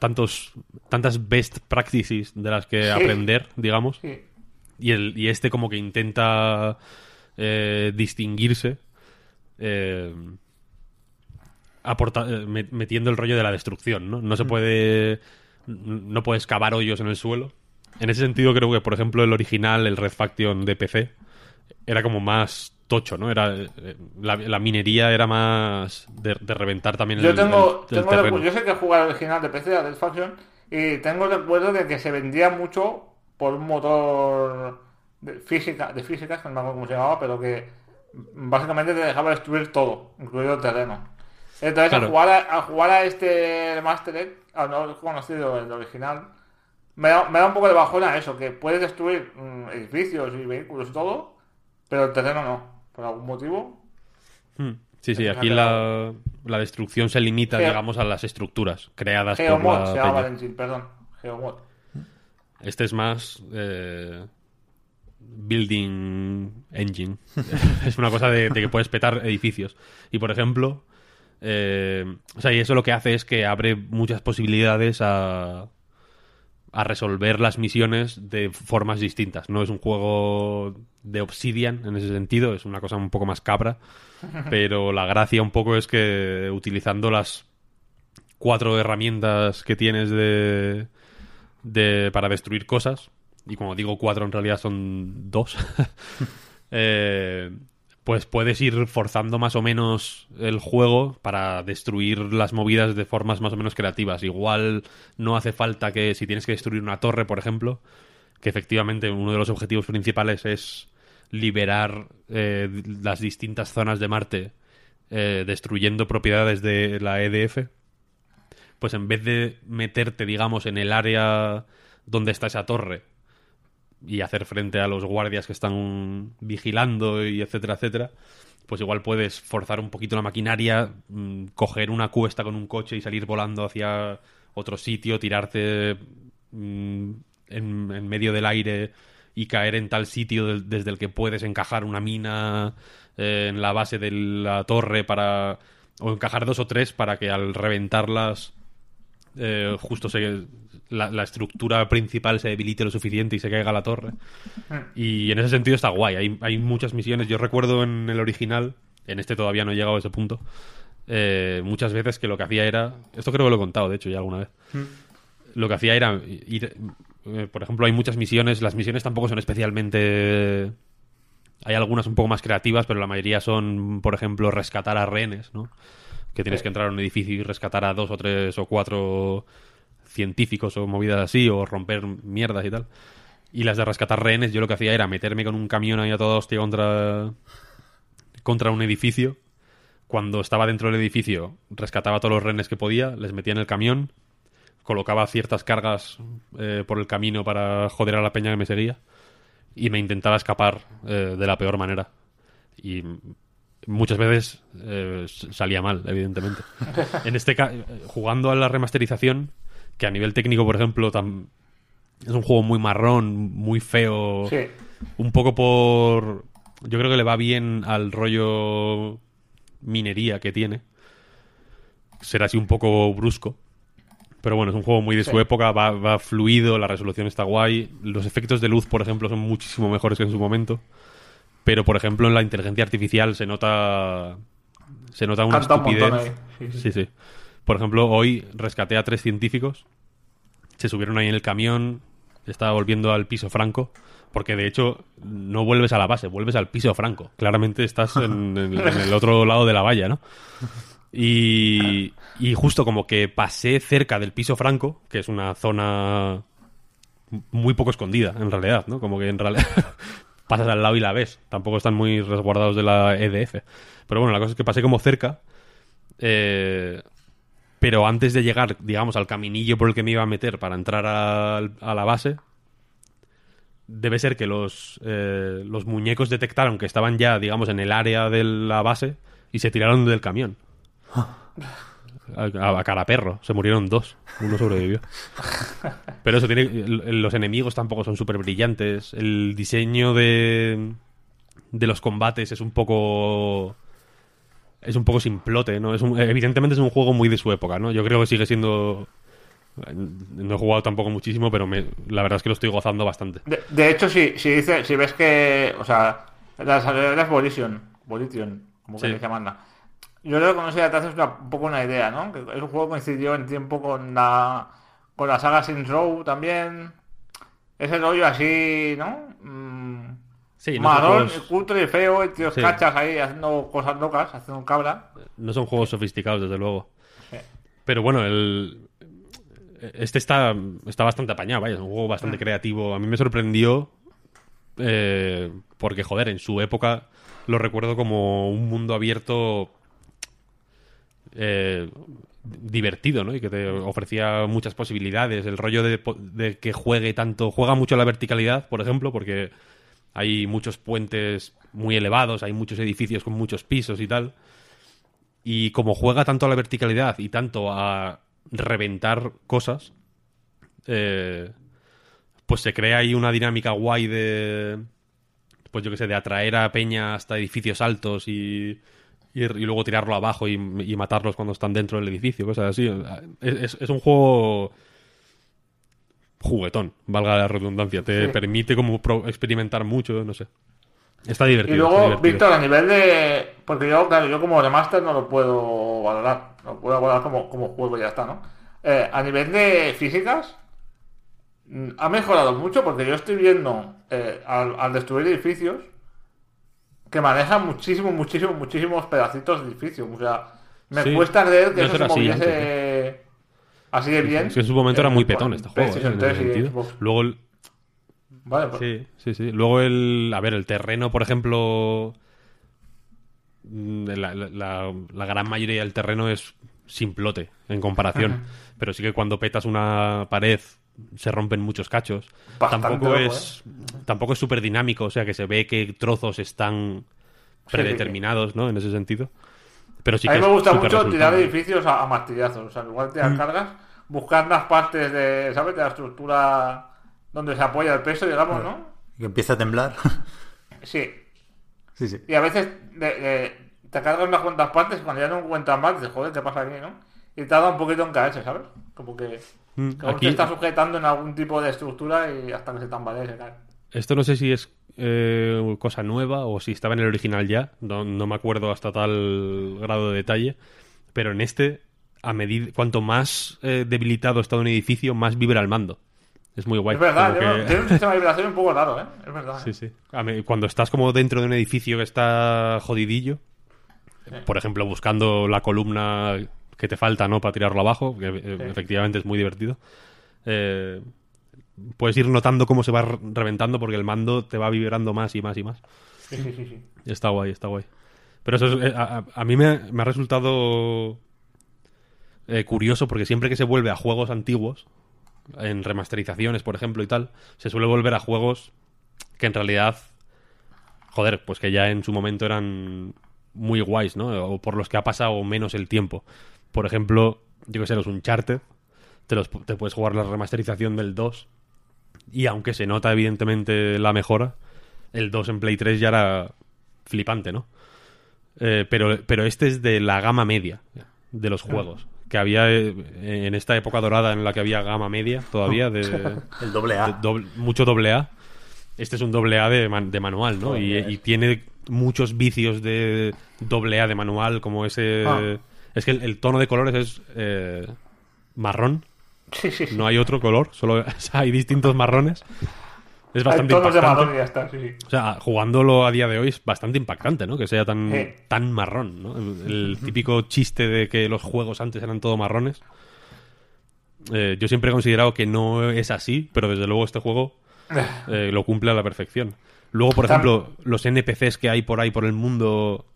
tantos tantas best practices de las que Sí. aprender, digamos sí. y, el, y este como que intenta eh, distinguirse eh, aporta- eh, me- metiendo el rollo de la destrucción, ¿no? No se puede no puedes cavar hoyos en el suelo. En ese sentido creo que, por ejemplo, el original, el Red Faction de PC, era como más tocho, ¿no? Era eh, la, la minería era más de, de reventar también Yo el, tengo, el- el tengo terreno. yo sé que he jugado el original de PC, Red Faction, y tengo recuerdo de que se vendía mucho por un motor de física, de física, no me acuerdo cómo se llamaba, pero que básicamente te dejaba destruir todo, incluido el terreno. Entonces, Claro. a, jugar a, a jugar a este Remastered, al no conocido el original, me da, me da un poco de bajona eso, que puedes destruir mm, edificios y vehículos y todo, pero el terreno no, por algún motivo. Hmm. Sí, sí, aquí la, la destrucción se limita, Geo- digamos, a las estructuras creadas por Geomod la se llama engine, perdón. Geomod. Este es más eh, building engine. <laughs> es una cosa de, de que puedes petar edificios. Y por ejemplo, eh, o sea, y eso lo que hace es que abre muchas posibilidades a, a resolver las misiones de formas distintas. No es un juego de Obsidian en ese sentido, es una cosa un poco más cabra. <laughs> Pero la gracia un poco es que utilizando las cuatro herramientas que tienes de, de para destruir cosas y como digo cuatro en realidad son dos <laughs> eh, pues puedes ir forzando más o menos el juego para destruir las movidas de formas más o menos creativas. Igual no hace falta que si tienes que destruir una torre, por ejemplo, que efectivamente uno de los objetivos principales es liberar eh, las distintas zonas de Marte eh, destruyendo propiedades de la EDF, pues en vez de meterte, digamos, en el área donde está esa torre y hacer frente a los guardias que están vigilando y etcétera, etcétera, pues igual puedes forzar un poquito la maquinaria, mm, coger una cuesta con un coche y salir volando hacia otro sitio, tirarte mm, en, en medio del aire y caer en tal sitio desde el que puedes encajar una mina eh, en la base de la torre para o encajar dos o tres para que al reventarlas eh, justo se, la, la estructura principal se debilite lo suficiente y se caiga la torre. Y en ese sentido está guay. Hay, hay muchas misiones. Yo recuerdo en el original, en este todavía no he llegado a ese punto, eh, muchas veces que lo que hacía era... Esto creo que lo he contado, de hecho, ya alguna vez. Lo que hacía era ir... eh, por ejemplo, hay muchas misiones. Las misiones tampoco son especialmente... Hay algunas un poco más creativas, pero la mayoría son, por ejemplo, rescatar a rehenes, ¿no? Que tienes que entrar a un edificio y rescatar a dos o tres o cuatro científicos o movidas así, o romper mierdas y tal. Y las de rescatar rehenes, yo lo que hacía era meterme con un camión ahí a toda hostia contra, contra un edificio. Cuando estaba dentro del edificio, rescataba a todos los rehenes que podía, les metía en el camión, colocaba ciertas cargas eh, por el camino para joder a la peña que me seguía y me intentaba escapar eh, de la peor manera. Y muchas veces eh, salía mal, evidentemente. en este ca- eh, jugando a la remasterización, que a nivel técnico, por ejemplo, es un juego muy marrón, muy feo, Sí. un poco por... Yo creo que le va bien al rollo minería que tiene. Será así un poco brusco. Pero bueno, es un juego muy de su época, va, va fluido, la resolución está guay. Los efectos de luz, por ejemplo, son muchísimo mejores que en su momento. Pero, por ejemplo, en la inteligencia artificial se nota. Se nota una Canta un estupidez. montón ahí. Sí, sí. sí, sí. Por ejemplo, hoy rescaté a tres científicos. Se subieron ahí en el camión. Estaba volviendo al piso franco. Porque de hecho, no vuelves a la base, vuelves al piso franco. Claramente estás en, <laughs> en- en el otro lado de la valla, ¿no? Y, y justo como que pasé cerca del piso franco, que es una zona muy poco escondida, en realidad, ¿no? Como que en realidad pasas al lado y la ves. Tampoco están muy resguardados de la EDF. Pero bueno, la cosa es que pasé como cerca. eh, pero antes de llegar, digamos, al caminillo por el que me iba a meter para entrar a, la base, debe ser que los, eh, los muñecos detectaron que estaban ya, digamos, en el área de la base y se tiraron del camión. A, a- cara perro. Se murieron dos. Uno sobrevivió. <laughs> Pero eso tiene. Los enemigos tampoco son súper brillantes. El diseño de. de los combates es un poco. Es un poco simplote, ¿no? Es un- evidentemente es un juego muy de su época, ¿no? Yo creo que sigue siendo. No he jugado tampoco muchísimo, pero me- la verdad es que lo estoy gozando bastante. De, de hecho, si, si, dice, si ves que. O sea, las aleras Volition. Volition, como que se llaman. Yo creo que con eso ya te haces una- un poco una idea, ¿no? Que el juego coincidió en tiempo con la. con la saga Saints Row también. Ese rollo así, ¿no? Mm, Sí, no marrón, juegos, cutre y feo, y tíos Sí. cachas ahí haciendo cosas locas, haciendo cabra. no son juegos sofisticados, desde luego. Sí. Pero bueno, el. Este está, está bastante apañado, vaya, es un juego bastante Mm. creativo. A mí me sorprendió. eh, porque, joder, en su época lo recuerdo como un mundo abierto. Eh, divertido, ¿no? Y que te ofrecía muchas posibilidades. El rollo de, que juegue tanto. Juega mucho la verticalidad, por ejemplo, porque hay muchos puentes muy elevados, hay muchos edificios con muchos pisos y tal. Y como juega tanto a la verticalidad y tanto a reventar cosas, eh, pues se crea ahí una dinámica guay de, pues yo qué sé, de atraer a peña hasta edificios altos y, y, y luego tirarlo abajo y, y matarlos cuando están dentro del edificio, cosas así. Es, es- es un juego juguetón, valga la redundancia. Te Sí. permite como pro- experimentar mucho, no sé. Está divertido. Y luego, divertido. Víctor, a nivel de. Porque yo, claro, yo como remaster no lo puedo valorar. No puedo valorar como, como juego y ya está, ¿no? Eh, a nivel de físicas, mm, ha mejorado mucho porque yo estoy viendo eh, al, al destruir edificios. Que maneja muchísimos, muchísimos, muchísimos pedacitos de edificios. O sea, me Sí. cuesta creer que No eso se moviese así de bien. Es que en su momento era muy Eh, petón este juego, ¿eh? En ese 3 y sentido. Xbox. Luego el, Vale, pues, Sí, sí, sí. Luego el. A ver, el terreno, por ejemplo. mm, La, la- la- la gran mayoría del terreno es simplote en comparación. Pero sí que cuando petas una pared se rompen muchos cachos. Bastante tampoco loco, ¿eh? es. Tampoco es súper dinámico, o sea que se ve que trozos están predeterminados, ¿no? En ese sentido. Pero sí a que mí me gusta mucho tirar edificios a, a martillazos. O sea, igual Mm. te las cargas, buscar las partes de, ¿sabes? De la estructura donde se apoya el peso, digamos, ¿no? Que empieza a temblar. <laughs> Sí. sí, sí. Y a veces de- de- te cargas unas cuantas partes y cuando ya no encuentras más, dices, joder, ¿qué pasa aquí, no? Y tarda un poquito en caerse, ¿sabes? Como que, Mm, aquí- te está sujetando en algún tipo de estructura y hasta que se tambalee. Esto no sé si es eh, cosa nueva o si estaba en el original ya, no, no me acuerdo hasta tal grado de detalle, pero en este, a medida cuanto más eh, debilitado está un edificio, más vibra el mando. Es muy guay. es verdad, tiene, que- tiene un sistema de <laughs> vibración un poco raro, ¿eh? Es verdad. Sí, ¿eh? sí. Cuando estás como dentro de un edificio que está jodidillo, por ejemplo, buscando la columna que te falta, ¿no? Para tirarlo abajo, que eh, efectivamente es muy divertido. eh, puedes ir notando cómo se va re- reventando porque el mando te va vibrando más y más y más. Sí, sí, sí, sí. Está guay, está guay. Pero eso es- eh, a, a- a mí me, me ha resultado eh, curioso porque siempre que se vuelve a juegos antiguos, en remasterizaciones, por ejemplo, y tal, se suele volver a juegos que en realidad, joder, pues que ya en su momento eran muy guays, ¿no? O por los que ha pasado menos el tiempo. Por ejemplo, yo que sé, los Uncharted, te, los, te puedes jugar la remasterización del 2 y aunque se nota evidentemente la mejora, el 2 en Play 3 ya era flipante, ¿no? Eh, pero, pero este es de la gama media de los juegos. Que había eh, en esta época dorada en la que había gama media todavía, de, <laughs> El doble A. doble- mucho doble A. Este es un doble A de, man- de manual, ¿no? Y, y tiene muchos vicios de doble A de manual, como ese... Ah. Es que el, el tono de colores es eh, marrón, Sí, sí, sí. no hay otro color, solo <laughs> o sea, hay distintos marrones. Es Hay bastante tonos de impactante. marrón y ya está, sí, sí. O sea, jugándolo a día de hoy es bastante impactante, ¿no? Que sea tan, Sí. tan marrón, ¿no? El, el típico chiste de que los juegos antes eran todo marrones. Eh, yo siempre he considerado que no es así, pero desde luego este juego <laughs> eh, lo cumple a la perfección. Luego, por ejemplo, los NPCs que hay por ahí por el mundo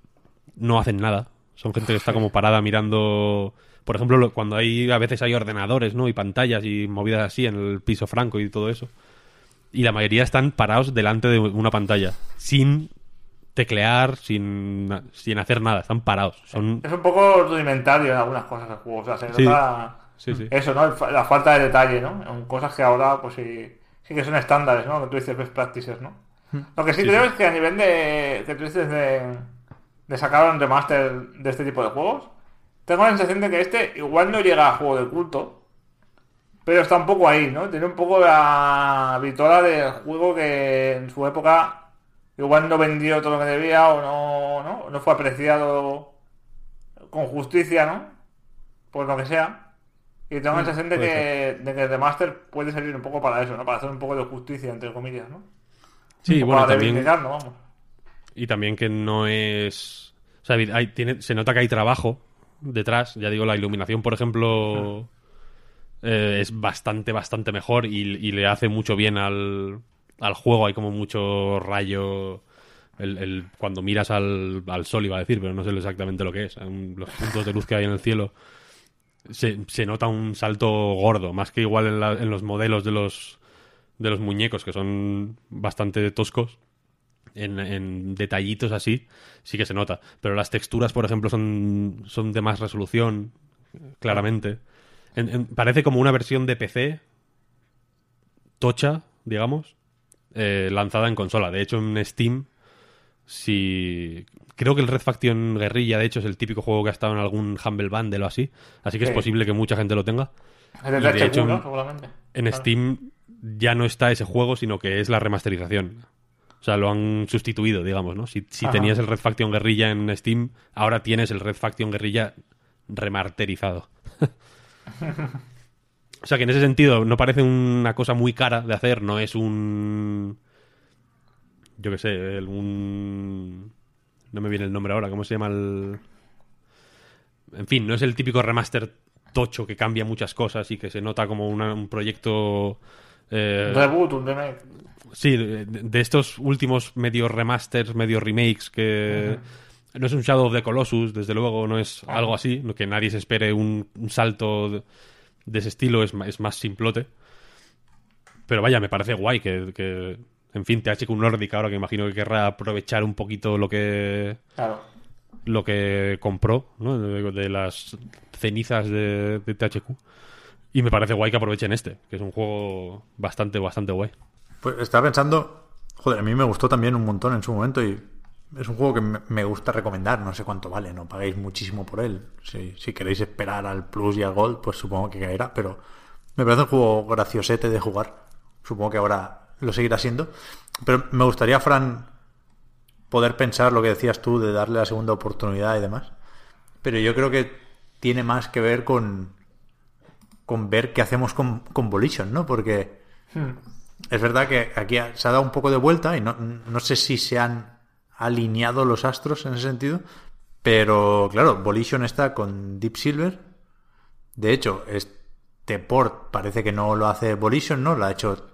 no hacen nada. Son gente que está como parada mirando. Por ejemplo, lo- cuando hay a veces hay ordenadores, ¿no? Y pantallas y movidas así en el piso franco y todo eso. Y la mayoría están parados delante de una pantalla, sin teclear, sin, sin hacer nada. Están parados. Son Es un poco rudimentario en algunas cosas del juego. O sea, se nota Sí, sí. eso, ¿no? La falta de detalle, ¿no? En cosas que ahora, pues sí, sí que son estándares, ¿no? Que tú dices best practices, ¿no? Lo que sí, Sí, creo sí. es que a nivel de. que tú dices de. De sacar un remaster de este tipo de juegos, tengo la sensación de que este igual no llega a juego de culto. Pero está un poco ahí, ¿no? Tiene un poco la vitola del juego que en su época igual no vendió todo lo que debía o no, ¿no? no fue apreciado con justicia, ¿no? Por lo que sea. Y tengo la sensación de que, de que el remaster puede servir un poco para eso, ¿no? Para hacer un poco de justicia, entre comillas, ¿no? Sí, O bueno, para también, reivindicarlo, vamos. y también que no es... O sea, se nota que hay trabajo detrás. Ya digo, la iluminación, por ejemplo, eh, es bastante, bastante mejor y, le hace mucho bien al, al juego. Hay como mucho rayo... El, el- cuando miras al, al sol iba a decir, pero no sé exactamente lo que es. Los puntos de luz que hay en el cielo. Se, se nota un salto gordo, más que igual en, la- en los modelos de los, de los muñecos, que son bastante toscos en, en detallitos así, sí que se nota. Pero las texturas, por ejemplo, son, son de más resolución, claramente. En- en- parece como una versión de PC tocha, digamos, eh, lanzada en consola. De hecho, en Steam, si... Creo que el Red Faction Guerrilla, de hecho, es el típico juego que ha estado en algún Humble Bundle o así. Así que es posible que mucha gente lo tenga. Y de hecho. En Claro. Steam ya no está ese juego, sino que es la remasterización. O sea, lo han sustituido, digamos, ¿no? Si, si tenías el Red Faction Guerrilla en Steam, ahora tienes el Red Faction Guerrilla remasterizado. <laughs> o sea, que en ese sentido no parece una cosa muy cara de hacer, no es un... Yo qué sé, un... No me viene el nombre ahora. ¿Cómo se llama el...? En fin, no es el típico remaster tocho que cambia muchas cosas y que se nota como una- un proyecto... eh, Reboot, un remake. Sí, de, estos últimos medio remasters, medio remakes que no es un Shadow of the Colossus, desde luego no es algo así, no que nadie se espere un, un salto de, de ese estilo, es, es más simplote. Pero vaya, me parece guay que, que, en fin, THQ Nordic ahora que imagino que querrá aprovechar un poquito lo que Claro. lo que compró, ¿no? De, de las cenizas de, de THQ. Y me parece guay que aprovechen este, que es un juego bastante, bastante guay. Pues estaba pensando, joder, a mí me gustó también un montón en su momento y es un juego que me, gusta recomendar, no sé cuánto vale, no pagáis muchísimo por él. Si, si queréis esperar al Plus y al Gold, pues supongo que caerá, pero me parece un juego graciosete de jugar. Supongo que ahora lo seguirá siendo. Pero me gustaría, Fran, poder pensar lo que decías tú de darle la segunda oportunidad y demás. Pero yo creo que tiene más que ver con, con ver qué hacemos con, con Volition, ¿no? Porque es verdad que aquí se ha dado un poco de vuelta y no, no sé si se han alineado los astros en ese sentido, pero claro, Volition está con Deep Silver. De hecho, este port parece que no lo hace Volition, ¿no? Lo ha hecho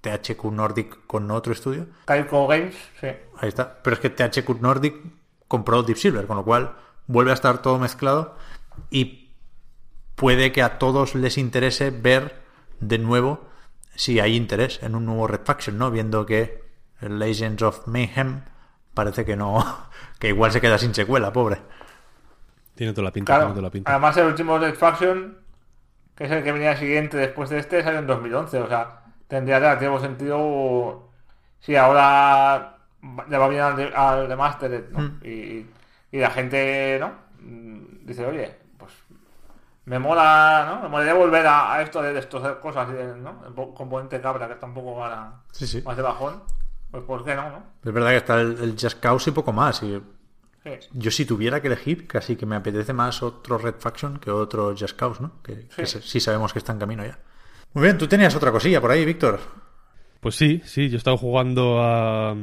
THQ Nordic con otro estudio. Kaiko Games, sí. Ahí está. Pero es que THQ Nordic compró Deep Silver, con lo cual vuelve a estar todo mezclado y puede que a todos les interese ver de nuevo si hay interés en un nuevo Red Faction, ¿no? Viendo que el Legends of Mayhem parece que no, <laughs> que igual se queda sin secuela, pobre. Tiene toda la pinta, Claro. tiene toda la pinta. Además, el último Red Faction, que es el que venía siguiente después de este, salió en 2011. O sea, tendría relativo sentido si ahora le va bien al, de- al ¿no? Mm. Y, y la gente, ¿no? Mm, Dice, oye, me mola, ¿no? Me molaría volver a, a esto de destrozar cosas, y de, ¿no? El po- componente cabra que está un poco ahora Sí, sí. más de bajón. Pues, ¿por qué no, no? Es verdad que está el, el Just Cause y poco más. Y Sí. yo si tuviera que elegir, casi que me apetece más otro Red Faction que otro Just Cause, ¿no? Que, sí sabemos que está en camino ya. Muy bien, tú tenías otra cosilla por ahí, Víctor. Pues sí, sí, yo he estado jugando a, a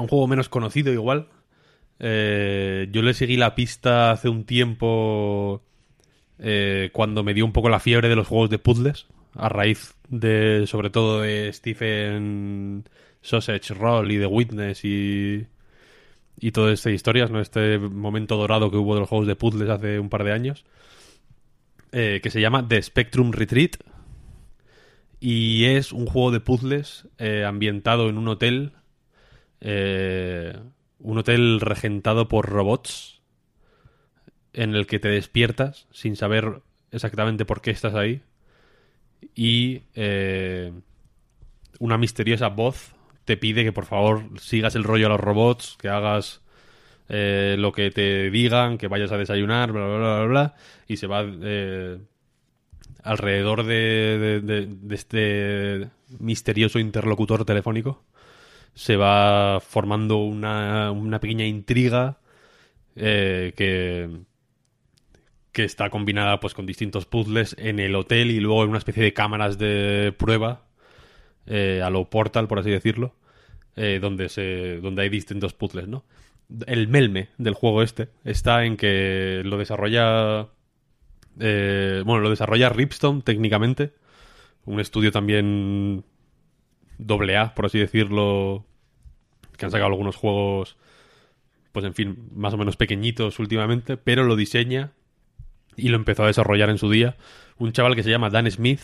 un juego menos conocido igual. Eh, yo le seguí la pista hace un tiempo eh, cuando me dio un poco la fiebre de los juegos de puzzles, a raíz de, sobre todo de Stephen Sausage Roll y de Witness y, y todas estas historias, ¿no? Este momento dorado que hubo de los juegos de puzzles hace un par de años, eh, que se llama The Spectrum Retreat, y es un juego de puzzles eh, ambientado en un hotel. un hotel regentado por robots. En el que te despiertas sin saber exactamente por qué estás ahí. Y eh, una misteriosa voz te pide que por favor sigas el rollo a los robots, que hagas eh, lo que te digan, que vayas a desayunar, bla, bla, bla, bla, bla. Y se va eh, alrededor de, de- de- de este misterioso interlocutor telefónico se va formando una, una pequeña intriga que, que está combinada pues con distintos puzzles en el hotel y luego en una especie de cámaras de prueba eh, a lo portal por así decirlo eh, donde se donde hay distintos puzzles no el melme del juego este está en que lo desarrolla eh, bueno, lo desarrolla Ripstone técnicamente. Un estudio también doble A, por así decirlo, que han sacado algunos juegos, pues en fin, más o menos pequeñitos últimamente, pero lo diseña y lo empezó a desarrollar en su día un chaval que se llama Dan Smith,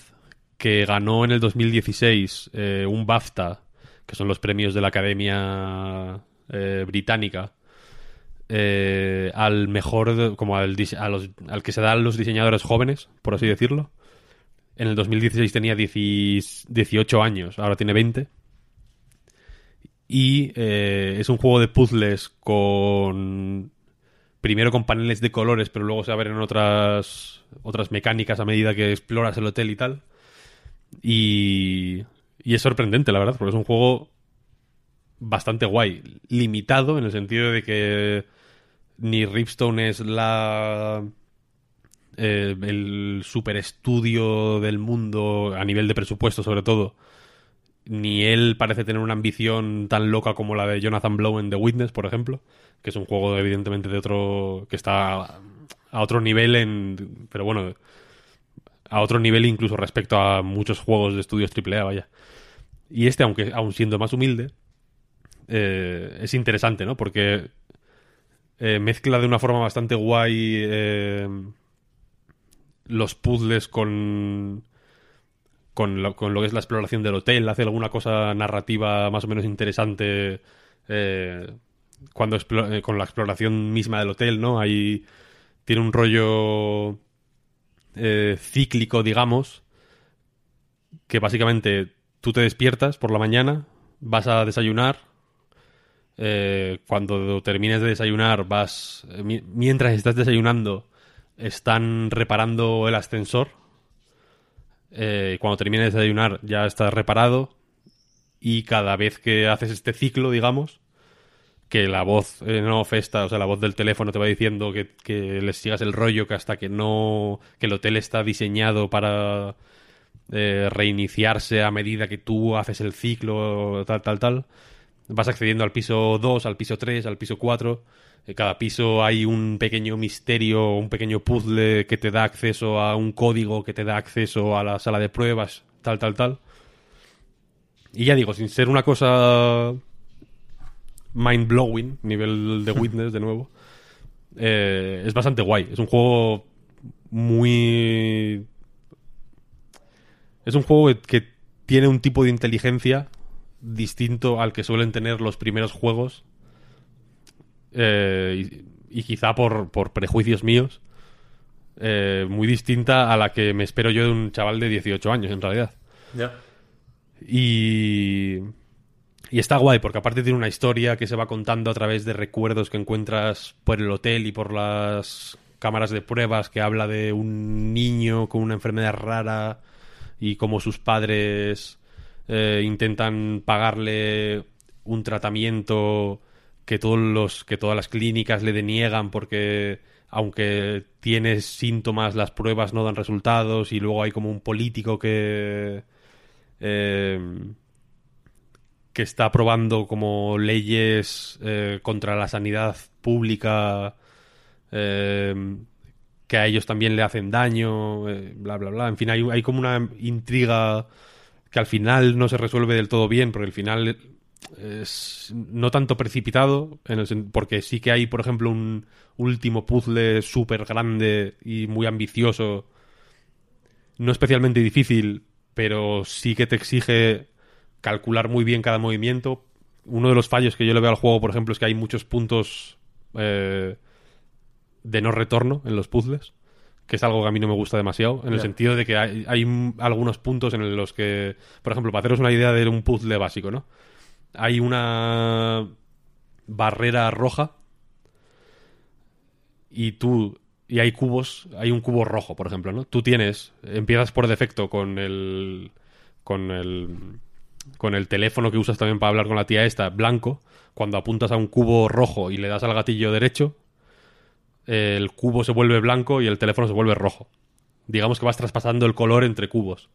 que ganó en el 2016 eh, un BAFTA, que son los premios de la Academia eh, Británica, eh, al mejor, como al, al que se da a los diseñadores jóvenes, por así decirlo. En el 2016 tenía 10 18 años, ahora tiene 20. Y es un juego de puzzles con... Primero con paneles de colores, pero luego se abren otras, otras mecánicas a medida que exploras el hotel y tal. Y, y es sorprendente, la verdad, porque es un juego bastante guay. Limitado en el sentido de que ni Ripstone es la eh, el super estudio del mundo a nivel de presupuesto sobre todo ni él parece tener una ambición tan loca como la de Jonathan Blow en The Witness, por ejemplo, que es un juego evidentemente de otro que está a otro nivel en pero bueno, a otro nivel incluso respecto a muchos juegos de estudios AAA, vaya. Y este, aunque aún siendo más humilde, eh, es interesante, ¿no? Porque eh, mezcla de una forma bastante guay eh, los puzzles con, con lo, con, lo, que es la exploración del hotel, hace alguna cosa narrativa más o menos interesante eh, cuando eh, con la exploración misma del hotel, ¿no? Hay, tiene un rollo eh, cíclico, digamos, que básicamente tú te despiertas por la mañana, vas a desayunar, cuando termines de desayunar vas, mientras estás desayunando, están reparando el ascensor, eh, cuando termines de desayunar ya está reparado y cada vez que haces este ciclo, digamos, que la voz eh, no festa, o sea, la voz del teléfono te va diciendo que, que les sigas el rollo, que hasta que no, que el hotel está diseñado para eh, reiniciarse a medida que tú haces el ciclo, tal, tal, tal. Vas accediendo al piso 2, al piso 3, al piso 4. En cada piso hay un pequeño misterio, un pequeño puzzle que te da acceso a un código, que te da acceso a la sala de pruebas, tal, tal, tal. Y ya digo, sin ser una cosa mind blowing, nivel de Witness de nuevo, <laughs> eh, es bastante guay. Es un juego muy. Es un juego que tiene un tipo de inteligencia distinto al que suelen tener los primeros juegos. Eh, y, y, quizá por, por prejuicios míos. Eh, muy distinta a la que me espero yo de un chaval de 18 años, en realidad. Ya. Yeah. Y. Y está guay, porque aparte tiene una historia que se va contando a través de recuerdos que encuentras por el hotel y por las cámaras de pruebas, que habla de un niño con una enfermedad rara y cómo sus padres eh, intentan pagarle un tratamiento que todos los que todas las clínicas le deniegan porque aunque tiene síntomas las pruebas no dan resultados y luego hay como un político que eh, que está aprobando como leyes eh, contra la sanidad pública eh, que a ellos también le hacen daño, bla, bla, bla. En fin, hay, hay, como una intriga que al final no se resuelve del todo bien, porque al final es no tanto precipitado, en el, porque sí que hay, por ejemplo, un último puzzle súper grande y muy ambicioso, no especialmente difícil, pero sí que te exige calcular muy bien cada movimiento. Uno de los fallos que yo le veo al juego, por ejemplo, es que hay muchos puntos eh, de no retorno en los puzzles, que es algo que a mí no me gusta demasiado, en yeah. el sentido de que hay, hay, algunos puntos en los que, por ejemplo, para haceros una idea de un puzzle básico, ¿no? Hay una barrera roja y tú y hay cubos, hay un cubo rojo, por ejemplo, ¿no? Tú tienes, empiezas por defecto con el con el con el teléfono que usas también para hablar con la tía esta, blanco, cuando apuntas a un cubo rojo y le das al gatillo derecho, el cubo se vuelve blanco y el teléfono se vuelve rojo. Digamos que vas traspasando el color entre cubos,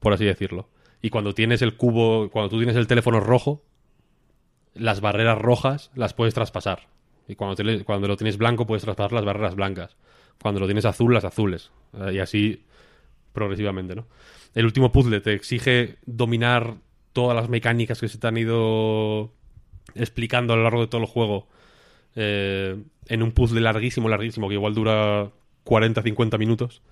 por así decirlo. Y cuando tienes el cubo, cuando tú tienes el teléfono rojo, las barreras rojas las puedes traspasar. Y cuando, te, cuando lo tienes blanco puedes traspasar las barreras blancas. Cuando lo tienes azul, las azules. Y así progresivamente, ¿no? El último puzzle te exige dominar todas las mecánicas que se te han ido explicando a lo largo de todo el juego eh, en un puzzle larguísimo, larguísimo, que igual dura 40-50 minutos.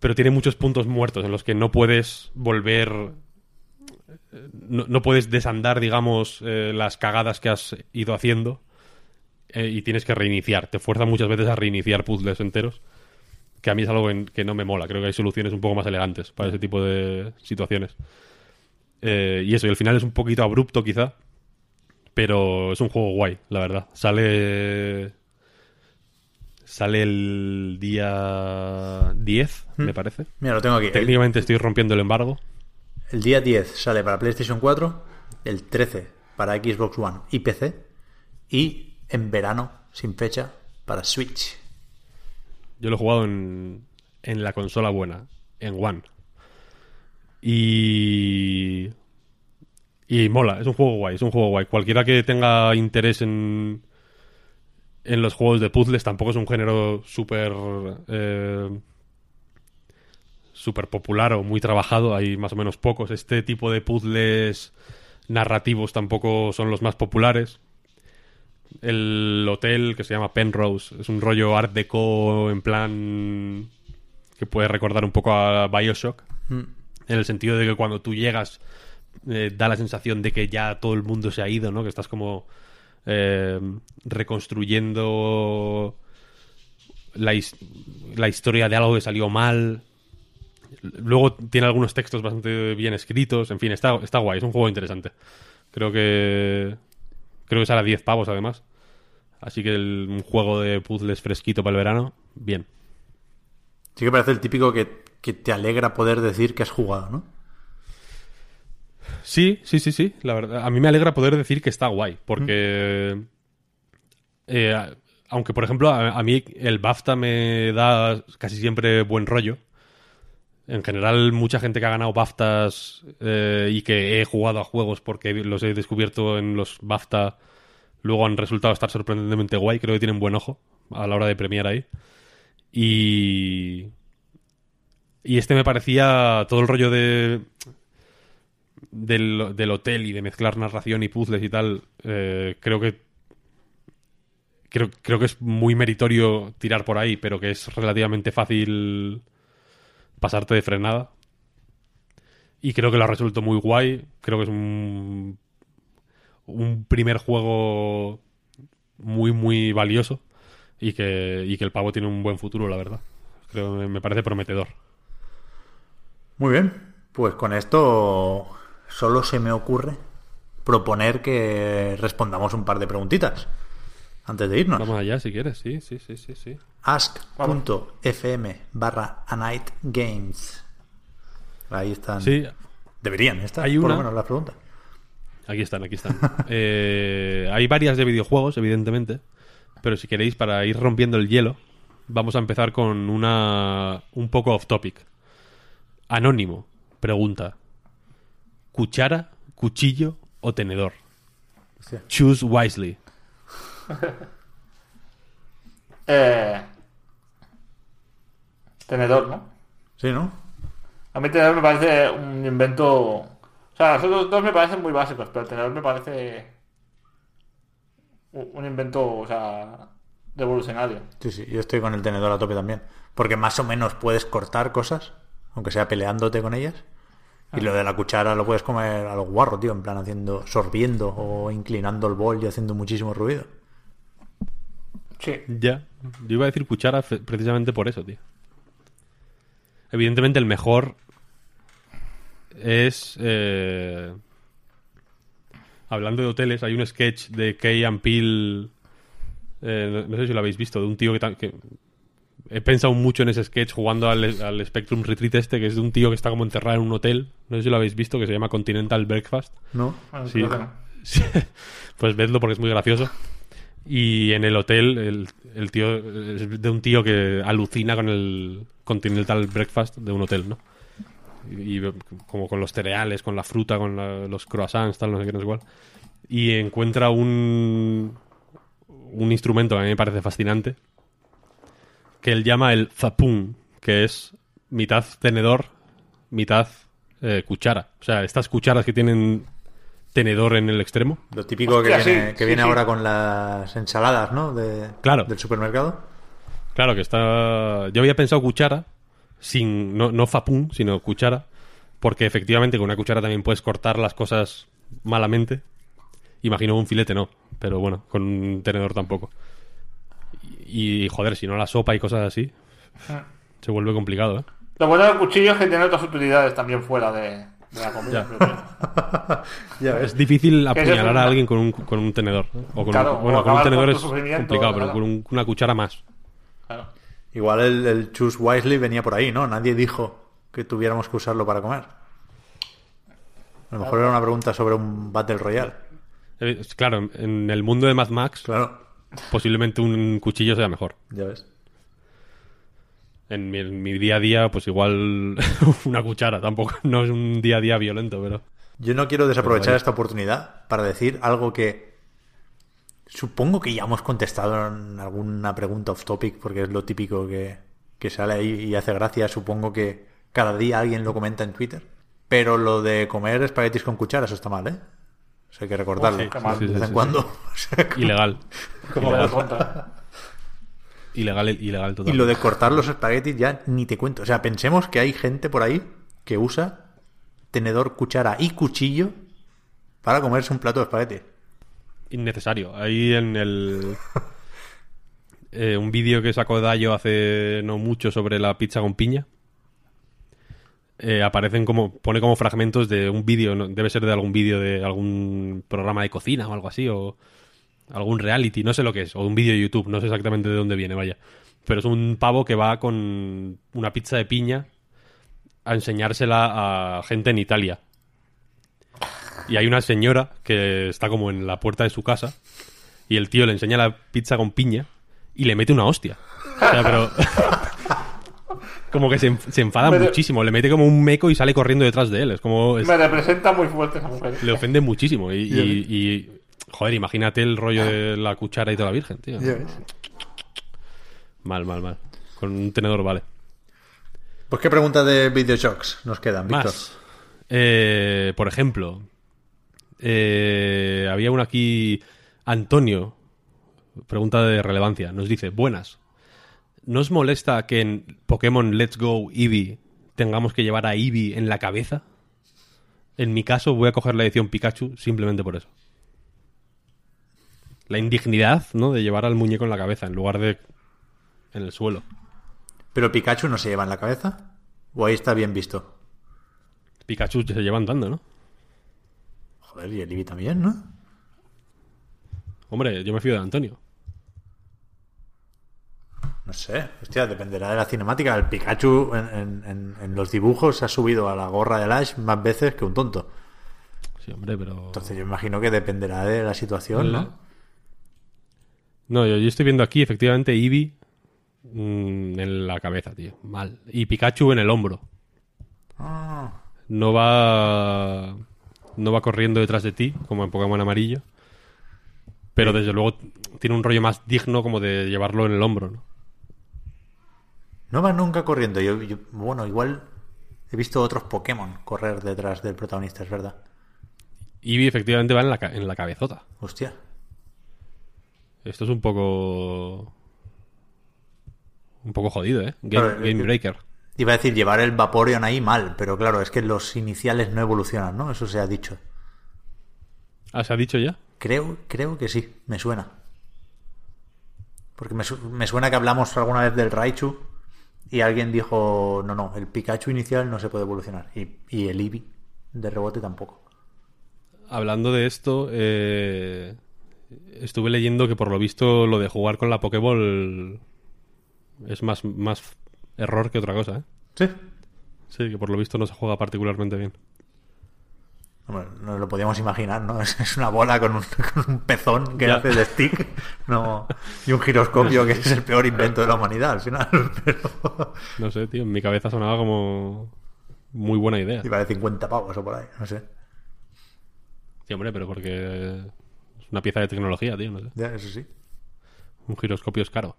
Pero tiene muchos puntos muertos en los que no puedes volver. No, no puedes desandar, digamos, eh, las cagadas que has ido haciendo. Eh, y tienes que reiniciar. Te fuerza muchas veces a reiniciar puzzles enteros que a mí es algo que no me mola. Creo que hay soluciones un poco más elegantes para ese tipo de situaciones. Eh, y eso, y el final es un poquito abrupto quizá, pero es un juego guay, la verdad. Sale... Sale el día 10, hmm. me parece. Mira, lo tengo aquí. Técnicamente el... estoy rompiendo el embargo. El día 10 sale para PlayStation 4, el 13 para Xbox One y PC, y en verano, sin fecha, para Switch. Yo lo he jugado en, en la consola buena, en One. Y Y mola, es un juego guay, es un juego guay. Cualquiera que tenga interés en, en los juegos de puzzles, tampoco es un género súper eh, súper popular o muy trabajado, hay más o menos pocos. Este tipo de puzzles narrativos tampoco son los más populares. El hotel que se llama Penrose es un rollo art deco en plan que puede recordar un poco a Bioshock. En el sentido de que cuando tú llegas eh, da la sensación de que ya todo el mundo se ha ido, ¿no? Que estás como eh, reconstruyendo la, la historia de algo que salió mal. Luego tiene algunos textos bastante bien escritos. En fin, está, está guay. Es un juego interesante. Creo que. Creo que sale a 10 pavos además. Así que el- un juego de puzzles fresquito para el verano, bien. Sí que parece el típico que, que te alegra poder decir que has jugado, ¿no? Sí, sí, sí, sí. La verdad, a mí me alegra poder decir que está guay, porque eh, aunque por ejemplo a, a mí el BAFTA me da casi siempre buen rollo. En general, mucha gente que ha ganado BAFTAs eh, y que he jugado a juegos porque los he descubierto en los BAFTA, luego han resultado estar sorprendentemente guay. Creo que tienen buen ojo a la hora de premiar ahí. Y. Y este me parecía todo el rollo de del, del hotel y de mezclar narración y puzzles y tal, eh, creo que creo, creo que es muy meritorio tirar por ahí, pero que es relativamente fácil pasarte de frenada. Y creo que lo ha resuelto muy guay. Creo que es un, un primer juego muy, muy valioso. Y que, y que el pavo tiene un buen futuro, la verdad. Creo me parece prometedor. Muy bien. Pues con esto solo se me ocurre proponer que respondamos un par de preguntitas antes de irnos. Vamos allá si quieres, sí, sí, sí, sí, sí. ask.fm barra a night games. Ahí están. Sí, Deberían estar, Hay por lo una- menos las preguntas. Aquí están, aquí están. <laughs> Eh, hay varias de videojuegos, evidentemente. Pero si queréis, para ir rompiendo el hielo, vamos a empezar con una un poco off topic. Anónimo, pregunta. ¿Cuchara, cuchillo o tenedor? Choose wisely. <laughs> Eh, tenedor, ¿no? Sí, ¿no? A mí tenedor me parece un invento... O sea, los otros dos me parecen muy básicos, pero el tenedor me parece un un invento, o sea, revolucionario. Sí, sí, yo estoy con el tenedor a tope también. Porque más o menos puedes cortar cosas, aunque sea peleándote con ellas. Y lo de la cuchara lo puedes comer a lo guarro, tío, en plan haciendo, sorbiendo o inclinando el bol y haciendo muchísimo ruido. Sí. Ya. Yo iba a decir cuchara precisamente por eso, tío. Evidentemente el mejor es... eh, Hablando de hoteles, hay un sketch de Key and Peele... eh, no, no sé si lo habéis visto, de un tío que, que... He pensado mucho en ese sketch jugando al, al Spectrum Retreat este, que es de un tío que está como encerrado en un hotel. No sé si lo habéis visto, que se llama Continental Breakfast. ¿No? Bueno, Sí. no. <laughs> Sí. Pues vedlo porque es muy gracioso. Y en el hotel, el, el tío es de un tío que alucina con el Continental Breakfast de un hotel, ¿no? Y, y como con los cereales, con la fruta, con la- los croissants, tal, no sé qué, no sé cuál. Y encuentra un, un instrumento que a mí me parece fascinante, que él llama el zapun, que es mitad tenedor, mitad eh, cuchara. O sea, estas cucharas que tienen tenedor en el extremo. Lo típico que viene, sí, que sí, viene sí. ahora con las ensaladas, ¿no? De, Claro. Del supermercado. Claro, que está. Yo había pensado cuchara, sin. No, no fapún, sino cuchara. Porque efectivamente con una cuchara también puedes cortar las cosas malamente. Imagino un filete no, pero bueno, con un tenedor tampoco. Y, joder, si no la sopa y cosas así, se vuelve complicado, ¿eh? Lo bueno del cuchillo es que tiene otras utilidades también fuera de, de la comida. Ya. <laughs> Es difícil apuñalar a alguien con un, con un tenedor. ¿eh? O con Claro, un, bueno, o con un tenedor con es complicado, pero claro. con un- una cuchara más. Claro. Igual el, el Choose Wisely venía por ahí, ¿no? Nadie dijo que tuviéramos que usarlo para comer. A lo mejor era una pregunta sobre un Battle Royale. Eh, Claro, en- en el mundo de Mad Max, Claro, posiblemente un cuchillo sea mejor. ya ves. En mi, en mi día a día, pues igual <laughs> una cuchara. Tampoco <laughs> no es un día a día violento, pero. Yo no quiero desaprovechar esta oportunidad para decir algo que supongo que ya hemos contestado en alguna pregunta off topic, porque es lo típico que, que sale ahí y hace gracia. Supongo que cada día alguien lo comenta en Twitter. Pero lo de comer espaguetis con cuchara, eso está mal, ¿eh? Eso hay que recordarlo. Sí, qué mal. de Sí, vez sí, en sí, cuando. <laughs> O sea, Ilegal. Como Ilegal. Ilegal, ilegal Y total. lo de cortar los espaguetis ya ni te cuento. O sea, pensemos que hay gente por ahí que usa tenedor, cuchara y cuchillo para comerse un plato de espagueti. Innecesario. Ahí en el. <laughs> eh, un vídeo que sacó Dayo hace no mucho sobre la pizza con piña. Eh, aparecen como. Pone como fragmentos de un vídeo. ¿no? Debe ser de algún vídeo de algún programa de cocina o algo así. O algún reality. No sé lo que es. O un vídeo de YouTube. No sé exactamente de dónde viene, vaya. Pero es un pavo que va con una pizza de piña a enseñársela a gente en Italia. Y hay una señora que está como en la puerta de su casa y el tío le enseña la pizza con piña y le mete una hostia. O sea, pero... <laughs> como que se, enf- se enfada muchísimo, le mete como un meco y sale corriendo detrás de él. Es como... es- Me representa muy fuerte esa mujer. le ofende muchísimo. Y, y- y, joder, imagínate el rollo de la cuchara y toda la virgen, tío. Mal, mal, mal. Con un tenedor vale. Pues qué preguntas de videoshocks nos quedan, Víctor. Más. Eh, por ejemplo, eh, había uno aquí, Antonio, pregunta de relevancia, nos dice, buenas, ¿no os molesta que en Pokémon Let's Go Eevee tengamos que llevar a Eevee en la cabeza? En mi caso voy a coger la edición Pikachu simplemente por eso. La indignidad, ¿no? De llevar al muñeco en la cabeza en lugar de en el suelo. ¿Pero Pikachu no se lleva en la cabeza? ¿O ahí está bien visto? Pikachu se lleva andando, ¿no? Joder, y el Eevee también, ¿no? Hombre, yo me fío de Antonio. No sé, hostia, dependerá de la cinemática. El Pikachu en, en- en- en los dibujos se ha subido a la gorra de Ash más veces que un tonto. Sí, hombre, pero... Entonces yo imagino que dependerá de la situación. ¿no? No, yo, yo estoy viendo aquí efectivamente Eevee mm, en la cabeza, tío. Mal. Y Pikachu en el hombro. Ah, No va. No va corriendo detrás de ti, como en Pokémon amarillo. Pero desde luego tiene un rollo más digno como de llevarlo en el hombro, ¿no? No va nunca corriendo. Yo, yo- bueno, igual he visto otros Pokémon correr detrás del protagonista, es verdad. Eevee efectivamente va en la, en la cabezota. Hostia. Esto es un poco. Un poco jodido, ¿eh? Game, Claro, Game Breaker. Iba a decir llevar el Vaporeon ahí mal, pero claro, es que los iniciales no evolucionan, ¿no? Eso se ha dicho. Ah, ¿se ha dicho ya? Creo, creo que sí, me suena. Porque me, su- me suena que hablamos alguna vez del Raichu y alguien dijo, no, no, el Pikachu inicial no se puede evolucionar. Y, y el Eevee de rebote tampoco. Hablando de esto, eh, estuve leyendo que por lo visto lo de jugar con la Pokéball es más, más error que otra cosa, ¿eh? Sí. Sí, que por lo visto no se juega particularmente bien. Hombre, no lo podíamos imaginar, ¿no? <laughs> Es una bola con un, con un pezón que Ya. hace de stick no, y un giroscopio que es el peor invento de la humanidad al final. <laughs> Pero No sé, tío, en mi cabeza sonaba como muy buena idea. iba de 50 pavos o por ahí, no sé. Sí, hombre, pero porque es una pieza de tecnología, tío, no sé. Ya, eso sí. Un giroscopio es caro.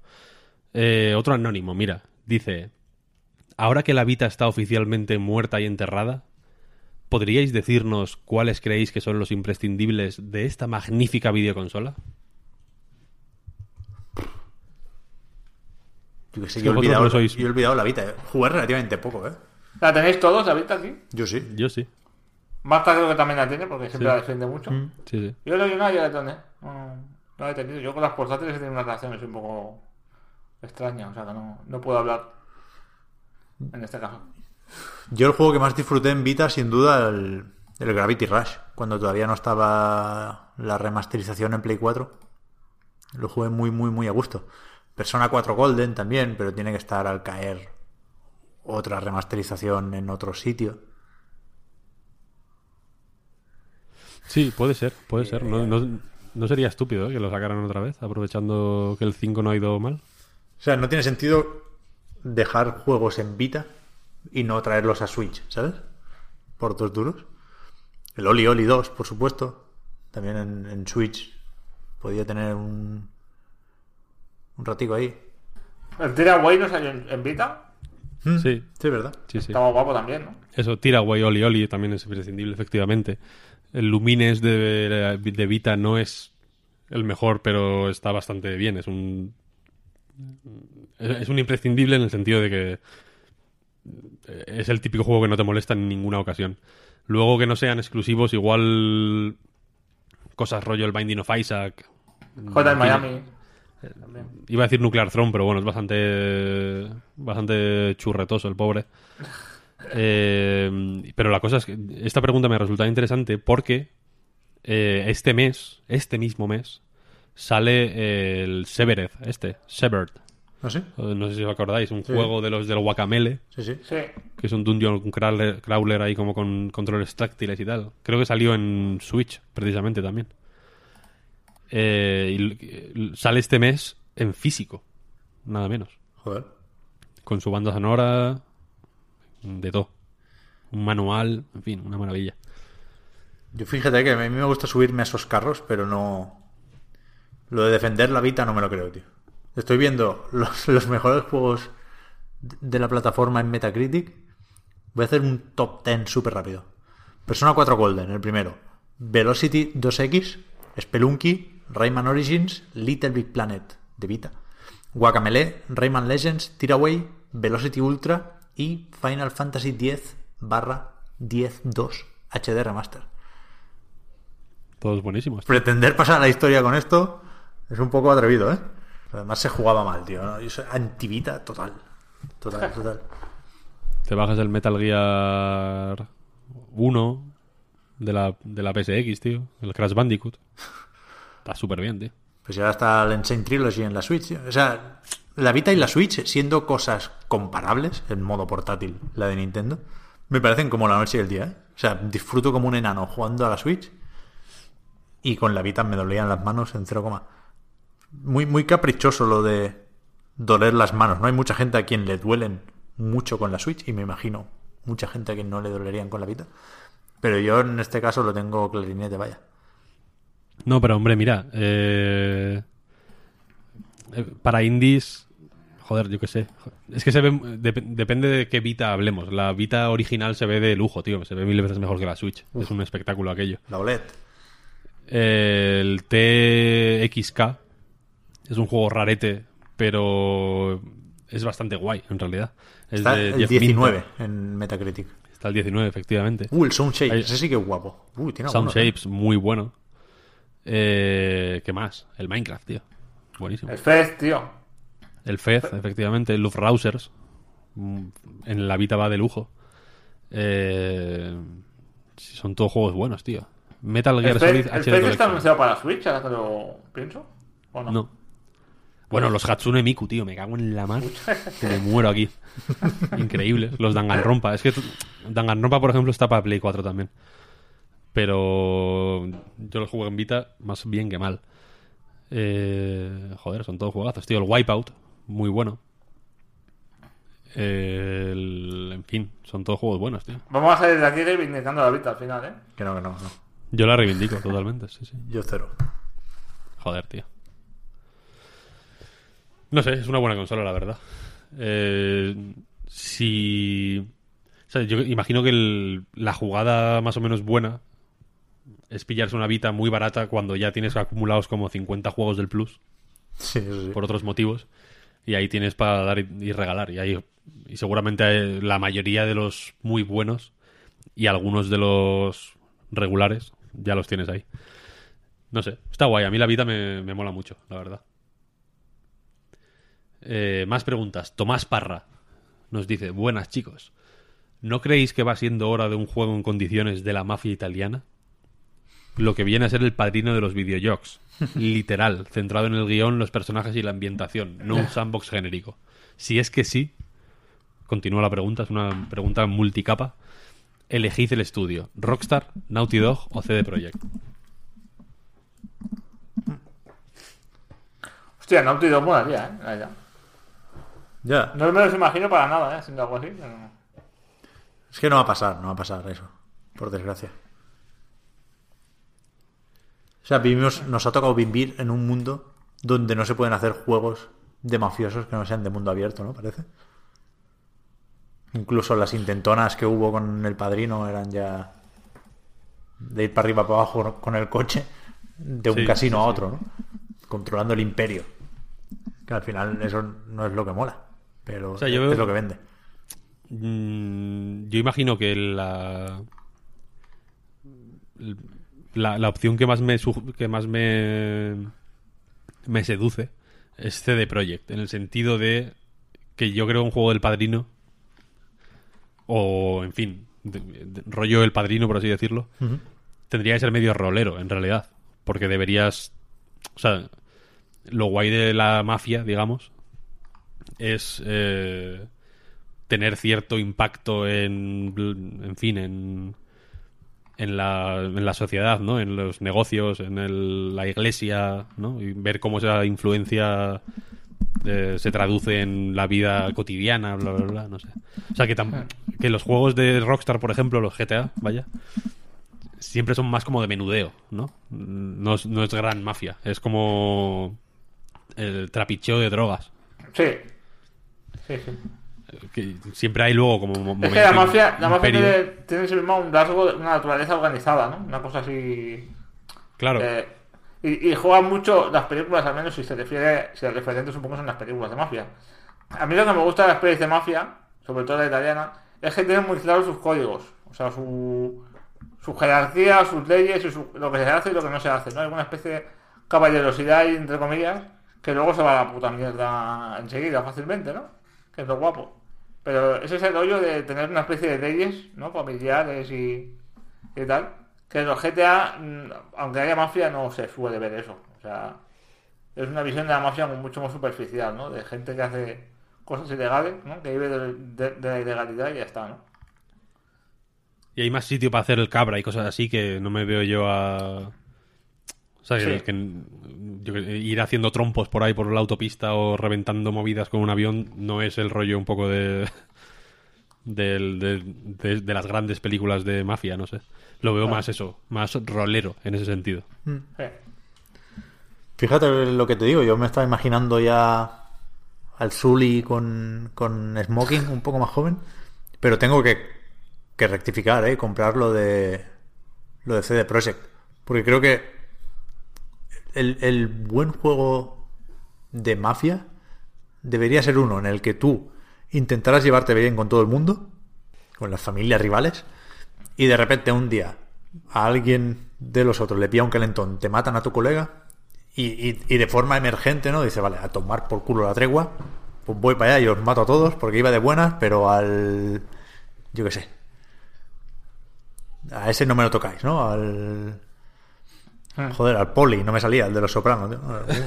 Eh, otro anónimo, mira, dice: Ahora que la Vita está oficialmente muerta y enterrada, ¿podríais decirnos cuáles creéis que son los imprescindibles de esta magnífica videoconsola? Yo que sé, yo he, olvidado, no sois- yo he olvidado la vida. ¿eh? Jugué relativamente poco, ¿eh? ¿La tenéis todos, la vista aquí? Yo sí. Yo sí. Marta creo que también la tiene porque siempre Sí. la defiende mucho. Sí, sí. Yo creo que no, yo la tengo. No, no la he tenido. Yo con las portátiles he tenido unas relaciones un poco extrañas, o sea que no, no puedo hablar en este caso. Yo el juego que más disfruté en Vita, sin duda, el, el Gravity Rush. Cuando todavía no estaba la remasterización en Play 4. Lo jugué muy, muy, muy a gusto. Persona 4 Golden también, pero tiene que estar al caer otra remasterización en otro sitio. Sí, puede ser, puede ser. No, no- no sería estúpido ¿eh? que lo sacaran otra vez, aprovechando que el 5 no ha ido mal. O sea, no tiene sentido dejar juegos en Vita y no traerlos a Switch, ¿sabes? Por dos duros. El Oli Oli 2, por supuesto. También en, en Switch podía tener un, un ratico ahí. El Tiraway no salió en, en Vita. Sí, Sí, ¿verdad? sí, sí. Estaba guapo también, ¿no? Eso, Tiraway Oli Oli también es imprescindible, efectivamente. El Lumines de, de Vita no es el mejor, pero está bastante bien. Es un. Es un imprescindible en el sentido de que es el típico juego que no te molesta en ninguna ocasión. Luego que no sean exclusivos, igual cosas rollo el Binding of Isaac. J en Miami. Iba a decir Nuclear Throne, pero bueno, es bastante bastante churretoso el pobre. <laughs> Eh, pero la cosa es que esta pregunta me resulta interesante porque eh, este mes, este mismo mes, sale el Severed, este, Severed. ¿Ah, sí? No sé si os acordáis, un juego de los del Guacamele, Sí, sí. Sí. que es un dungeon crawler, crawler ahí como con controles táctiles y tal. Creo que salió en Switch, precisamente también. Eh, y sale este mes en físico, nada menos. Joder. Con su banda sonora, de todo. Un manual, en fin, una maravilla. Yo fíjate que a mí me gusta subirme a esos carros, pero no. Lo de defender la Vita no me lo creo, tío. Estoy viendo los, <laughs> los mejores juegos de la plataforma en Metacritic. Voy a hacer un top 10 súper rápido. Persona 4 Golden, el primero. Velocity 2X, Spelunky, Rayman Origins, Little Big Planet de Vita. Guacamele, Rayman Legends, Tiraway, Velocity Ultra y Final Fantasy X barra 10.2 HD Remaster. Todos buenísimos. Pretender pasar la historia con esto es un poco atrevido, ¿eh? Además se jugaba mal, tío. ¿no? Yo soy antivita total. Total, <laughs> total. Te bajas el Metal Gear 1 de la, de la PSX, tío. El Crash Bandicoot. Está súper bien, tío. Pues ya está el Insane Trilogy en la Switch. tío. O sea, la Vita y la Switch, siendo cosas comparables en modo portátil, la de Nintendo, me parecen como la noche y el día, ¿eh? O sea, disfruto como un enano jugando a la Switch y con la Vita me dolían las manos en 0, coma. Muy, muy caprichoso lo de doler las manos. No hay mucha gente a quien le duelen mucho con la Switch y me imagino mucha gente a quien no le dolerían con la Vita. Pero yo en este caso lo tengo clarinete, vaya. No, pero hombre, mira. eh, eh, para indies. Joder, yo qué sé. Es que se ve. dep- depende de qué Vita hablemos. La Vita original se ve de lujo, tío. Se ve mil veces mejor que la Switch. Es un espectáculo aquello. La OLED. El TXK es un juego rarete, pero es bastante guay, en realidad. Es Está de el Jeff 19 Minter. en Metacritic. Está el 19, efectivamente. Uh, el Sound Shape. Ahí- Ese sí que es guapo. Uh, tiene Sound ¿eh? Shapes, muy bueno. Eh, ¿Qué más? El Minecraft, tío. Buenísimo. El Fez, tío. El Fez, efectivamente. El Luftrausers. Mm, En la Vita va de lujo. Eh, son todos juegos buenos, tío. Metal Gear Solid Fez, el HD Fez está anunciado para Switch, ahora que lo pienso. ¿O no? No. Bueno, los Hatsune Miku, tío, me cago en la mar. Que me muero aquí. Increíble. Los Danganronpa. Es que Danganronpa, por ejemplo, está para Play 4 también. Pero yo los juego en Vita más bien que mal. Eh, joder, son todos juegazos, tío. El Wipeout, muy bueno. El- en fin, son todos juegos buenos, tío. Vamos a salir de aquí reivindicando la Vita al final, ¿eh? Que no, que no, no. Yo la reivindico totalmente, sí, sí. Yo cero. Joder, tío. No sé, es una buena consola, la verdad. Eh, si. o sea, yo imagino que el- la jugada más o menos buena es pillarse una Vita muy barata cuando ya tienes acumulados como 50 juegos del Plus Sí, por otros motivos. Y ahí tienes para dar y, y regalar. Y ahí y seguramente eh, la mayoría de los muy buenos y algunos de los regulares ya los tienes ahí. No sé, está guay. A mí la vida me, me mola mucho, la verdad. Eh, más preguntas. Tomás Parra nos dice, buenas chicos. ¿No creéis que va siendo hora de un juego en condiciones de la mafia italiana? Lo que viene a ser el padrino de los videojuegos. Literal, centrado en el guion, los personajes y la ambientación, no un sandbox genérico. Si es que sí, continúa la pregunta, es una pregunta multicapa. Elegid el estudio, Rockstar, Naughty Dog o CD Projekt. Hostia, Naughty Dog molaría, ¿eh? Ya. No me los imagino para nada, ¿eh? Haciendo algo así. pero- Es que no va a pasar, no va a pasar eso. Por desgracia. O sea, vivimos, nos ha tocado vivir en un mundo donde no se pueden hacer juegos de mafiosos que no sean de mundo abierto, ¿no? Parece. Incluso las intentonas que hubo con el padrino eran ya de ir para arriba para abajo con el coche de un Sí, casino sí, a otro, ¿no? Controlando el imperio. Que al final eso no es lo que mola, pero sea, yo es veo- lo que vende. Mm, yo imagino que la, la la opción que más me que más me me seduce es CD Projekt en el sentido de que yo creo un juego del Padrino o en fin de- de- rollo el Padrino por así decirlo tendría que ser medio rolero en realidad porque deberías o sea lo guay de la mafia digamos es eh, tener cierto impacto en, en fin, en, en, la, en la sociedad, ¿no? En los negocios, en el- la iglesia, ¿no? Y ver cómo esa influencia eh, se traduce en la vida cotidiana, bla, bla, bla, no sé. O sea, que, que los juegos de Rockstar, por ejemplo, los GTA, vaya, siempre son más como de menudeo, ¿no? No es, no es gran mafia, es como el trapicheo de drogas. Sí. Sí, sí. Que siempre hay luego como mo- Es que la mafia, la mafia tiene, tiene siempre un rasgo de una naturaleza organizada, ¿no? Una cosa así. Claro, eh, y, y juegan mucho las películas, al menos si se refiere, si el referente supongo son las películas de mafia. A mí lo que me gusta de las pelis de mafia, sobre todo la italiana, es que tienen muy claros sus códigos. O sea, su, su jerarquía, sus leyes, y su- lo que se hace y lo que no se hace, ¿no? Hay una especie de caballerosidad, entre comillas, que luego se va a la puta mierda enseguida, fácilmente, ¿no? Que es lo guapo. Pero ese es el rollo de tener una especie de leyes, ¿no? Familiares y, y tal. Que en los GTA, mm, aunque haya mafia, no se suele ver eso. O sea, es una visión de la mafia mucho más superficial, ¿no? De gente que hace cosas ilegales, ¿no? Que vive de, de- de la ilegalidad y ya está, ¿no? y hay más sitio para hacer el cabra y cosas así que no me veo yo a... O sea, Sí. que- yo ir haciendo trompos por ahí por la autopista o reventando movidas con un avión no es el rollo un poco de... <laughs> de, de- de las grandes películas de mafia, no sé. Lo veo más eso, más rolero en ese sentido. Sí. Fíjate lo que te digo, yo me estaba imaginando ya al Zully con, con Smoking, un poco más joven, pero tengo que, que rectificar, ¿eh? comprar lo de, lo de CD Projekt, porque creo que el, el buen juego de mafia debería ser uno en el que tú intentaras llevarte bien con todo el mundo, con las familias rivales, y de repente un día a alguien de los otros le pilla un calentón, te matan a tu colega y, y- y de forma emergente, ¿no? Dice, vale, a tomar por culo la tregua, pues voy para allá y os mato a todos porque iba de buenas, pero al... yo qué sé. A ese no me lo tocáis, ¿no? Al... Joder, al poli, no me salía, el de los sopranos.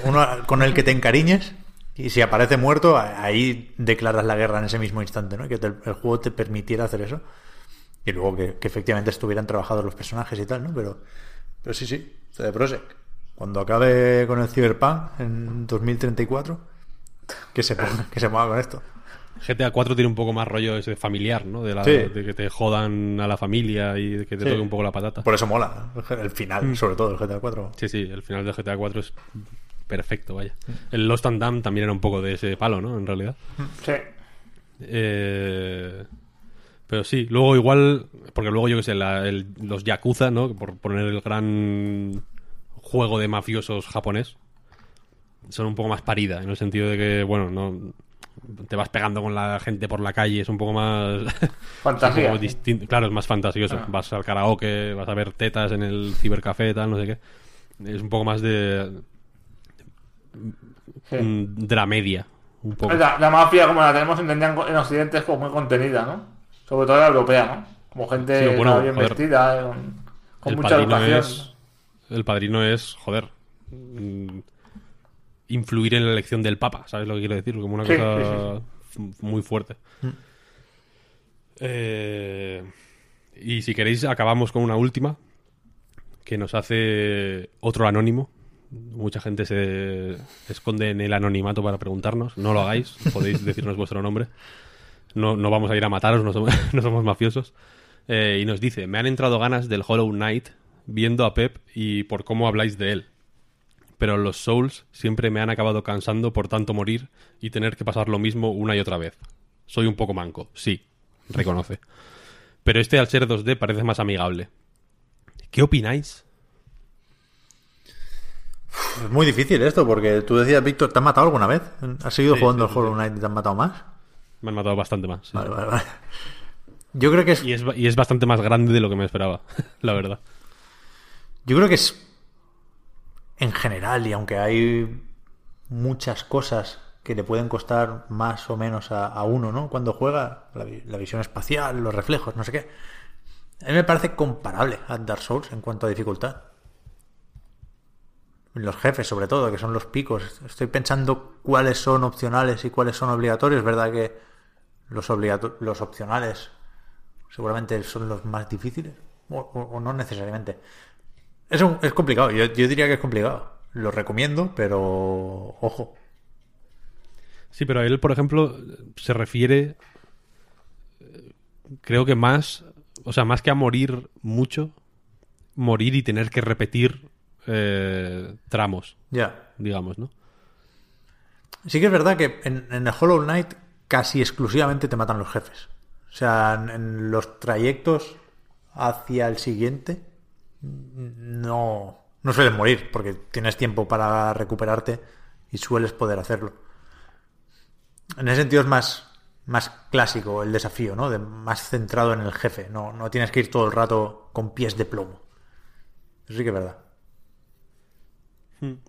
Uno con el que te encariñes y si aparece muerto, ahí declaras la guerra en ese mismo instante, ¿no? Que el juego te permitiera hacer eso. Y luego que, efectivamente estuvieran trabajados los personajes y tal, ¿no? Pero, pero sí, sí, CD Projekt. Cuando acabe con el Cyberpunk en 2034, que se ponga, que se ponga con esto. GTA 4 tiene un poco más rollo ese familiar, ¿no? De, la- Sí. de que te jodan a la familia y de que te Sí. toque un poco la patata. Por eso mola, ¿no? el final, sobre todo el GTA 4. Sí, sí, el final de GTA 4 es perfecto, vaya. El Lost and Damned también era un poco de ese palo, ¿no? En realidad. Sí. Eh, pero sí, luego igual, porque luego yo que sé, la- el- los Yakuza, ¿no? Por poner el gran juego de mafiosos japonés, son un poco más parida, en el sentido de que, bueno, no te vas pegando con la gente por la calle, es un poco más... <laughs> Fantasía. es un poco distin- Claro, es más fantasioso. Ah. Vas al karaoke, vas a ver tetas en el cibercafé, tal, no sé qué. Es un poco más de... Sí. dramedia, un poco. La, la mafia, como la tenemos entendida en, en Occidente, es como muy contenida, ¿no? Sobre todo la europea, ¿no? Como gente Sí, bueno, bien joder. vestida, eh, con, mucha educación. es el padrino es joder mm, influir en la elección del papa sabes lo que quiero decir como una Sí, cosa muy fuerte. Eh, y si queréis acabamos con una última que nos hace otro anónimo. Mucha gente se esconde en el anonimato para preguntarnos. No lo hagáis <laughs> podéis decirnos vuestro nombre. No, no vamos a ir a mataros, no somos, <laughs> no somos mafiosos. Eh, y nos dice, me han entrado ganas del Hollow Knight viendo a Pep y por cómo habláis de él. Pero los Souls siempre me han acabado cansando por tanto morir y tener que pasar lo mismo una y otra vez. Soy un poco manco, sí, reconoce. Pero este al ser 2D parece más amigable. ¿Qué opináis? Es muy difícil esto, porque tú decías, Víctor, ¿te han matado alguna vez? ¿Has seguido Sí, jugando sí, el Hollow Knight y te han matado más? Me han matado bastante más. sí. Vale, vale, vale. Yo creo que es, Y, es, y es bastante más grande de lo que me esperaba, <laughs> la verdad. yo creo que es en general, y aunque hay muchas cosas que le pueden costar más o menos a, uno, ¿no? Cuando juega, la, vi- la visión espacial, los reflejos, no sé qué. A mí me parece comparable a Dark Souls en cuanto a dificultad. Los jefes, sobre todo, que son los picos. Estoy pensando cuáles son opcionales y cuáles son obligatorios. Verdad que los, los opcionales seguramente son los más difíciles. O no necesariamente. Es, un- es complicado. Yo, yo diría que es complicado. Lo recomiendo, pero ojo. Sí, pero él, por ejemplo, se refiere, creo que más, o sea, más que a morir mucho, morir y tener que repetir eh, tramos, Ya. digamos, ¿no? Sí que es verdad que en, en el Hollow Knight casi exclusivamente te matan los jefes. O sea, en, en los trayectos hacia el siguiente no, no sueles morir porque tienes tiempo para recuperarte y sueles poder hacerlo. En ese sentido es más, más clásico el desafío, ¿no? De, más centrado en el jefe. No, no tienes que ir todo el rato con pies de plomo. Eso sí que es verdad.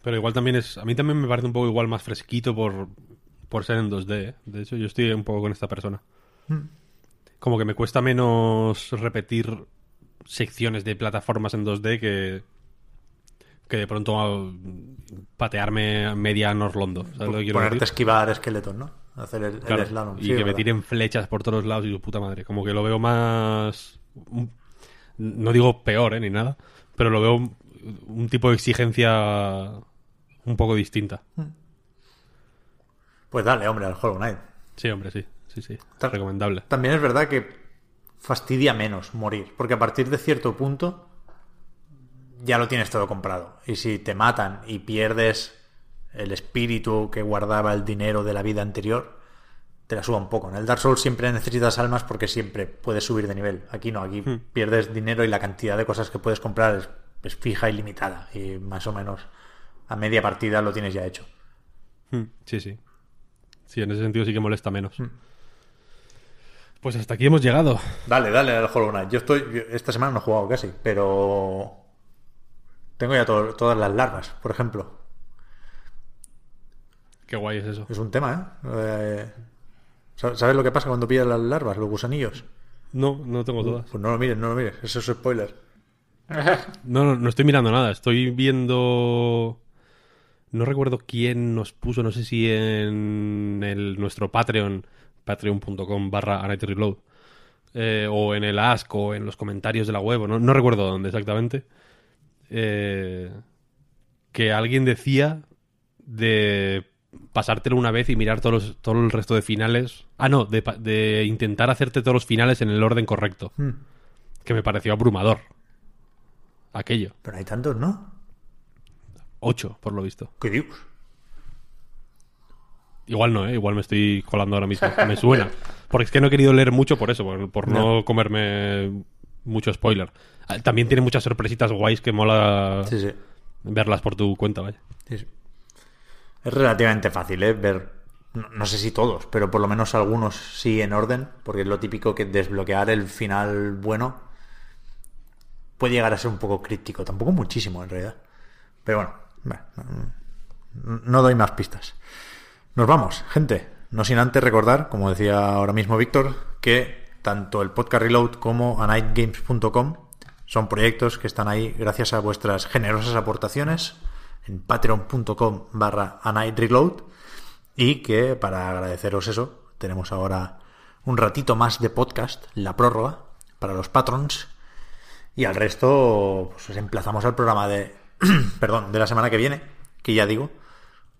Pero igual también es, a mí también me parece un poco igual más fresquito por, por ser en 2D. ¿eh? De hecho, yo estoy un poco con esta persona. Como que me cuesta menos repetir secciones de plataformas en 2D que, que de pronto patearme media Norlondo. ¿Sabes lo que quiero Ponerte a esquivar esqueletos, ¿no? Hacer el, el Claro, slalom. y que me tiren flechas por todos lados y su puta madre. Como que lo veo más. No digo peor, ¿eh? Ni nada. Pero lo veo un, un tipo de exigencia un poco distinta. Pues dale, hombre, al Hollow Knight. Sí, hombre, sí. Sí, sí. Recomendable. También es verdad que fastidia menos morir, porque a partir de cierto punto ya lo tienes todo comprado. Y si te matan y pierdes el espíritu que guardaba el dinero de la vida anterior, te la suba un poco. En el Dark Souls siempre necesitas almas porque siempre puedes subir de nivel. Aquí no, aquí pierdes dinero y la cantidad de cosas que puedes comprar es, es fija y limitada. Y más o menos a media partida lo tienes ya hecho. Mm, Sí, sí. Sí, en ese sentido sí que molesta menos. Pues hasta aquí hemos llegado. Dale, dale al Hollow Knight. Yo estoy. yo esta semana no he jugado casi, pero. Tengo ya to- todas las larvas, por ejemplo. Qué guay es eso. Es un tema, ¿eh? Eh, ¿sab- ¿Sabes lo que pasa cuando pillas las larvas, los gusanillos? No, no tengo todas. Pues no lo mires, no lo mires. Eso es spoiler. <laughs> No, no, no estoy mirando nada. Estoy viendo. No recuerdo quién nos puso, no sé si en el, nuestro Patreon, patreon.com barra Reload, eh, o en el Ask, o en los comentarios de la web, o no, no recuerdo dónde exactamente, eh, que alguien decía de pasártelo una vez y mirar todos los- todo el resto de finales. Ah, no, de, de intentar hacerte todos los finales en el orden correcto. Que me pareció abrumador. Aquello. Pero hay tantos, ¿no? Ocho, por lo visto. ¿Qué dios? Igual no, ¿eh? Igual me estoy colando ahora mismo. Me suena. Porque es que no he querido leer mucho por eso, por, por no comerme mucho spoiler. También tiene muchas sorpresitas guays que mola Sí, sí. verlas por tu cuenta, vaya. Sí. Es relativamente fácil, ¿eh? Ver, no, no sé si todos, pero por lo menos algunos sí en orden, porque es lo típico que desbloquear el final bueno puede llegar a ser un poco crítico, tampoco muchísimo en realidad. Pero bueno, bueno, no, no doy más pistas. Nos vamos, gente. No sin antes recordar, como decía ahora mismo Víctor, que tanto el podcast Reload como anightgames.com son proyectos que están ahí gracias a vuestras generosas aportaciones en patreon.com barra anightreload y que para agradeceros eso tenemos ahora un ratito más de podcast, la prórroga, para los patrons y al resto pues os emplazamos al programa de <clears throat> perdón, de la semana que viene, que ya digo,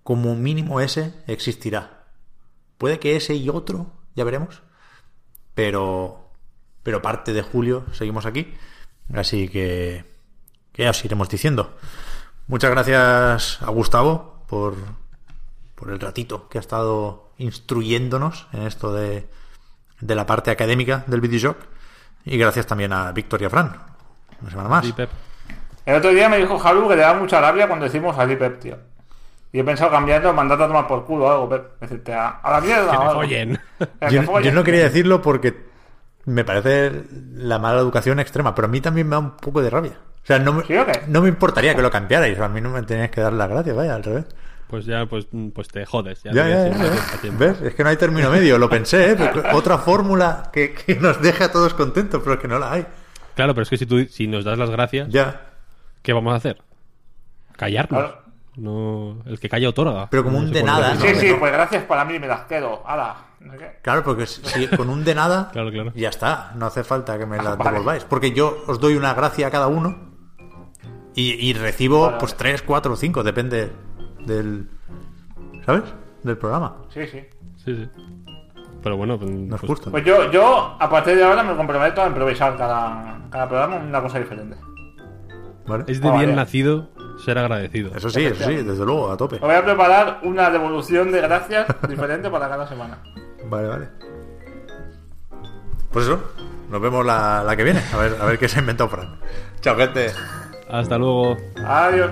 como mínimo ese existirá. Puede que ese y otro, ya veremos. Pero pero parte de julio seguimos aquí, así que que ya os iremos diciendo. Muchas gracias a Gustavo por, por el ratito que ha estado instruyéndonos en esto de, de la parte académica del videojoc. Y gracias también a Victoria Fran. Una semana más. El otro día me dijo Jalu que le da mucha rabia cuando decimos a Pep, tío. Y he pensado cambiando, mandarte a tomar por culo o algo. Decirte a, a la mierda. Que o me algo. follen. Que Yo, follen. yo no quería decirlo porque me parece la mala educación extrema, pero a mí también me da un poco de rabia. O sea, no me, ¿Sí o qué? no me importaría que lo cambiarais. A mí no me teníais que dar las gracias, vaya, al revés. Pues ya, pues, pues te jodes. Ya, Ya, ya. ¿Ves? Es que no hay término medio. Lo pensé, ¿eh? <laughs> Otra fórmula que, que nos deje a todos contentos, pero es que no la hay. Claro, pero es que si, tú, si nos das las gracias, Ya. ¿qué vamos a hacer? Callarnos. Claro. No, el que calla otorga. Pero como No un de nada. Sí, sí, pues gracias para mí, me las quedo. Qué. Claro, porque si con un de nada, <laughs> Claro, claro. ya está. No hace falta que me la Vale. devolváis. Porque yo os doy una gracia a cada uno y, y recibo Vale, pues vale. tres, cuatro o cinco, depende del. ¿Sabes? Del programa. Sí, sí. Sí, sí. Pero bueno, pues, No es pues- justo. Pues yo, yo, a partir de ahora, me comprometo a improvisar cada, cada programa una cosa diferente. ¿Vale? es de Ah, bien vale. nacido ser agradecido. Eso sí, eso sí, desde luego, a tope. Me voy a preparar una devolución de gracias <laughs> diferente para cada semana. Vale, vale. Pues eso, nos vemos la, la que viene. A ver, a ver qué se ha inventado Fran. Chao, gente. Hasta luego. Adiós.